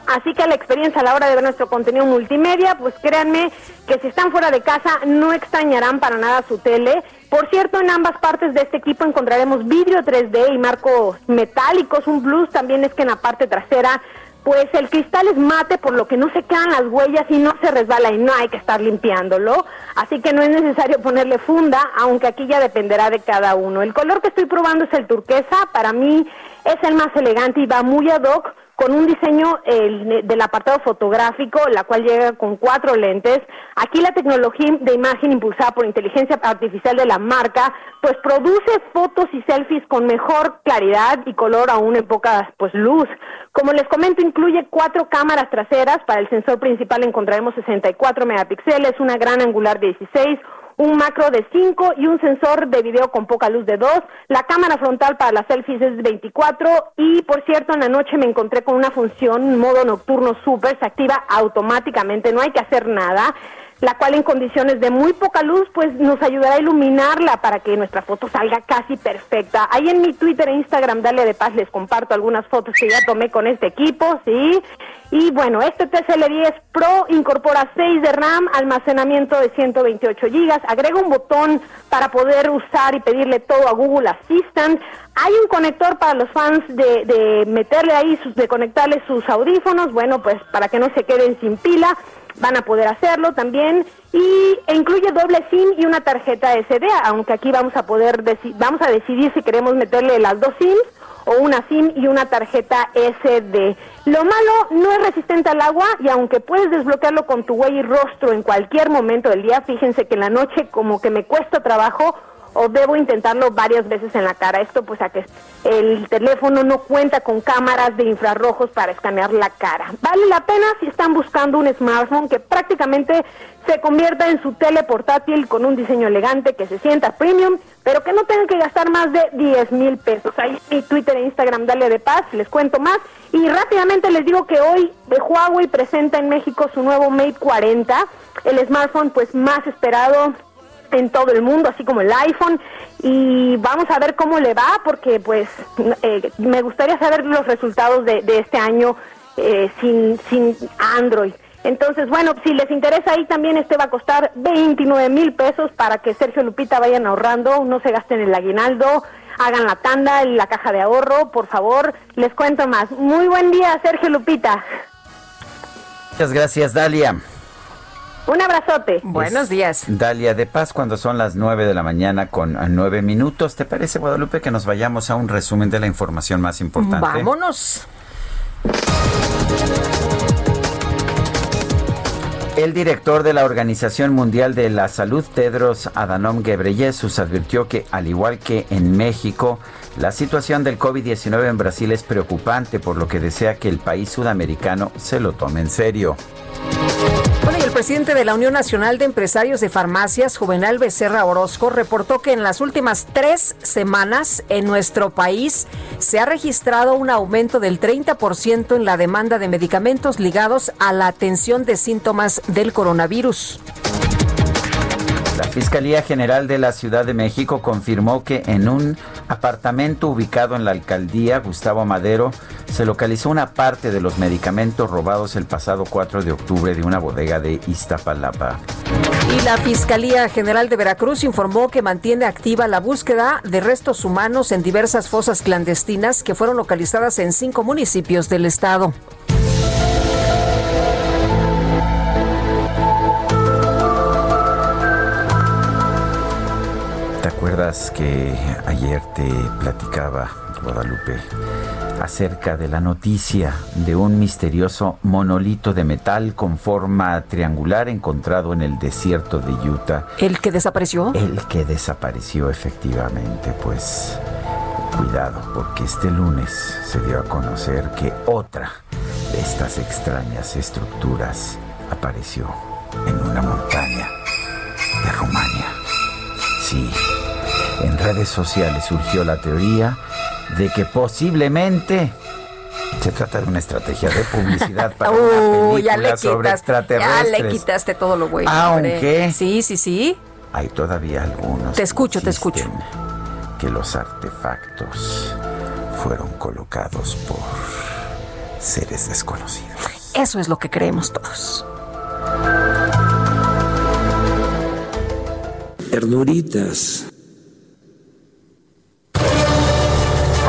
Así que la experiencia a la hora de ver nuestro contenido multimedia, pues créanme que si están fuera de casa no extrañarán para nada su tele. Por cierto, en ambas partes de este equipo encontraremos vidrio 3D y marcos metálicos. Un plus también es que en la parte trasera, pues el cristal es mate, por lo que no se quedan las huellas y no se resbala y no hay que estar limpiándolo. Así que no es necesario ponerle funda, aunque aquí ya dependerá de cada uno. El color que estoy probando es el turquesa. Para mí es el más elegante y va muy ad hoc con un diseño el, del apartado fotográfico, la cual llega con cuatro lentes. Aquí la tecnología de imagen impulsada por inteligencia artificial de la marca, pues produce fotos y selfies con mejor claridad y color aún en poca pues luz. Como les comento, incluye cuatro cámaras traseras. Para el sensor principal encontraremos 64 megapíxeles, una gran angular de 16, un macro de 5 y un sensor de video con poca luz de 2. La cámara frontal para las selfies es de 24 y por cierto en la noche me encontré con una función modo nocturno super, se activa automáticamente, no hay que hacer nada la cual en condiciones de muy poca luz pues nos ayudará a iluminarla para que nuestra foto salga casi perfecta. Ahí en mi Twitter e Instagram, Dale de Paz, les comparto algunas fotos que ya tomé con este equipo, ¿sí? Y bueno, este TCL10 Pro incorpora 6 de RAM, almacenamiento de 128 gigas, agrega un botón para poder usar y pedirle todo a Google Assistant. Hay un conector para los fans de, de meterle ahí, sus, de conectarle sus audífonos, bueno, pues para que no se queden sin pila van a poder hacerlo también y e incluye doble SIM y una tarjeta SD, aunque aquí vamos a poder vamos a decidir si queremos meterle las dos SIMs o una SIM y una tarjeta SD. Lo malo no es resistente al agua y aunque puedes desbloquearlo con tu huella y rostro en cualquier momento del día, fíjense que en la noche como que me cuesta trabajo o debo intentarlo varias veces en la cara. Esto pues a que el teléfono no cuenta con cámaras de infrarrojos para escanear la cara. Vale la pena si están buscando un smartphone que prácticamente se convierta en su tele portátil con un diseño elegante, que se sienta premium, pero que no tengan que gastar más de 10 mil pesos. Ahí mi Twitter e Instagram, dale de paz, les cuento más. Y rápidamente les digo que hoy de Huawei presenta en México su nuevo Mate 40, el smartphone pues más esperado en todo el mundo, así como el iPhone, y vamos a ver cómo le va, porque pues eh, me gustaría saber los resultados de, de este año eh, sin, sin Android. Entonces, bueno, si les interesa ahí también, este va a costar 29 mil pesos para que Sergio Lupita vayan ahorrando, no se gasten el aguinaldo, hagan la tanda, la caja de ahorro, por favor, les cuento más. Muy buen día, Sergio Lupita. Muchas gracias, Dalia. Un abrazote. Buenos días. Dalia de Paz, cuando son las 9 de la mañana con eh, nueve minutos. ¿Te parece, Guadalupe, que nos vayamos a un resumen de la información más importante? Vámonos. El director de la Organización Mundial de la Salud, Tedros Adhanom Ghebreyesus, advirtió que, al igual que en México, la situación del COVID-19 en Brasil es preocupante, por lo que desea que el país sudamericano se lo tome en serio. Bueno, el presidente de la Unión Nacional de Empresarios de Farmacias, Juvenal Becerra Orozco, reportó que en las últimas tres semanas en nuestro país se ha registrado un aumento del 30% en la demanda de medicamentos ligados a la atención de síntomas del coronavirus. La Fiscalía General de la Ciudad de México confirmó que en un apartamento ubicado en la alcaldía Gustavo Madero se localizó una parte de los medicamentos robados el pasado 4 de octubre de una bodega de Iztapalapa. Y la Fiscalía General de Veracruz informó que mantiene activa la búsqueda de restos humanos en diversas fosas clandestinas que fueron localizadas en cinco municipios del estado. ¿Te acuerdas que ayer te platicaba, Guadalupe, acerca de la noticia de un misterioso monolito de metal con forma triangular encontrado en el desierto de Utah? ¿El que desapareció? El que desapareció efectivamente, pues cuidado, porque este lunes se dio a conocer que otra de estas extrañas estructuras apareció en una montaña de Rumania. Sí, en redes sociales surgió la teoría de que posiblemente Se trata de una estrategia de publicidad para Uh, una ya le película sobre quitaste, ya extraterrestres. le quitaste todo lo bueno. Aunque-. Sí, sí, sí. Hay todavía algunos Te escucho, te escucho. que los artefactos fueron colocados por seres desconocidos. Eso es lo que creemos todos. Ternuritas.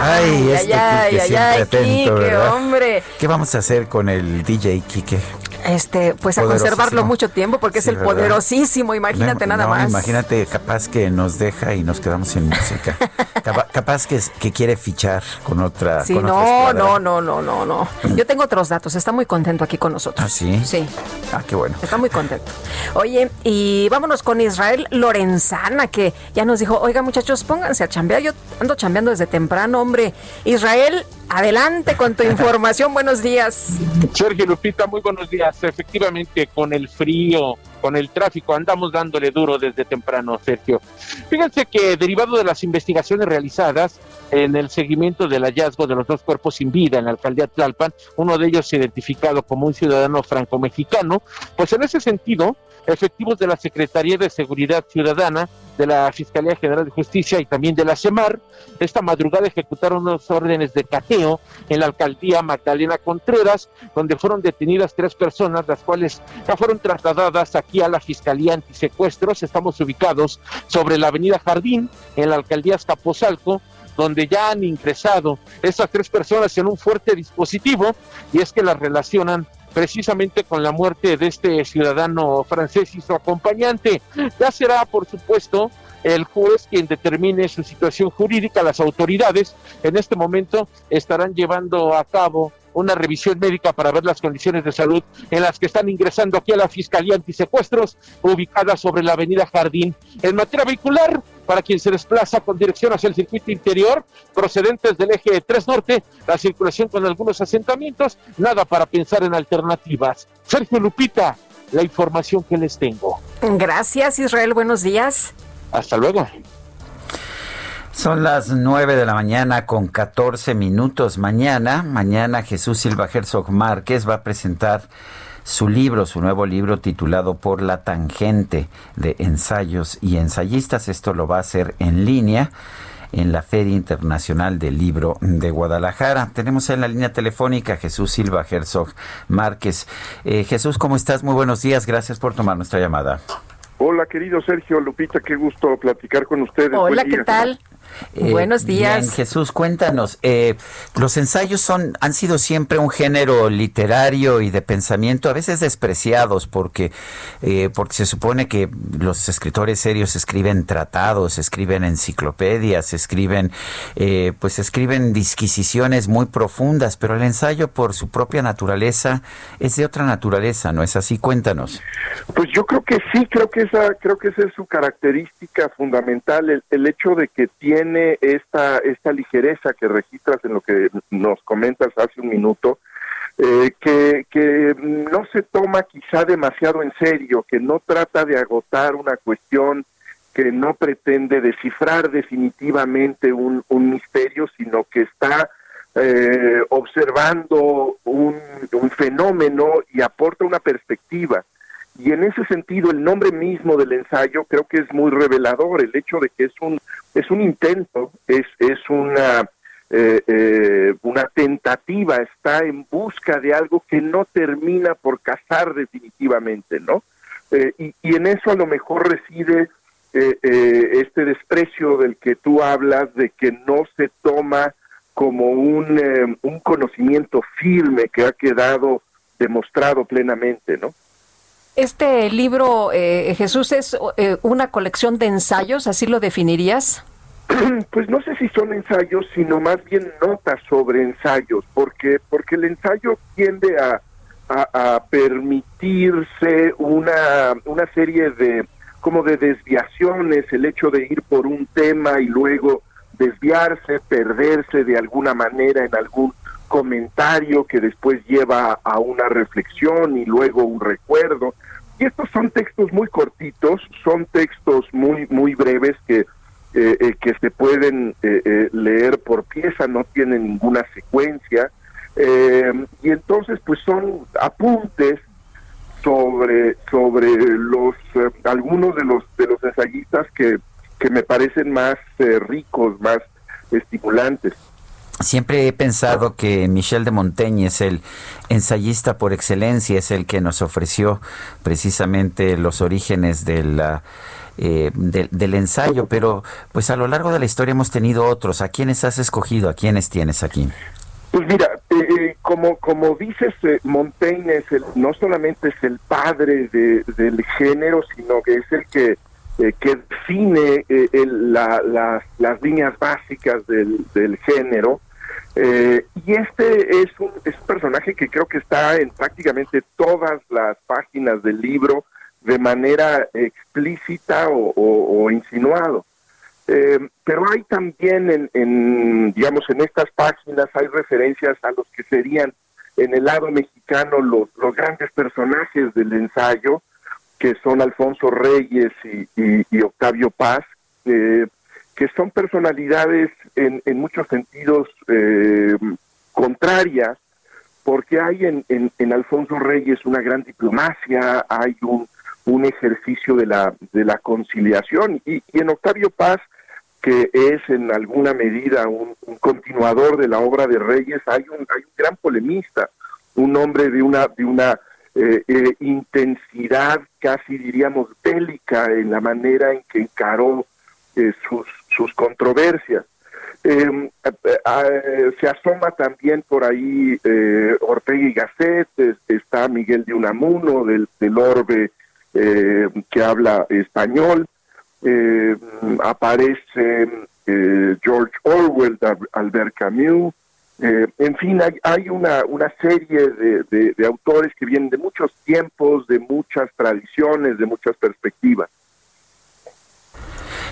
Ay, este ay, Quique ay, siempre ay, atento, Quique, ¿verdad? hombre. ¿Qué vamos a hacer con el DJ Quique? Este, pues a conservarlo mucho tiempo porque es el ¿verdad? poderosísimo, imagínate No, nada no, más. Imagínate, capaz que nos deja y nos quedamos sin música. Capa- capaz que, que quiere fichar con otra. Sí, con no, no, no, no, no, no. Yo tengo otros datos. Está muy contento aquí con nosotros. ¿Ah, sí? Sí. Ah, qué bueno. Está muy contento. Oye, y vámonos con Israel Lorenzana, que ya nos dijo, oiga muchachos, pónganse a chambear. Yo ando chambeando desde temprano, hombre. Israel, adelante con tu información. Buenos días. Sergio Lupita, muy buenos días. Efectivamente, con el frío, con el tráfico, andamos dándole duro desde temprano, Sergio. Fíjense que derivado de las investigaciones realizadas en el seguimiento del hallazgo de los dos cuerpos sin vida en la alcaldía Tlalpan, uno de ellos identificado como un ciudadano franco-mexicano, pues en ese sentido, efectivos de la Secretaría de Seguridad Ciudadana, de la Fiscalía General de Justicia y también de la CEMAR, esta madrugada ejecutaron unos órdenes de cateo en la alcaldía Magdalena Contreras, donde fueron detenidas tres personas, las cuales ya fueron trasladadas aquí a la Fiscalía Antisecuestros. Estamos ubicados sobre la avenida Jardín, en la alcaldía Escapozalco, donde ya han ingresado estas tres personas en un fuerte dispositivo, y es que las relacionan precisamente con la muerte de este ciudadano francés y su acompañante. Ya será, por supuesto, el juez quien determine su situación jurídica. Las autoridades en este momento estarán llevando a cabo una revisión médica para ver las condiciones de salud en las que están ingresando aquí a la Fiscalía Antisecuestros, ubicada sobre la avenida Jardín. En materia vehicular, para quien se desplaza con dirección hacia el circuito interior, procedentes del eje 3 Norte, la circulación con algunos asentamientos, nada para pensar en alternativas. Sergio Lupita, la información que les tengo. Gracias, Israel. Buenos días. Hasta luego. Son las 9 de la mañana con 14 minutos. Mañana, mañana Jesús Silva Herzog Márquez va a presentar su libro, su nuevo libro titulado Por la tangente de ensayos y ensayistas. Esto lo va a hacer en línea en la Feria Internacional del Libro de Guadalajara. Tenemos en la línea telefónica a Jesús Silva Herzog Márquez. Eh, Jesús, ¿cómo estás? Muy buenos días. Gracias por tomar nuestra llamada. Hola, querido Sergio Lupita, qué gusto platicar con ustedes. Hola, ¿qué día. Tal? Buenos días. Eh, Bien, Jesús, cuéntanos. eh, los ensayos son han sido siempre un género literario y de pensamiento, a veces despreciados, porque eh, porque se supone que los escritores serios escriben tratados, escriben enciclopedias, escriben eh, pues escriben disquisiciones muy profundas, pero el ensayo por su propia naturaleza es de otra naturaleza, ¿no es así? Cuéntanos. Pues yo creo que sí, creo que esa, creo que esa es su característica fundamental, el, el hecho de que tiene esta, esta ligereza que registras en lo que nos comentas hace un minuto, eh, que, que no se toma quizá demasiado en serio, que no trata de agotar una cuestión, que no pretende descifrar definitivamente un, un misterio, sino que está eh, observando un, un fenómeno y aporta una perspectiva. Y en ese sentido, el nombre mismo del ensayo creo que es muy revelador, el hecho de que es un, es un intento, es, es una, eh, eh, una tentativa, está en busca de algo que no termina por casar definitivamente, ¿no? Eh, y, y en eso a lo mejor reside eh, este desprecio del que tú hablas, de que no se toma como un, un conocimiento firme que ha quedado demostrado plenamente, ¿no? Este libro, eh, Jesús, es eh, una colección de ensayos, ¿así lo definirías? Pues no sé si son ensayos, sino más bien notas sobre ensayos, porque porque el ensayo tiende a, a, a permitirse una, una serie de como de desviaciones, el hecho de ir por un tema y luego desviarse, perderse de alguna manera en algún comentario que después lleva a una reflexión y luego un recuerdo. Y estos son textos muy cortitos, son textos muy muy breves que eh, eh, que se pueden eh, eh, leer por pieza, no tienen ninguna secuencia. Y entonces, pues son apuntes sobre sobre los algunos de los de los ensayistas que, que me parecen más ricos, más estimulantes. Siempre he pensado que Michel de Montaigne es el ensayista por excelencia, es el que nos ofreció precisamente los orígenes eh, del- del ensayo, pero pues a lo largo de la historia hemos tenido otros. ¿A quiénes has escogido? ¿A quiénes tienes aquí? Pues mira, eh, eh, como como dices, eh, Montaigne es el, no solamente es el padre de- del género, sino que es el que eh, que define eh, el- la- las, las líneas básicas del, del género. Eh, y este es un, es un personaje que creo que está en prácticamente todas las páginas del libro de manera explícita o, o- insinuado. Eh, pero hay también en, en, digamos, en estas páginas hay referencias a los que serían en el lado mexicano los, los grandes personajes del ensayo, que son Alfonso Reyes y, Octavio Paz, eh, que son personalidades en, muchos sentidos eh, contrarias, porque hay en, en, Alfonso Reyes una gran diplomacia, hay un, un ejercicio de la, de la conciliación, y, y en Octavio Paz, que es en alguna medida un, un continuador de la obra de Reyes, hay un, hay un gran polemista, un hombre de una, de una eh, eh, intensidad casi diríamos bélica en la manera en que encaró eh, sus, sus controversias. Eh, se asoma también por ahí eh, Ortega y Gasset, es- está Miguel de Unamuno del, del Orbe que habla español, eh, aparece George Orwell, Al- Albert Camus, eh, en fin, hay, hay una, serie de autores que vienen de muchos tiempos, de muchas tradiciones, de muchas perspectivas.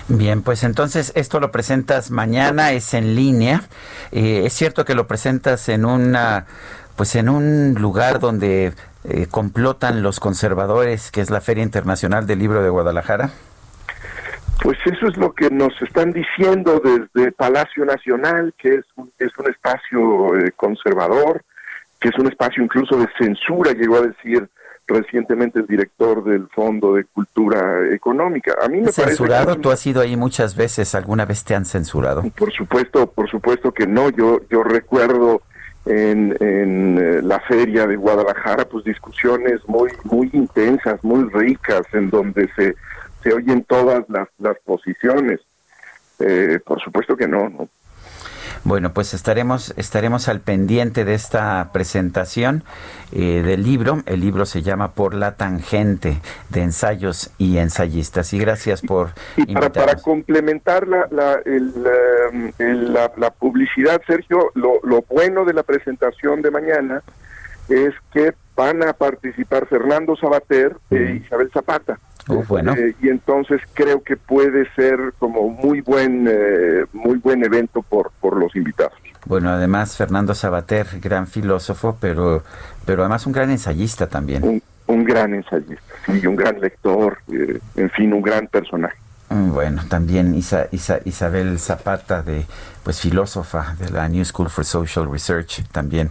Bien, pues entonces esto lo presentas mañana, es en línea. Eh, es cierto que lo presentas en una, pues en un lugar donde eh, complotan los conservadores, que es la Feria Internacional del Libro de Guadalajara. Pues eso es lo que nos están diciendo desde Palacio Nacional, que es un, es un espacio eh, conservador, que es un espacio incluso de censura, llegó a decir recientemente el director del Fondo de Cultura Económica. A mí me parece que ¿Censurado? Tú has ido ahí muchas veces. ¿Alguna vez te han censurado? Por supuesto, por supuesto que no. Yo yo recuerdo en, en eh, la feria de Guadalajara, pues discusiones muy muy intensas, muy ricas, en donde se se oyen todas las las posiciones. Eh, por supuesto que no, no. Bueno, pues estaremos, estaremos al pendiente de esta presentación eh, del libro. El libro se llama Por la tangente de ensayos y ensayistas. Y gracias por Y para, para complementar la, la, el, eh, el- la, la publicidad, Sergio, lo, lo bueno de la presentación de mañana es que van a participar Fernando Sabater e Isabel Zapata. Bueno. Eh, y entonces creo que puede ser como muy buen eh, muy buen evento por por los invitados. Bueno, además Fernando Sabater, gran filósofo, pero, pero además un gran ensayista también. Un, un gran ensayista, sí, un gran lector, eh, en fin, un gran personaje. Mm, Bueno, también Isa- Isa- Isabel Zapata, de pues filósofa de la New School for Social Research, también.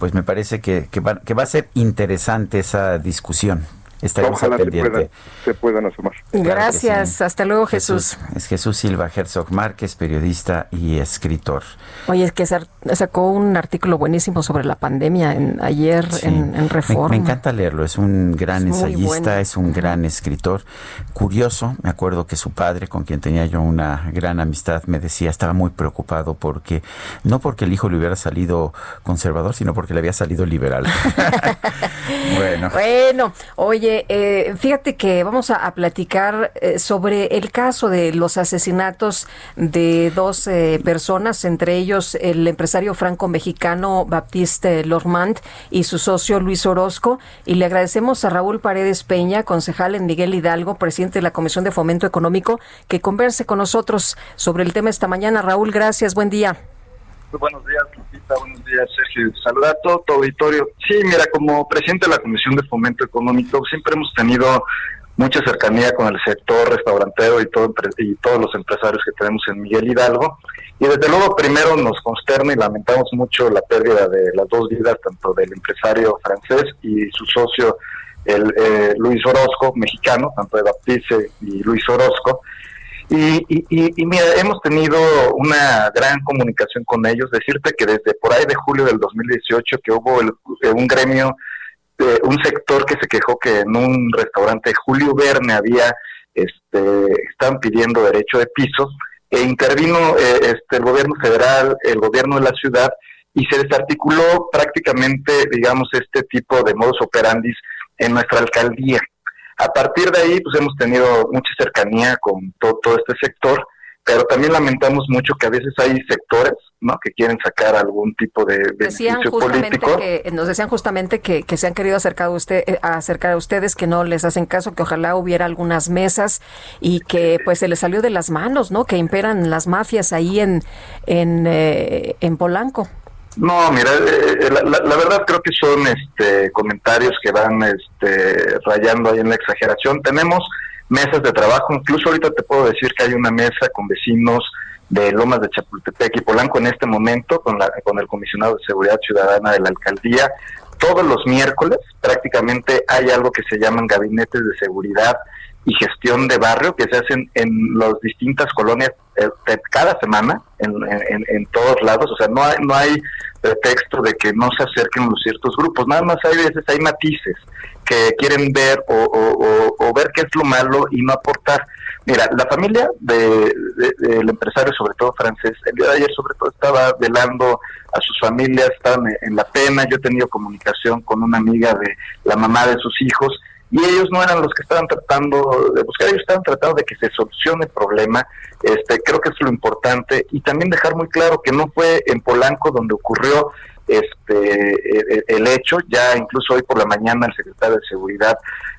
Pues me parece que, que, va, que va a ser interesante esa discusión. Estaremos Ojalá al se pendiente. puedan, se puedan asomar. Gracias, hasta luego Jesús. Es Jesús Silva Herzog Márquez, periodista y escritor. Oye, es que sacó un artículo buenísimo sobre la pandemia en, ayer en, Reforma. me encanta leerlo, es un gran Es ensayista, bueno. es un gran escritor. Curioso, me acuerdo que su padre, con quien tenía yo una gran amistad, me decía, estaba muy preocupado porque, no porque el hijo le hubiera salido conservador, sino porque le había salido liberal. bueno. Bueno, oye, eh, fíjate que vamos a, platicar eh, sobre el caso de los asesinatos de dos eh, personas, entre ellos el empresario franco-mexicano Baptiste Lormand y su socio Luis Orozco. Y le agradecemos a Raúl Paredes Peña, concejal en Miguel Hidalgo, presidente de la Comisión de Fomento Económico, que converse con nosotros sobre el tema esta mañana. Raúl, gracias, buen día. Buenos días, Lupita. Buenos días, Sergio. Saludar a todo tu auditorio. Sí, mira, como presidente de la Comisión de Fomento Económico, siempre hemos tenido mucha cercanía con el sector restaurantero y, todo, y todos los empresarios que tenemos en Miguel Hidalgo. Y desde luego, primero nos consterna y lamentamos mucho la pérdida de las dos vidas, tanto del empresario francés y su socio, el eh, Luis Orozco, mexicano, tanto de Baptiste y Luis Orozco. Y, y, y- y mira, hemos tenido una gran comunicación con ellos. Decirte que desde por ahí de julio del 2018 que hubo el- eh, un gremio, eh, un sector que se quejó que en un restaurante Julio Verne había, este, estaban pidiendo derecho de piso e intervino eh, este, el gobierno federal, el gobierno de la ciudad y se desarticuló prácticamente, digamos, este tipo de modus operandis en nuestra alcaldía. A partir de ahí, pues hemos tenido mucha cercanía con to- todo este sector, pero también lamentamos mucho que a veces hay sectores, ¿no? Que quieren sacar algún tipo de Decían beneficio justamente político. que, nos decían justamente que, que se han querido acercar a, usted, eh, acercar a ustedes, que no les hacen caso, que ojalá hubiera algunas mesas y que pues se les salió de las manos, ¿no? Que imperan las mafias ahí en, en, eh, en Polanco. No, mira, eh, la, la- la verdad creo que son este, comentarios que van este, rayando ahí en la exageración. Tenemos mesas de trabajo, incluso ahorita te puedo decir que hay una mesa con vecinos de Lomas de Chapultepec y Polanco en este momento con, la, con el comisionado de Seguridad Ciudadana de la alcaldía. Todos los miércoles prácticamente hay algo que se llaman gabinetes de seguridad y gestión de barrio que se hacen en las distintas colonias eh, cada semana en, en- todos lados. O sea, no hay, no hay pretexto de que no se acerquen los ciertos grupos. Nada más hay veces, hay matices que quieren ver o, ver qué es lo malo y no aportar. Mira, la familia de- de- del empresario, sobre todo francés, el día de ayer sobre todo estaba velando a sus familias, estaban en la pena. Yo he tenido comunicación con una amiga de la mamá de sus hijos y ellos no eran los que estaban tratando de buscar, ellos estaban tratando de que se solucione el problema. Este, creo que es lo importante y también dejar muy claro que no fue en Polanco donde ocurrió este el, el hecho, ya incluso hoy por la mañana el secretario de Seguridad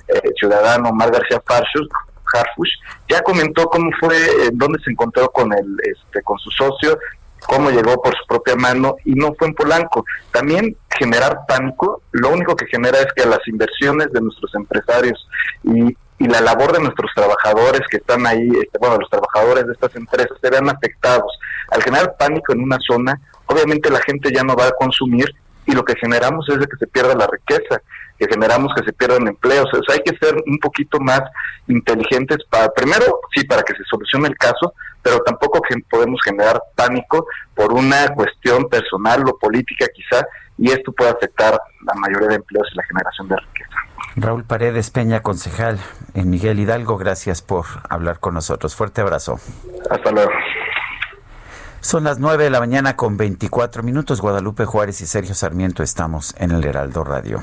eh, Ciudadano, Mar García Farfus, Harfush, ya comentó cómo fue, eh, dónde se encontró con el este con su socio, cómo llegó por su propia mano y no fue en Polanco. También generar pánico, lo único que genera es que las inversiones de nuestros empresarios y, y la labor de nuestros trabajadores que están ahí, este, bueno, los trabajadores de estas empresas se vean afectados. Al generar pánico en una zona, obviamente la gente ya no va a consumir y lo que generamos es de que se pierda la riqueza, que generamos que se pierdan empleos. Hay que ser un poquito más inteligentes para, primero, sí, para que se solucione el caso, pero tampoco que podemos generar pánico por una cuestión personal o política quizá, y esto puede afectar la mayoría de empleos y la generación de riqueza. Raúl Paredes Peña, concejal en Miguel Hidalgo, gracias por hablar con nosotros. Fuerte abrazo. Hasta luego. Son las 9 de la mañana con 24 minutos. Guadalupe Juárez y Sergio Sarmiento estamos en el Heraldo Radio.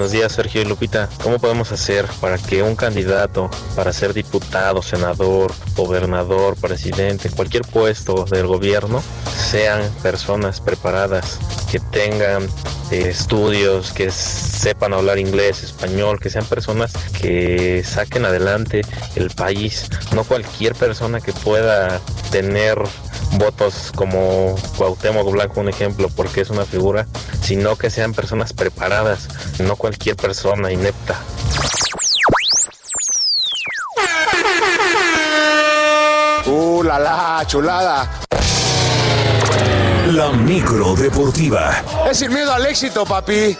Buenos días, Sergio y Lupita. ¿Cómo podemos hacer para que un candidato para ser diputado, senador, gobernador, presidente, cualquier puesto del gobierno, sean personas preparadas, que tengan eh, estudios, que sepan hablar inglés, español, que sean personas que saquen adelante el país, no cualquier persona que pueda tener votos como Cuauhtémoc Blanco, un ejemplo, porque es una figura, sino que sean personas preparadas, no cualquier persona inepta. ¡Uh, la la, chulada! La micro deportiva. Es sin miedo al éxito, papi.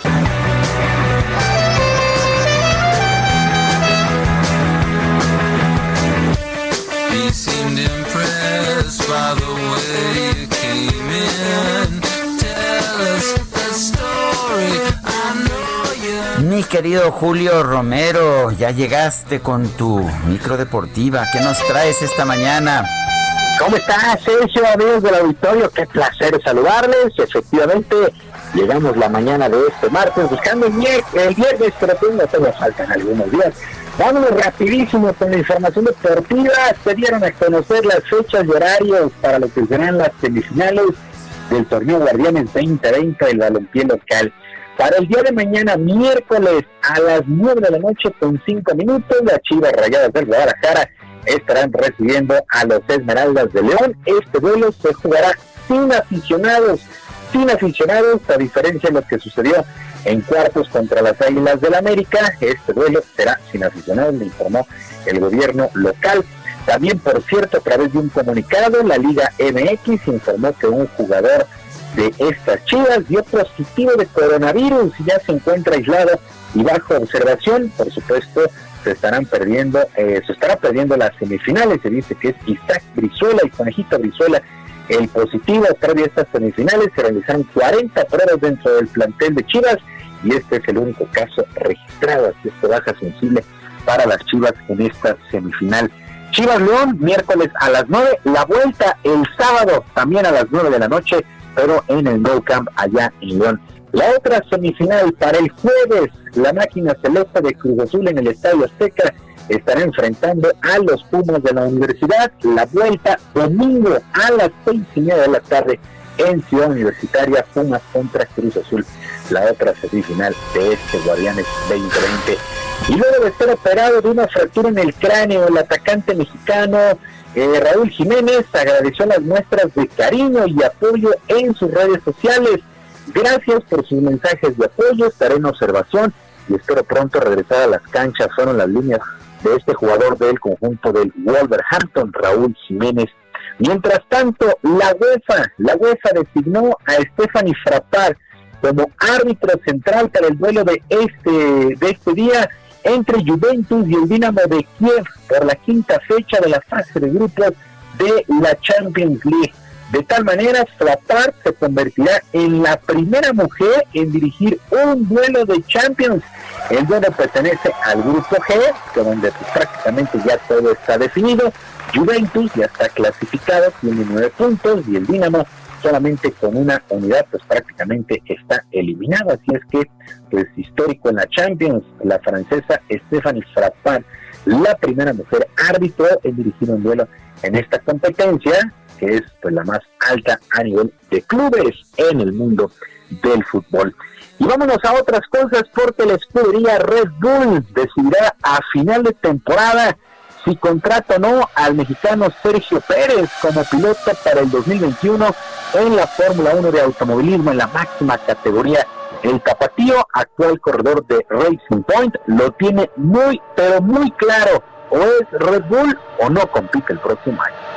He seemed impressed by the way you came in. Tell us the story. Mi querido Julio Romero, ya llegaste con tu micro deportiva. ¿Qué nos traes esta mañana? ¿Cómo estás, Sergio, amigos del auditorio? Qué placer saludarles. Efectivamente, llegamos la mañana de este martes buscando el viernes, pero pues no todavía faltan algunos días. Vámonos rapidísimo con la información deportiva. Se dieron a conocer las fechas y horarios para lo que serán las semifinales del torneo Guardianes 2020 del balompié local. Para el día de mañana, miércoles, a las 9 de la noche con 5 minutos, las Chivas Rayadas del Guadalajara estarán recibiendo a los Esmeraldas de León. Este duelo se jugará sin aficionados, sin aficionados, a diferencia de lo que sucedió en cuartos contra las Águilas del América. Este duelo será sin aficionados, le informó el gobierno local. También, por cierto, a través de un comunicado, la Liga MX informó que un jugador de estas chivas dio positivo de coronavirus y ya se encuentra aislado y bajo observación. Por supuesto, se estarán perdiendo, eh, se estará perdiendo las semifinales. Se dice que es Isaac Brizuela y Conejito Brizuela el positivo. Previo a estas semifinales se realizaron 40 pruebas dentro del plantel de Chivas y este es el único caso registrado. Así es que baja sensible para las Chivas en esta semifinal. Chivas León, miércoles a las 9, la vuelta el sábado también a las 9 de la noche, pero en el No Camp allá en León. La otra semifinal para el jueves, la máquina celeste de Cruz Azul en el Estadio Azteca estará enfrentando a los Pumas de la Universidad. La vuelta domingo a las seis y media de la tarde en Ciudad Universitaria, Pumas contra Cruz Azul, la otra semifinal de este Guardianes 2020. Y luego de ser operado de una fractura en el cráneo, el atacante mexicano eh, Raúl Jiménez agradeció las muestras de cariño y apoyo en sus redes sociales. Gracias por sus mensajes de apoyo, estaré en observación y espero pronto regresar a las canchas. Fueron las líneas de este jugador del conjunto del Wolverhampton, Raúl Jiménez. Mientras tanto, la UEFA, la UEFA designó a Stephanie Frappard como árbitro central para el duelo de este, de este día entre Juventus y el Dinamo de Kiev por la quinta fecha de la fase de grupos de la Champions League. De tal manera, Frappard se convertirá en la primera mujer en dirigir un duelo de Champions. El duelo pertenece al grupo G, que donde prácticamente ya todo está definido. Juventus ya está clasificado, tiene nueve puntos y el Dinamo solamente con una unidad pues prácticamente está eliminado. Así es que pues histórico en la Champions, la francesa Stephanie Frappard, la primera mujer árbitro en dirigir un duelo en esta competencia, que es pues la más alta a nivel de clubes en el mundo del fútbol. Y vámonos a otras cosas porque la escudería Red Bull decidirá a final de temporada si contrata o no al mexicano Sergio Pérez como piloto para el 2021 en la Fórmula 1 de automovilismo en la máxima categoría. El tapatío, actual corredor de Racing Point, lo tiene muy, pero muy claro. O es Red Bull o no compite el próximo año.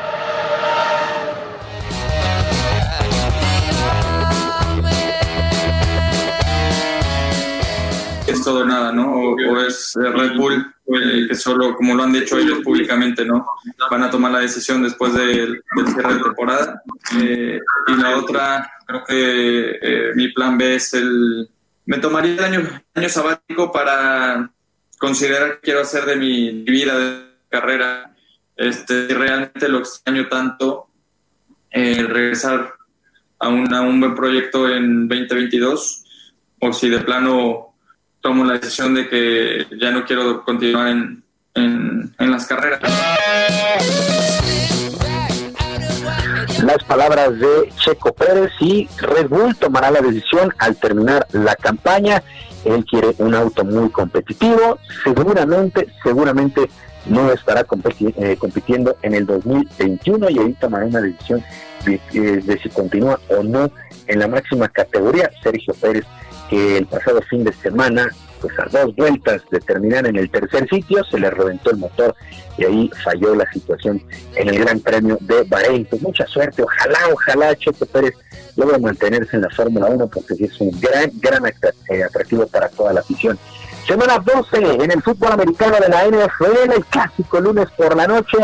Es todo nada, ¿no? O, o es eh, Red Bull, eh, que solo, como lo han dicho ellos públicamente, ¿no? Van a tomar la decisión después del, del cierre de temporada. Eh, y la otra, creo que eh, mi plan B es el... Me tomaría el año, año sabático para considerar qué quiero hacer de mi vida, de carrera. Este, realmente lo extraño tanto, regresar a un, a un buen proyecto en 2022, o si de plano tomo la decisión de que ya no quiero continuar en, en, las carreras. Las palabras de Checo Pérez y Red Bull tomará la decisión al terminar la campaña. Él quiere un auto muy competitivo. Seguramente, seguramente no estará competi- eh, compitiendo en el 2021 y ahí tomará una decisión de, eh, de si continúa o no en la máxima categoría. Sergio Pérez, el pasado fin de semana, pues a dos vueltas de terminar en el tercer sitio, se le reventó el motor y ahí falló la situación en el Gran Premio de Bahrein. Pues mucha suerte, ojalá, ojalá Checo Pérez logre mantenerse en la Fórmula 1 porque es un gran, gran eh, atractivo para toda la afición. Semana 12 en el fútbol americano de la NFL, el clásico lunes por la noche.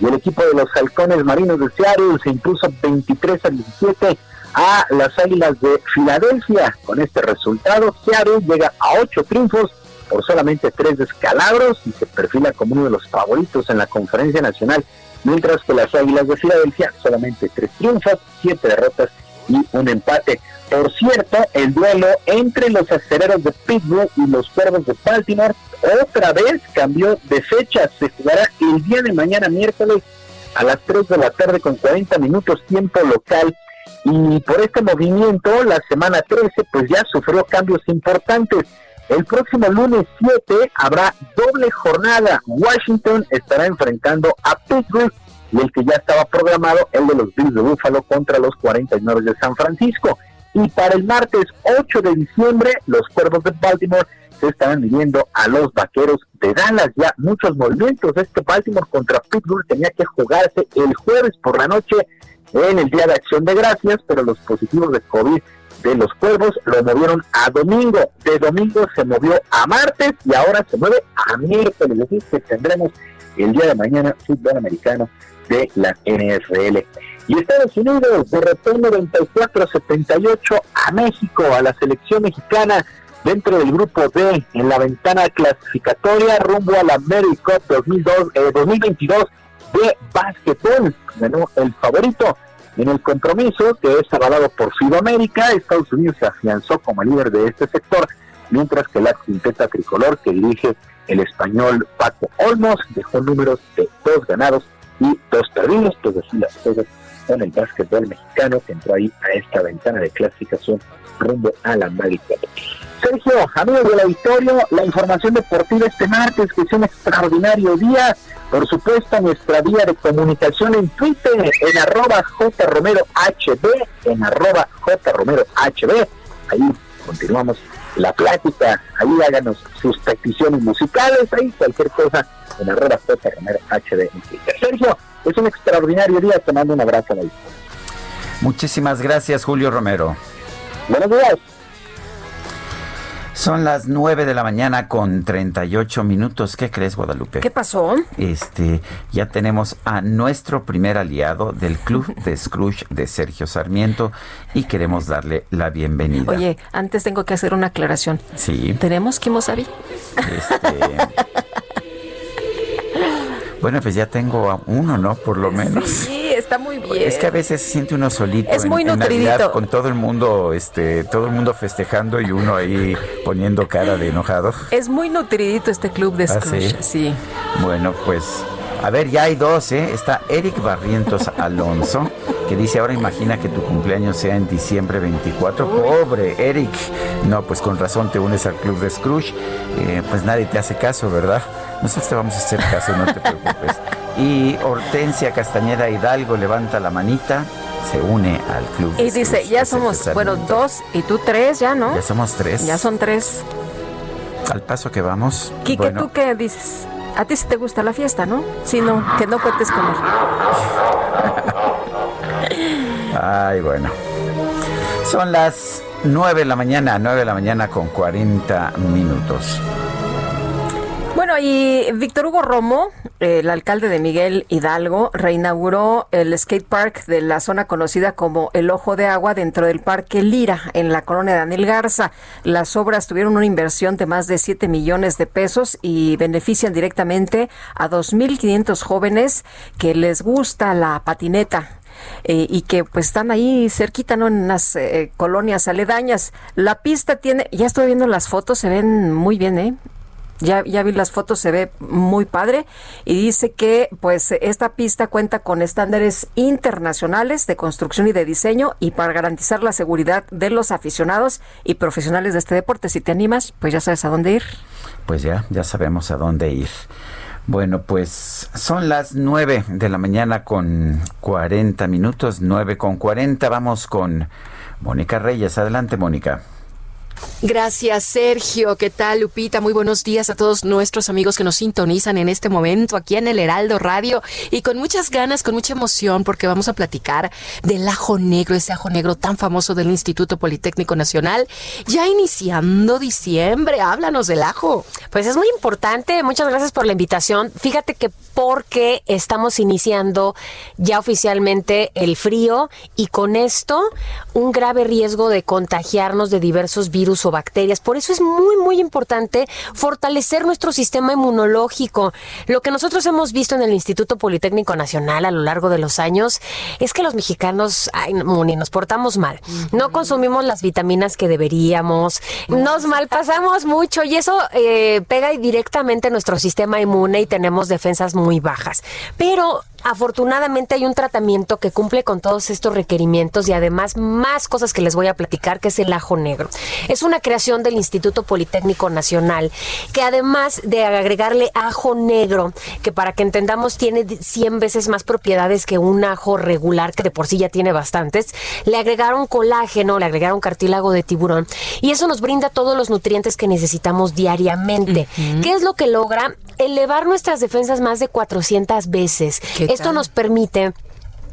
Y el equipo de los halcones marinos de Seattle se impuso 23 a 17 a las Águilas de Filadelfia. Con este resultado, Seattle llega a 8 triunfos por solamente 3 descalabros y se perfila como uno de los favoritos en la conferencia nacional, mientras que las Águilas de Filadelfia solamente 3 triunfos, 7 derrotas y un empate. Por cierto, el duelo entre los aceleros de Pittsburgh y los cuervos de Baltimore otra vez cambió de fecha. Se jugará el día de mañana, miércoles, a las 3 de la tarde con 40 minutos tiempo local. Y por este movimiento, la semana 13 pues ya sufrió cambios importantes. El próximo lunes 7 habrá doble jornada. Washington estará enfrentando a Pittsburgh y el que ya estaba programado, el de los Bills de Buffalo contra los 49 de San Francisco. Y para el martes 8 de diciembre, los Cuervos de Baltimore se estarán midiendo a los Vaqueros de Dallas. Ya muchos movimientos. Este Baltimore contra Pittsburgh tenía que jugarse el jueves por la noche en el Día de Acción de Gracias, pero los positivos de COVID de los Cuervos lo movieron a domingo. De domingo se movió a martes y ahora se mueve a miércoles. Que tendremos el día de mañana fútbol americano de la NFL. Y Estados Unidos derrotó 94-78 a México, a la selección mexicana dentro del grupo D en la ventana clasificatoria rumbo a la America Cup 2002, eh, 2022 de básquetbol. Ganó el favorito en el compromiso que es avalado por Sudamérica. Estados Unidos se afianzó como líder de este sector, mientras que la quinteta tricolor que dirige el español Paco Olmos dejó números de dos ganados y dos perdidos, pues así las cosas con el básquetbol mexicano que entró ahí a esta ventana de clasificación rumbo a la América. Sergio, amigos del auditorio, la información deportiva este martes, que es un extraordinario día. Por supuesto, nuestra vía de comunicación en Twitter, en arroba jromerohb, en arroba jromerohb. Ahí continuamos la plática, ahí háganos sus peticiones musicales, ahí cualquier cosa en arroba jromerohb en Twitter. Sergio, es un extraordinario día, te mando un abrazo. Ahí. Muchísimas gracias, Julio Romero. Buenos días. Son las 9 de la mañana con 38 minutos. ¿Qué crees, Guadalupe? ¿Qué pasó? Este, ya tenemos a nuestro primer aliado del Club de Scrooge de Sergio Sarmiento y queremos darle la bienvenida. Oye, antes tengo que hacer una aclaración. Sí. ¿Tenemos Kimosabi? Este, bueno, pues ya tengo a uno, ¿no? Por lo menos. Sí, está muy bien. Es que a veces se siente uno solito. Es en- muy en nutridito. Navidad, con todo el mundo, este, todo el mundo festejando y uno ahí poniendo cara de enojado. Es muy nutridito este club de ¿Ah, Scrooge. sí? sí. Bueno, pues, a ver, ya hay dos, ¿eh? Está Eric Barrientos Alonso, que dice, ahora imagina que tu cumpleaños sea en diciembre 24. Pobre Eric. No, pues con razón te unes al club de Scrooge. Eh, pues nadie te hace caso, ¿verdad? Nosotros te vamos a hacer caso, no te preocupes. Y Hortensia Castañeda Hidalgo levanta la manita, se une al club. de Y dice, ya somos, bueno, dos y tú tres ya, ¿no? Ya somos tres. Ya son tres. Al paso que vamos. Quique, bueno, ¿tú qué dices? A ti sí te gusta la fiesta, ¿no? Sí, no, que no cuentes con él. Ay, bueno. Son las 9 de la mañana, 9 de la mañana con 40 minutos. Bueno, y Víctor Hugo Romo, el alcalde de Miguel Hidalgo, reinauguró el skate park de la zona conocida como El Ojo de Agua dentro del Parque Lira, en la colonia de Daniel Garza. Las obras tuvieron una inversión de más de 7 millones de pesos y benefician directamente a 2.500 jóvenes que les gusta la patineta. Eh, y que pues están ahí cerquita, ¿no? En las eh, colonias aledañas. La pista tiene, ya estoy viendo las fotos, se ven muy bien, ¿eh? Ya, ya vi las fotos, se ve muy padre y dice que pues esta pista cuenta con estándares internacionales de construcción y de diseño y para garantizar la seguridad de los aficionados y profesionales de este deporte. Si te animas, pues ya sabes a dónde ir. Pues ya, ya sabemos a dónde ir. Bueno, pues son las 9 de la mañana con 40 minutos, 9 con 40. Vamos con Mónica Reyes. Adelante, Mónica. Gracias, Sergio. ¿Qué tal, Lupita? Muy buenos días a todos nuestros amigos que nos sintonizan en este momento aquí en el Heraldo Radio y con muchas ganas, con mucha emoción, porque vamos a platicar del ajo negro, ese ajo negro tan famoso del Instituto Politécnico Nacional. Ya iniciando diciembre, háblanos del ajo. Pues es muy importante, muchas gracias por la invitación. Fíjate que porque estamos iniciando ya oficialmente el frío y con esto un grave riesgo de contagiarnos de diversos virus o bacterias. Por eso es muy, muy importante fortalecer nuestro sistema inmunológico. Lo que nosotros hemos visto en el Instituto Politécnico Nacional a lo largo de los años es que los mexicanos ay, nos portamos mal. No consumimos las vitaminas que deberíamos, nos malpasamos mucho y eso eh, pega directamente a nuestro sistema inmune y tenemos defensas muy bajas. Pero afortunadamente hay un tratamiento que cumple con todos estos requerimientos y además más cosas que les voy a platicar, que es el ajo negro. Es una creación del Instituto Politécnico Nacional que además de agregarle ajo negro, que para que entendamos tiene 100 veces más propiedades que un ajo regular, que de por sí ya tiene bastantes, le agregaron colágeno, le agregaron cartílago de tiburón y eso nos brinda todos los nutrientes que necesitamos diariamente. ¿Qué es lo que logra? Elevar nuestras defensas más de 400 veces. Esto nos permite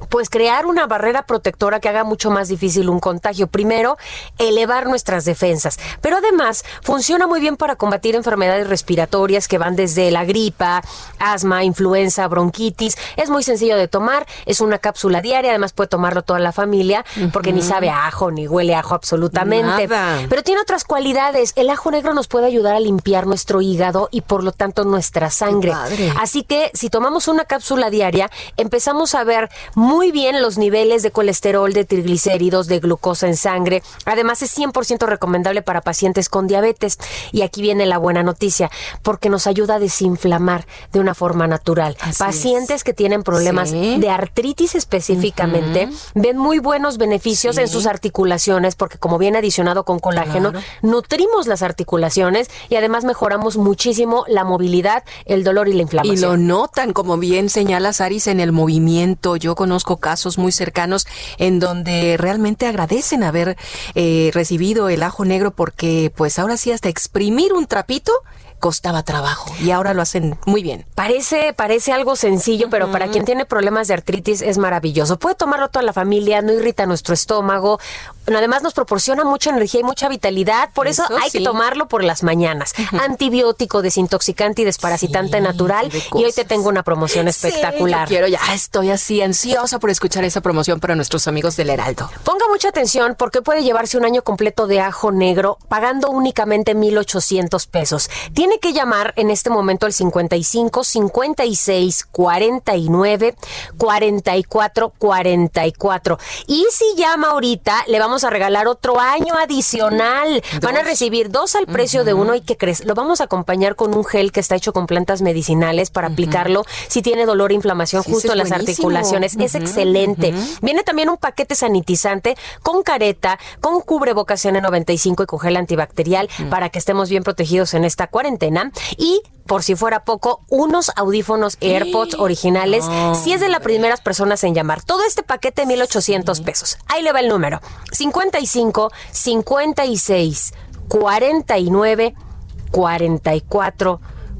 pues crear una barrera protectora que haga mucho más difícil un contagio. Primero, elevar nuestras defensas, pero además funciona muy bien para combatir enfermedades respiratorias que van desde la gripa, asma, influenza, bronquitis. Es muy sencillo de tomar, es una cápsula diaria, además puede tomarlo toda la familia porque ni sabe a ajo ni huele a ajo absolutamente. Nada. Pero tiene otras cualidades. El ajo negro nos puede ayudar a limpiar nuestro hígado y por lo tanto nuestra sangre. Así que si tomamos una cápsula diaria, empezamos a ver muy bien los niveles de colesterol, de triglicéridos, de glucosa en sangre. Además es 100% recomendable para pacientes con diabetes. Y aquí viene la buena noticia, porque nos ayuda a desinflamar de una forma natural. Así pacientes que tienen problemas Sí. de artritis específicamente ven muy buenos beneficios en sus articulaciones porque como viene adicionado con colágeno, Claro. nutrimos las articulaciones y además mejoramos muchísimo la movilidad, el dolor y la Y inflamación. lo notan, como bien señala Saris, en el movimiento. Yo conozco casos muy cercanos en donde realmente agradecen haber eh, recibido el ajo negro porque pues ahora sí hasta exprimir un trapito costaba trabajo y ahora lo hacen muy bien. Parece, parece algo sencillo, pero para quien tiene problemas de artritis es maravilloso. Puede tomarlo toda la familia, no irrita nuestro estómago. Además nos proporciona mucha energía y mucha vitalidad. Por eso, Eso hay sí. que tomarlo por las mañanas. Antibiótico, desintoxicante y desparasitante natural. de Y hoy te tengo una promoción espectacular. Sí, yo quiero, ya estoy así ansiosa por escuchar esa promoción para nuestros amigos del Heraldo. Ponga mucha atención porque puede llevarse un año completo de ajo negro pagando únicamente 1,800 pesos. Tiene que llamar en este momento al 55 56 49 44 44. Y si llama ahorita, le vamos a regalar otro año adicional. Van a recibir dos al precio de uno y que crees. Lo vamos a acompañar con un gel que está hecho con plantas medicinales para aplicarlo si tiene dolor e inflamación Sí, justo en las buenísimo. articulaciones. Es excelente. Viene también un paquete sanitizante con careta, con cubrebocas N95 y con gel antibacterial para que estemos bien protegidos en esta cuarentena. Y por si fuera poco, unos audífonos AirPods originales. Si es de las primeras personas en llamar, todo este paquete 1,800 pesos. Ahí le va el número: 55 56 49 44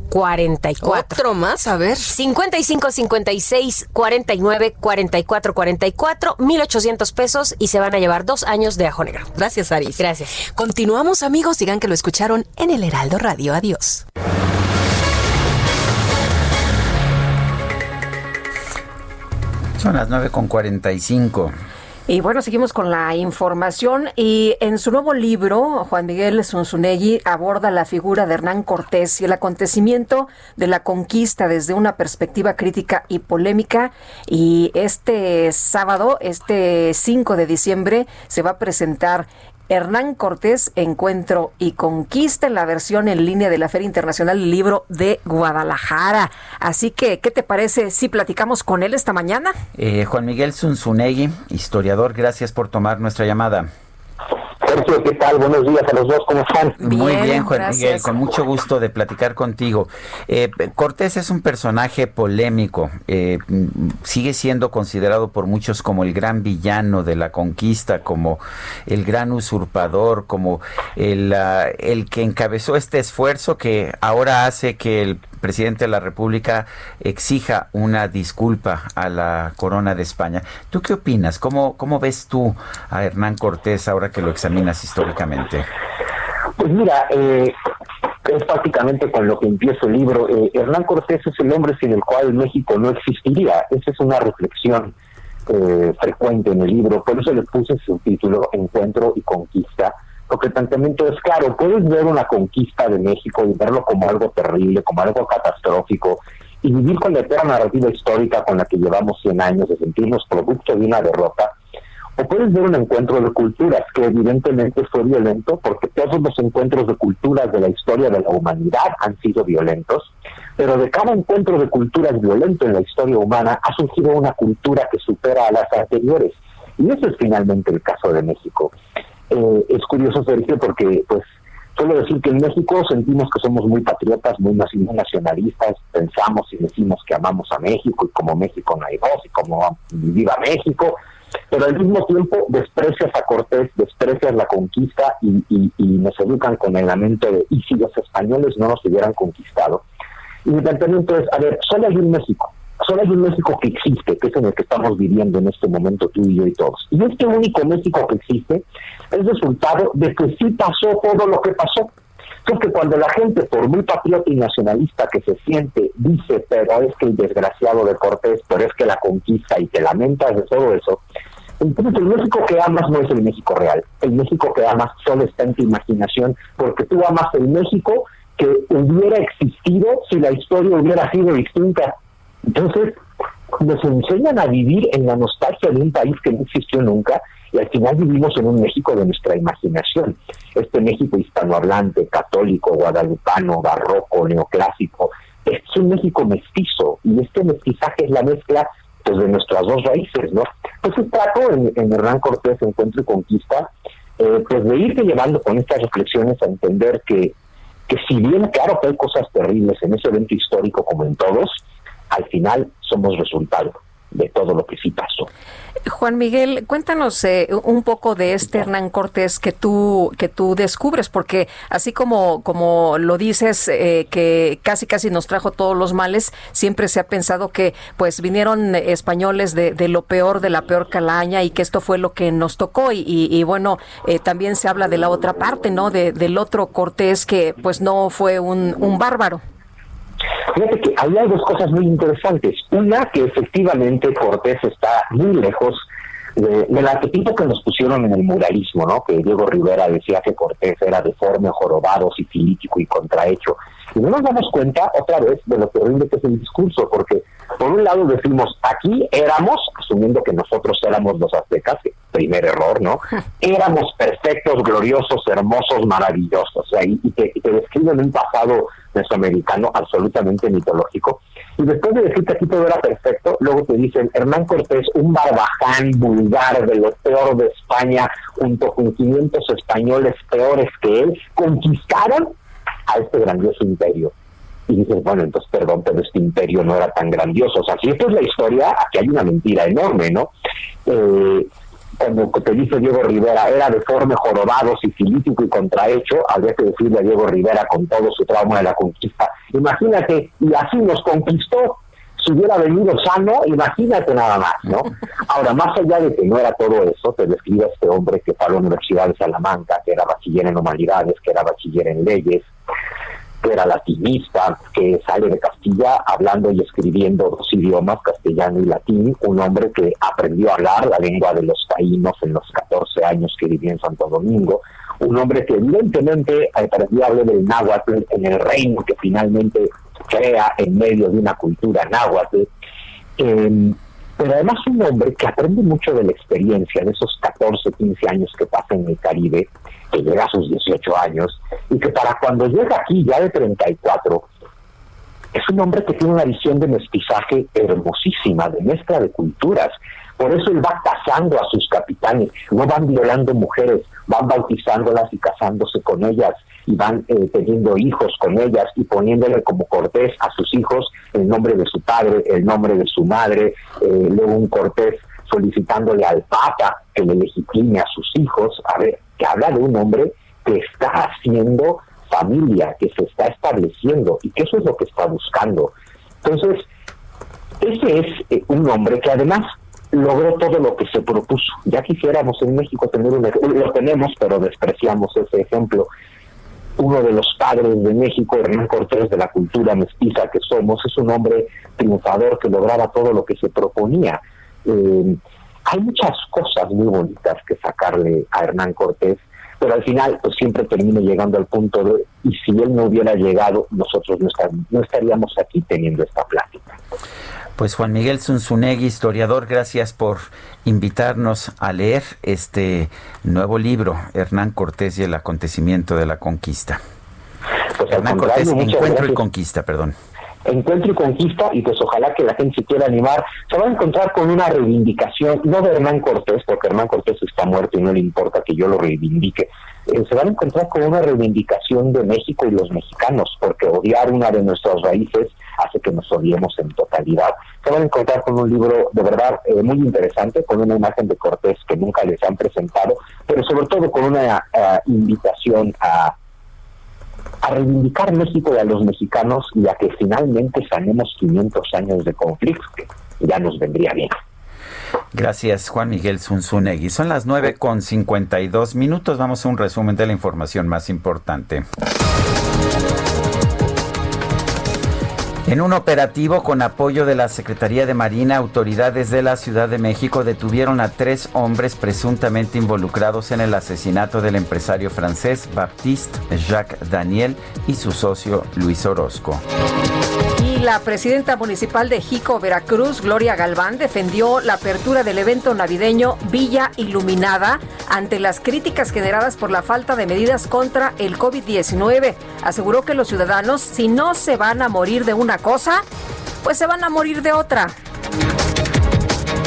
44. Otro más, a ver. 55 56 49 44 44 1800 pesos y se van a llevar dos años de ajo negro. Gracias, Aris. Gracias. Continuamos, amigos. Digan que lo escucharon en el Heraldo Radio. Adiós. Son las 9 con 45. Y bueno, seguimos con la información y en su nuevo libro, Juan Miguel Zunzunegui aborda la figura de Hernán Cortés y el acontecimiento de la conquista desde una perspectiva crítica y polémica. Y este sábado, este 5 de diciembre, se va a presentar Hernán Cortés, Encuentro y Conquista en la versión en línea de la Feria Internacional del Libro de Guadalajara. Así que, ¿qué te parece si platicamos con él esta mañana? Eh, Juan Miguel Zunzunegui, historiador, gracias por tomar nuestra llamada. Sergio, ¿qué tal? Buenos días a los dos, ¿cómo están? Muy Bien, Juan gracias. Miguel, con mucho gusto de platicar contigo. Eh, Cortés es un personaje polémico, eh, sigue siendo considerado por muchos como el gran villano de la conquista, como el gran usurpador, como el, ah, el que encabezó este esfuerzo que ahora hace que el presidente de la República exija una disculpa a la corona de España. ¿Tú qué opinas? ¿Cómo, cómo ves tú a Hernán Cortés ahora que lo examinas históricamente? Pues mira, eh, es prácticamente con lo que empieza el libro. Eh, Hernán Cortés es el hombre sin el cual México no existiría. Esa es una reflexión eh, frecuente en el libro. Por eso le puse su título, Encuentro y Conquista. Porque el planteamiento es claro, puedes ver una conquista de México y verlo como algo terrible, como algo catastrófico, y vivir con la eterna narrativa histórica con la que llevamos 100 años de sentirnos producto de una derrota, o puedes ver un encuentro de culturas que evidentemente fue violento porque todos los encuentros de culturas de la historia de la humanidad han sido violentos, pero de cada encuentro de culturas violento en la historia humana ha surgido una cultura que supera a las anteriores. Y eso es finalmente el caso de México. Eh, es curioso, Sergio, porque pues suelo decir que en México sentimos que somos muy patriotas, muy naci- muy nacionalistas, pensamos y decimos que amamos a México y como México no hay dos y como viva México, pero al mismo tiempo desprecias a Cortés, desprecias la conquista y, y- y nos educan con el lamento de y si los españoles no nos hubieran conquistado. Y mi planteamiento es, a ver, solo hay un México, solo hay un México que existe, que es en el que estamos viviendo en este momento tú y yo y todos. Y este único México que existe es resultado de que sí pasó todo lo que pasó. Entonces que cuando la gente, por muy patriota y nacionalista que se siente, dice, pero es que el desgraciado de Cortés, pero es que la conquista y te lamentas de todo eso, entonces el México que amas no es el México real. El México que amas solo está en tu imaginación, porque tú amas el México que hubiera existido si la historia hubiera sido distinta. Entonces, nos enseñan a vivir en la nostalgia de un país que no existió nunca y al final vivimos en un México de nuestra imaginación. Este México hispanohablante, católico, guadalupano, barroco, neoclásico, es un México mestizo y este mestizaje es la mezcla pues, de nuestras dos raíces, ¿no? Entonces trato en, en Hernán Cortés, Encuentro y Conquista, eh, pues de irte llevando con estas reflexiones a entender que, que si bien claro que hay cosas terribles en ese evento histórico como en todos, al final somos resultado de todo lo que sí pasó. Juan Miguel, cuéntanos eh, un poco de este Hernán Cortés que tú que tú descubres, porque así como como lo dices eh, que casi casi nos trajo todos los males, siempre se ha pensado que pues vinieron españoles de, de lo peor de la peor calaña y que esto fue lo que nos tocó y, y- bueno eh, también se habla de la otra parte, ¿no? De, del otro Cortés que pues no fue un, un bárbaro. Fíjate que hay dos cosas muy interesantes. Una, que efectivamente Cortés está muy lejos de- del arquetipo que nos pusieron en el muralismo, ¿no? Que Diego Rivera decía que Cortés era deforme, jorobado, sifilítico y contrahecho. Y no nos damos cuenta otra vez de lo terrible que es el discurso, porque por un lado decimos, aquí éramos, asumiendo que nosotros éramos los aztecas, primer error, ¿no? Éramos perfectos, gloriosos, hermosos, maravillosos, o sea, y, y te, y te describen un pasado mesoamericano absolutamente mitológico. Y después de decir que aquí todo era perfecto, luego te dicen Hernán Cortés, un barbaján vulgar de lo peor de España, junto con 500 españoles peores que él, conquistaron a este grandioso imperio. Y dices, bueno, entonces perdón, pero este imperio no era tan grandioso. O sea, si esta es la historia, aquí hay una mentira enorme, ¿no? Eh, como te dice Diego Rivera, era deforme, jorobado, sifilítico y contrahecho, habría que decirle a Diego Rivera con todo su trauma de la conquista. Imagínate, y así nos conquistó. Si hubiera venido sano, imagínate nada más, ¿no? Ahora, más allá de que no era todo eso, te describe este hombre que fue a la Universidad de Salamanca, que era bachiller en humanidades, que era bachiller en leyes, que era latinista, que sale de Castilla hablando y escribiendo dos idiomas, castellano y latín, un hombre que aprendió a hablar la lengua de los taínos en los 14 años que vivió en Santo Domingo, un hombre que evidentemente aprendió a hablar del náhuatl en el reino que finalmente crea en medio de una cultura náhuatl, eh, pero además un hombre que aprende mucho de la experiencia de esos 14, 15 años que pasa en el Caribe, que llega a sus 18 años, y que para cuando llega aquí ya de 34, es un hombre que tiene una visión de mestizaje hermosísima, de mezcla de culturas, Por eso él va casando a sus capitanes, no van violando mujeres, van bautizándolas y casándose con ellas y van eh, teniendo hijos con ellas y poniéndole como cortés a sus hijos el nombre de su padre, el nombre de su madre, eh, luego un cortés solicitándole al Papa que le legitime a sus hijos, a ver, que habla de un hombre que está haciendo familia, que se está estableciendo y que eso es lo que está buscando. Entonces, ese es eh, un hombre que además logró todo lo que se propuso. Ya quisiéramos en México tener un lo tenemos, pero despreciamos ese ejemplo. Uno de los padres de México, Hernán Cortés, de la cultura mestiza que somos, es un hombre triunfador que lograba todo lo que se proponía. Eh, hay muchas cosas muy bonitas que sacarle a Hernán Cortés, pero al final pues siempre termino llegando al punto de, y si él no hubiera llegado, nosotros no, estar- no estaríamos aquí teniendo esta plática. Pues Juan Miguel Zunzunegui, historiador, gracias por invitarnos a leer este nuevo libro, Hernán Cortés y el acontecimiento de la conquista. Pues Hernán Cortés, encuentro y conquista, perdón. Encuentro y conquista y pues ojalá que la gente se quiera animar, se va a encontrar con una reivindicación, no de Hernán Cortés, porque Hernán Cortés está muerto y no le importa que yo lo reivindique, eh, se van a encontrar con una reivindicación de México y los mexicanos, porque odiar una de nuestras raíces hace que nos odiemos en totalidad. Se van a encontrar con un libro de verdad eh, muy interesante, con una imagen de Cortés que nunca les han presentado, pero sobre todo con una eh, invitación a a reivindicar México y a los mexicanos y a que finalmente sanemos 500 años de conflicto, que ya nos vendría bien. Gracias, Juan Miguel Zunzunegui. Son las 9 con 52 minutos. Vamos a un resumen de la información más importante. En un operativo con apoyo de la Secretaría de Marina, autoridades de la Ciudad de México detuvieron a tres hombres presuntamente involucrados en el asesinato del empresario francés Baptiste Jacques Daniel y su socio Luis Orozco. La presidenta municipal de Jico, Veracruz, Gloria Galván, defendió la apertura del evento navideño Villa Iluminada ante las críticas generadas por la falta de medidas contra el COVID-19. Aseguró que los ciudadanos, si no se van a morir de una cosa, pues se van a morir de otra.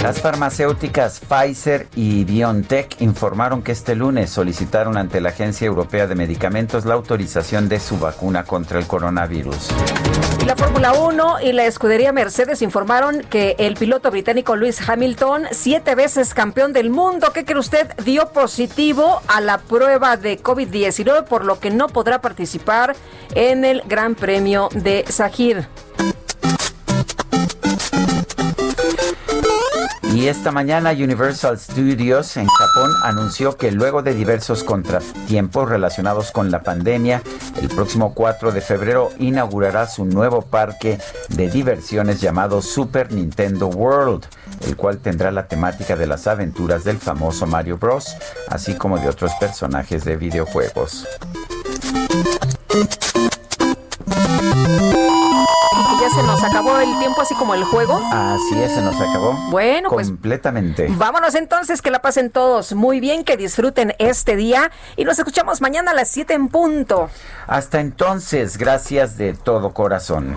Las farmacéuticas Pfizer y BioNTech informaron que este lunes solicitaron ante la Agencia Europea de Medicamentos la autorización de su vacuna contra el coronavirus. La Fórmula 1 y la escudería Mercedes informaron que el piloto británico Lewis Hamilton, siete veces campeón del mundo, ¿qué cree usted? Dio positivo a la prueba de COVID-19, por lo que no podrá participar en el Gran Premio de Sajir. Y esta mañana Universal Studios en Japón anunció que luego de diversos contratiempos relacionados con la pandemia, el próximo 4 de febrero inaugurará su nuevo parque de diversiones llamado Super Nintendo World, el cual tendrá la temática de las aventuras del famoso Mario Bros, así como de otros personajes de videojuegos. Se nos acabó el tiempo, así como el juego. Así es, se nos acabó. Bueno, pues completamente. Vámonos entonces, que la pasen todos muy bien, que disfruten este día y nos escuchamos mañana a las 7 en punto. Hasta entonces, gracias de todo corazón.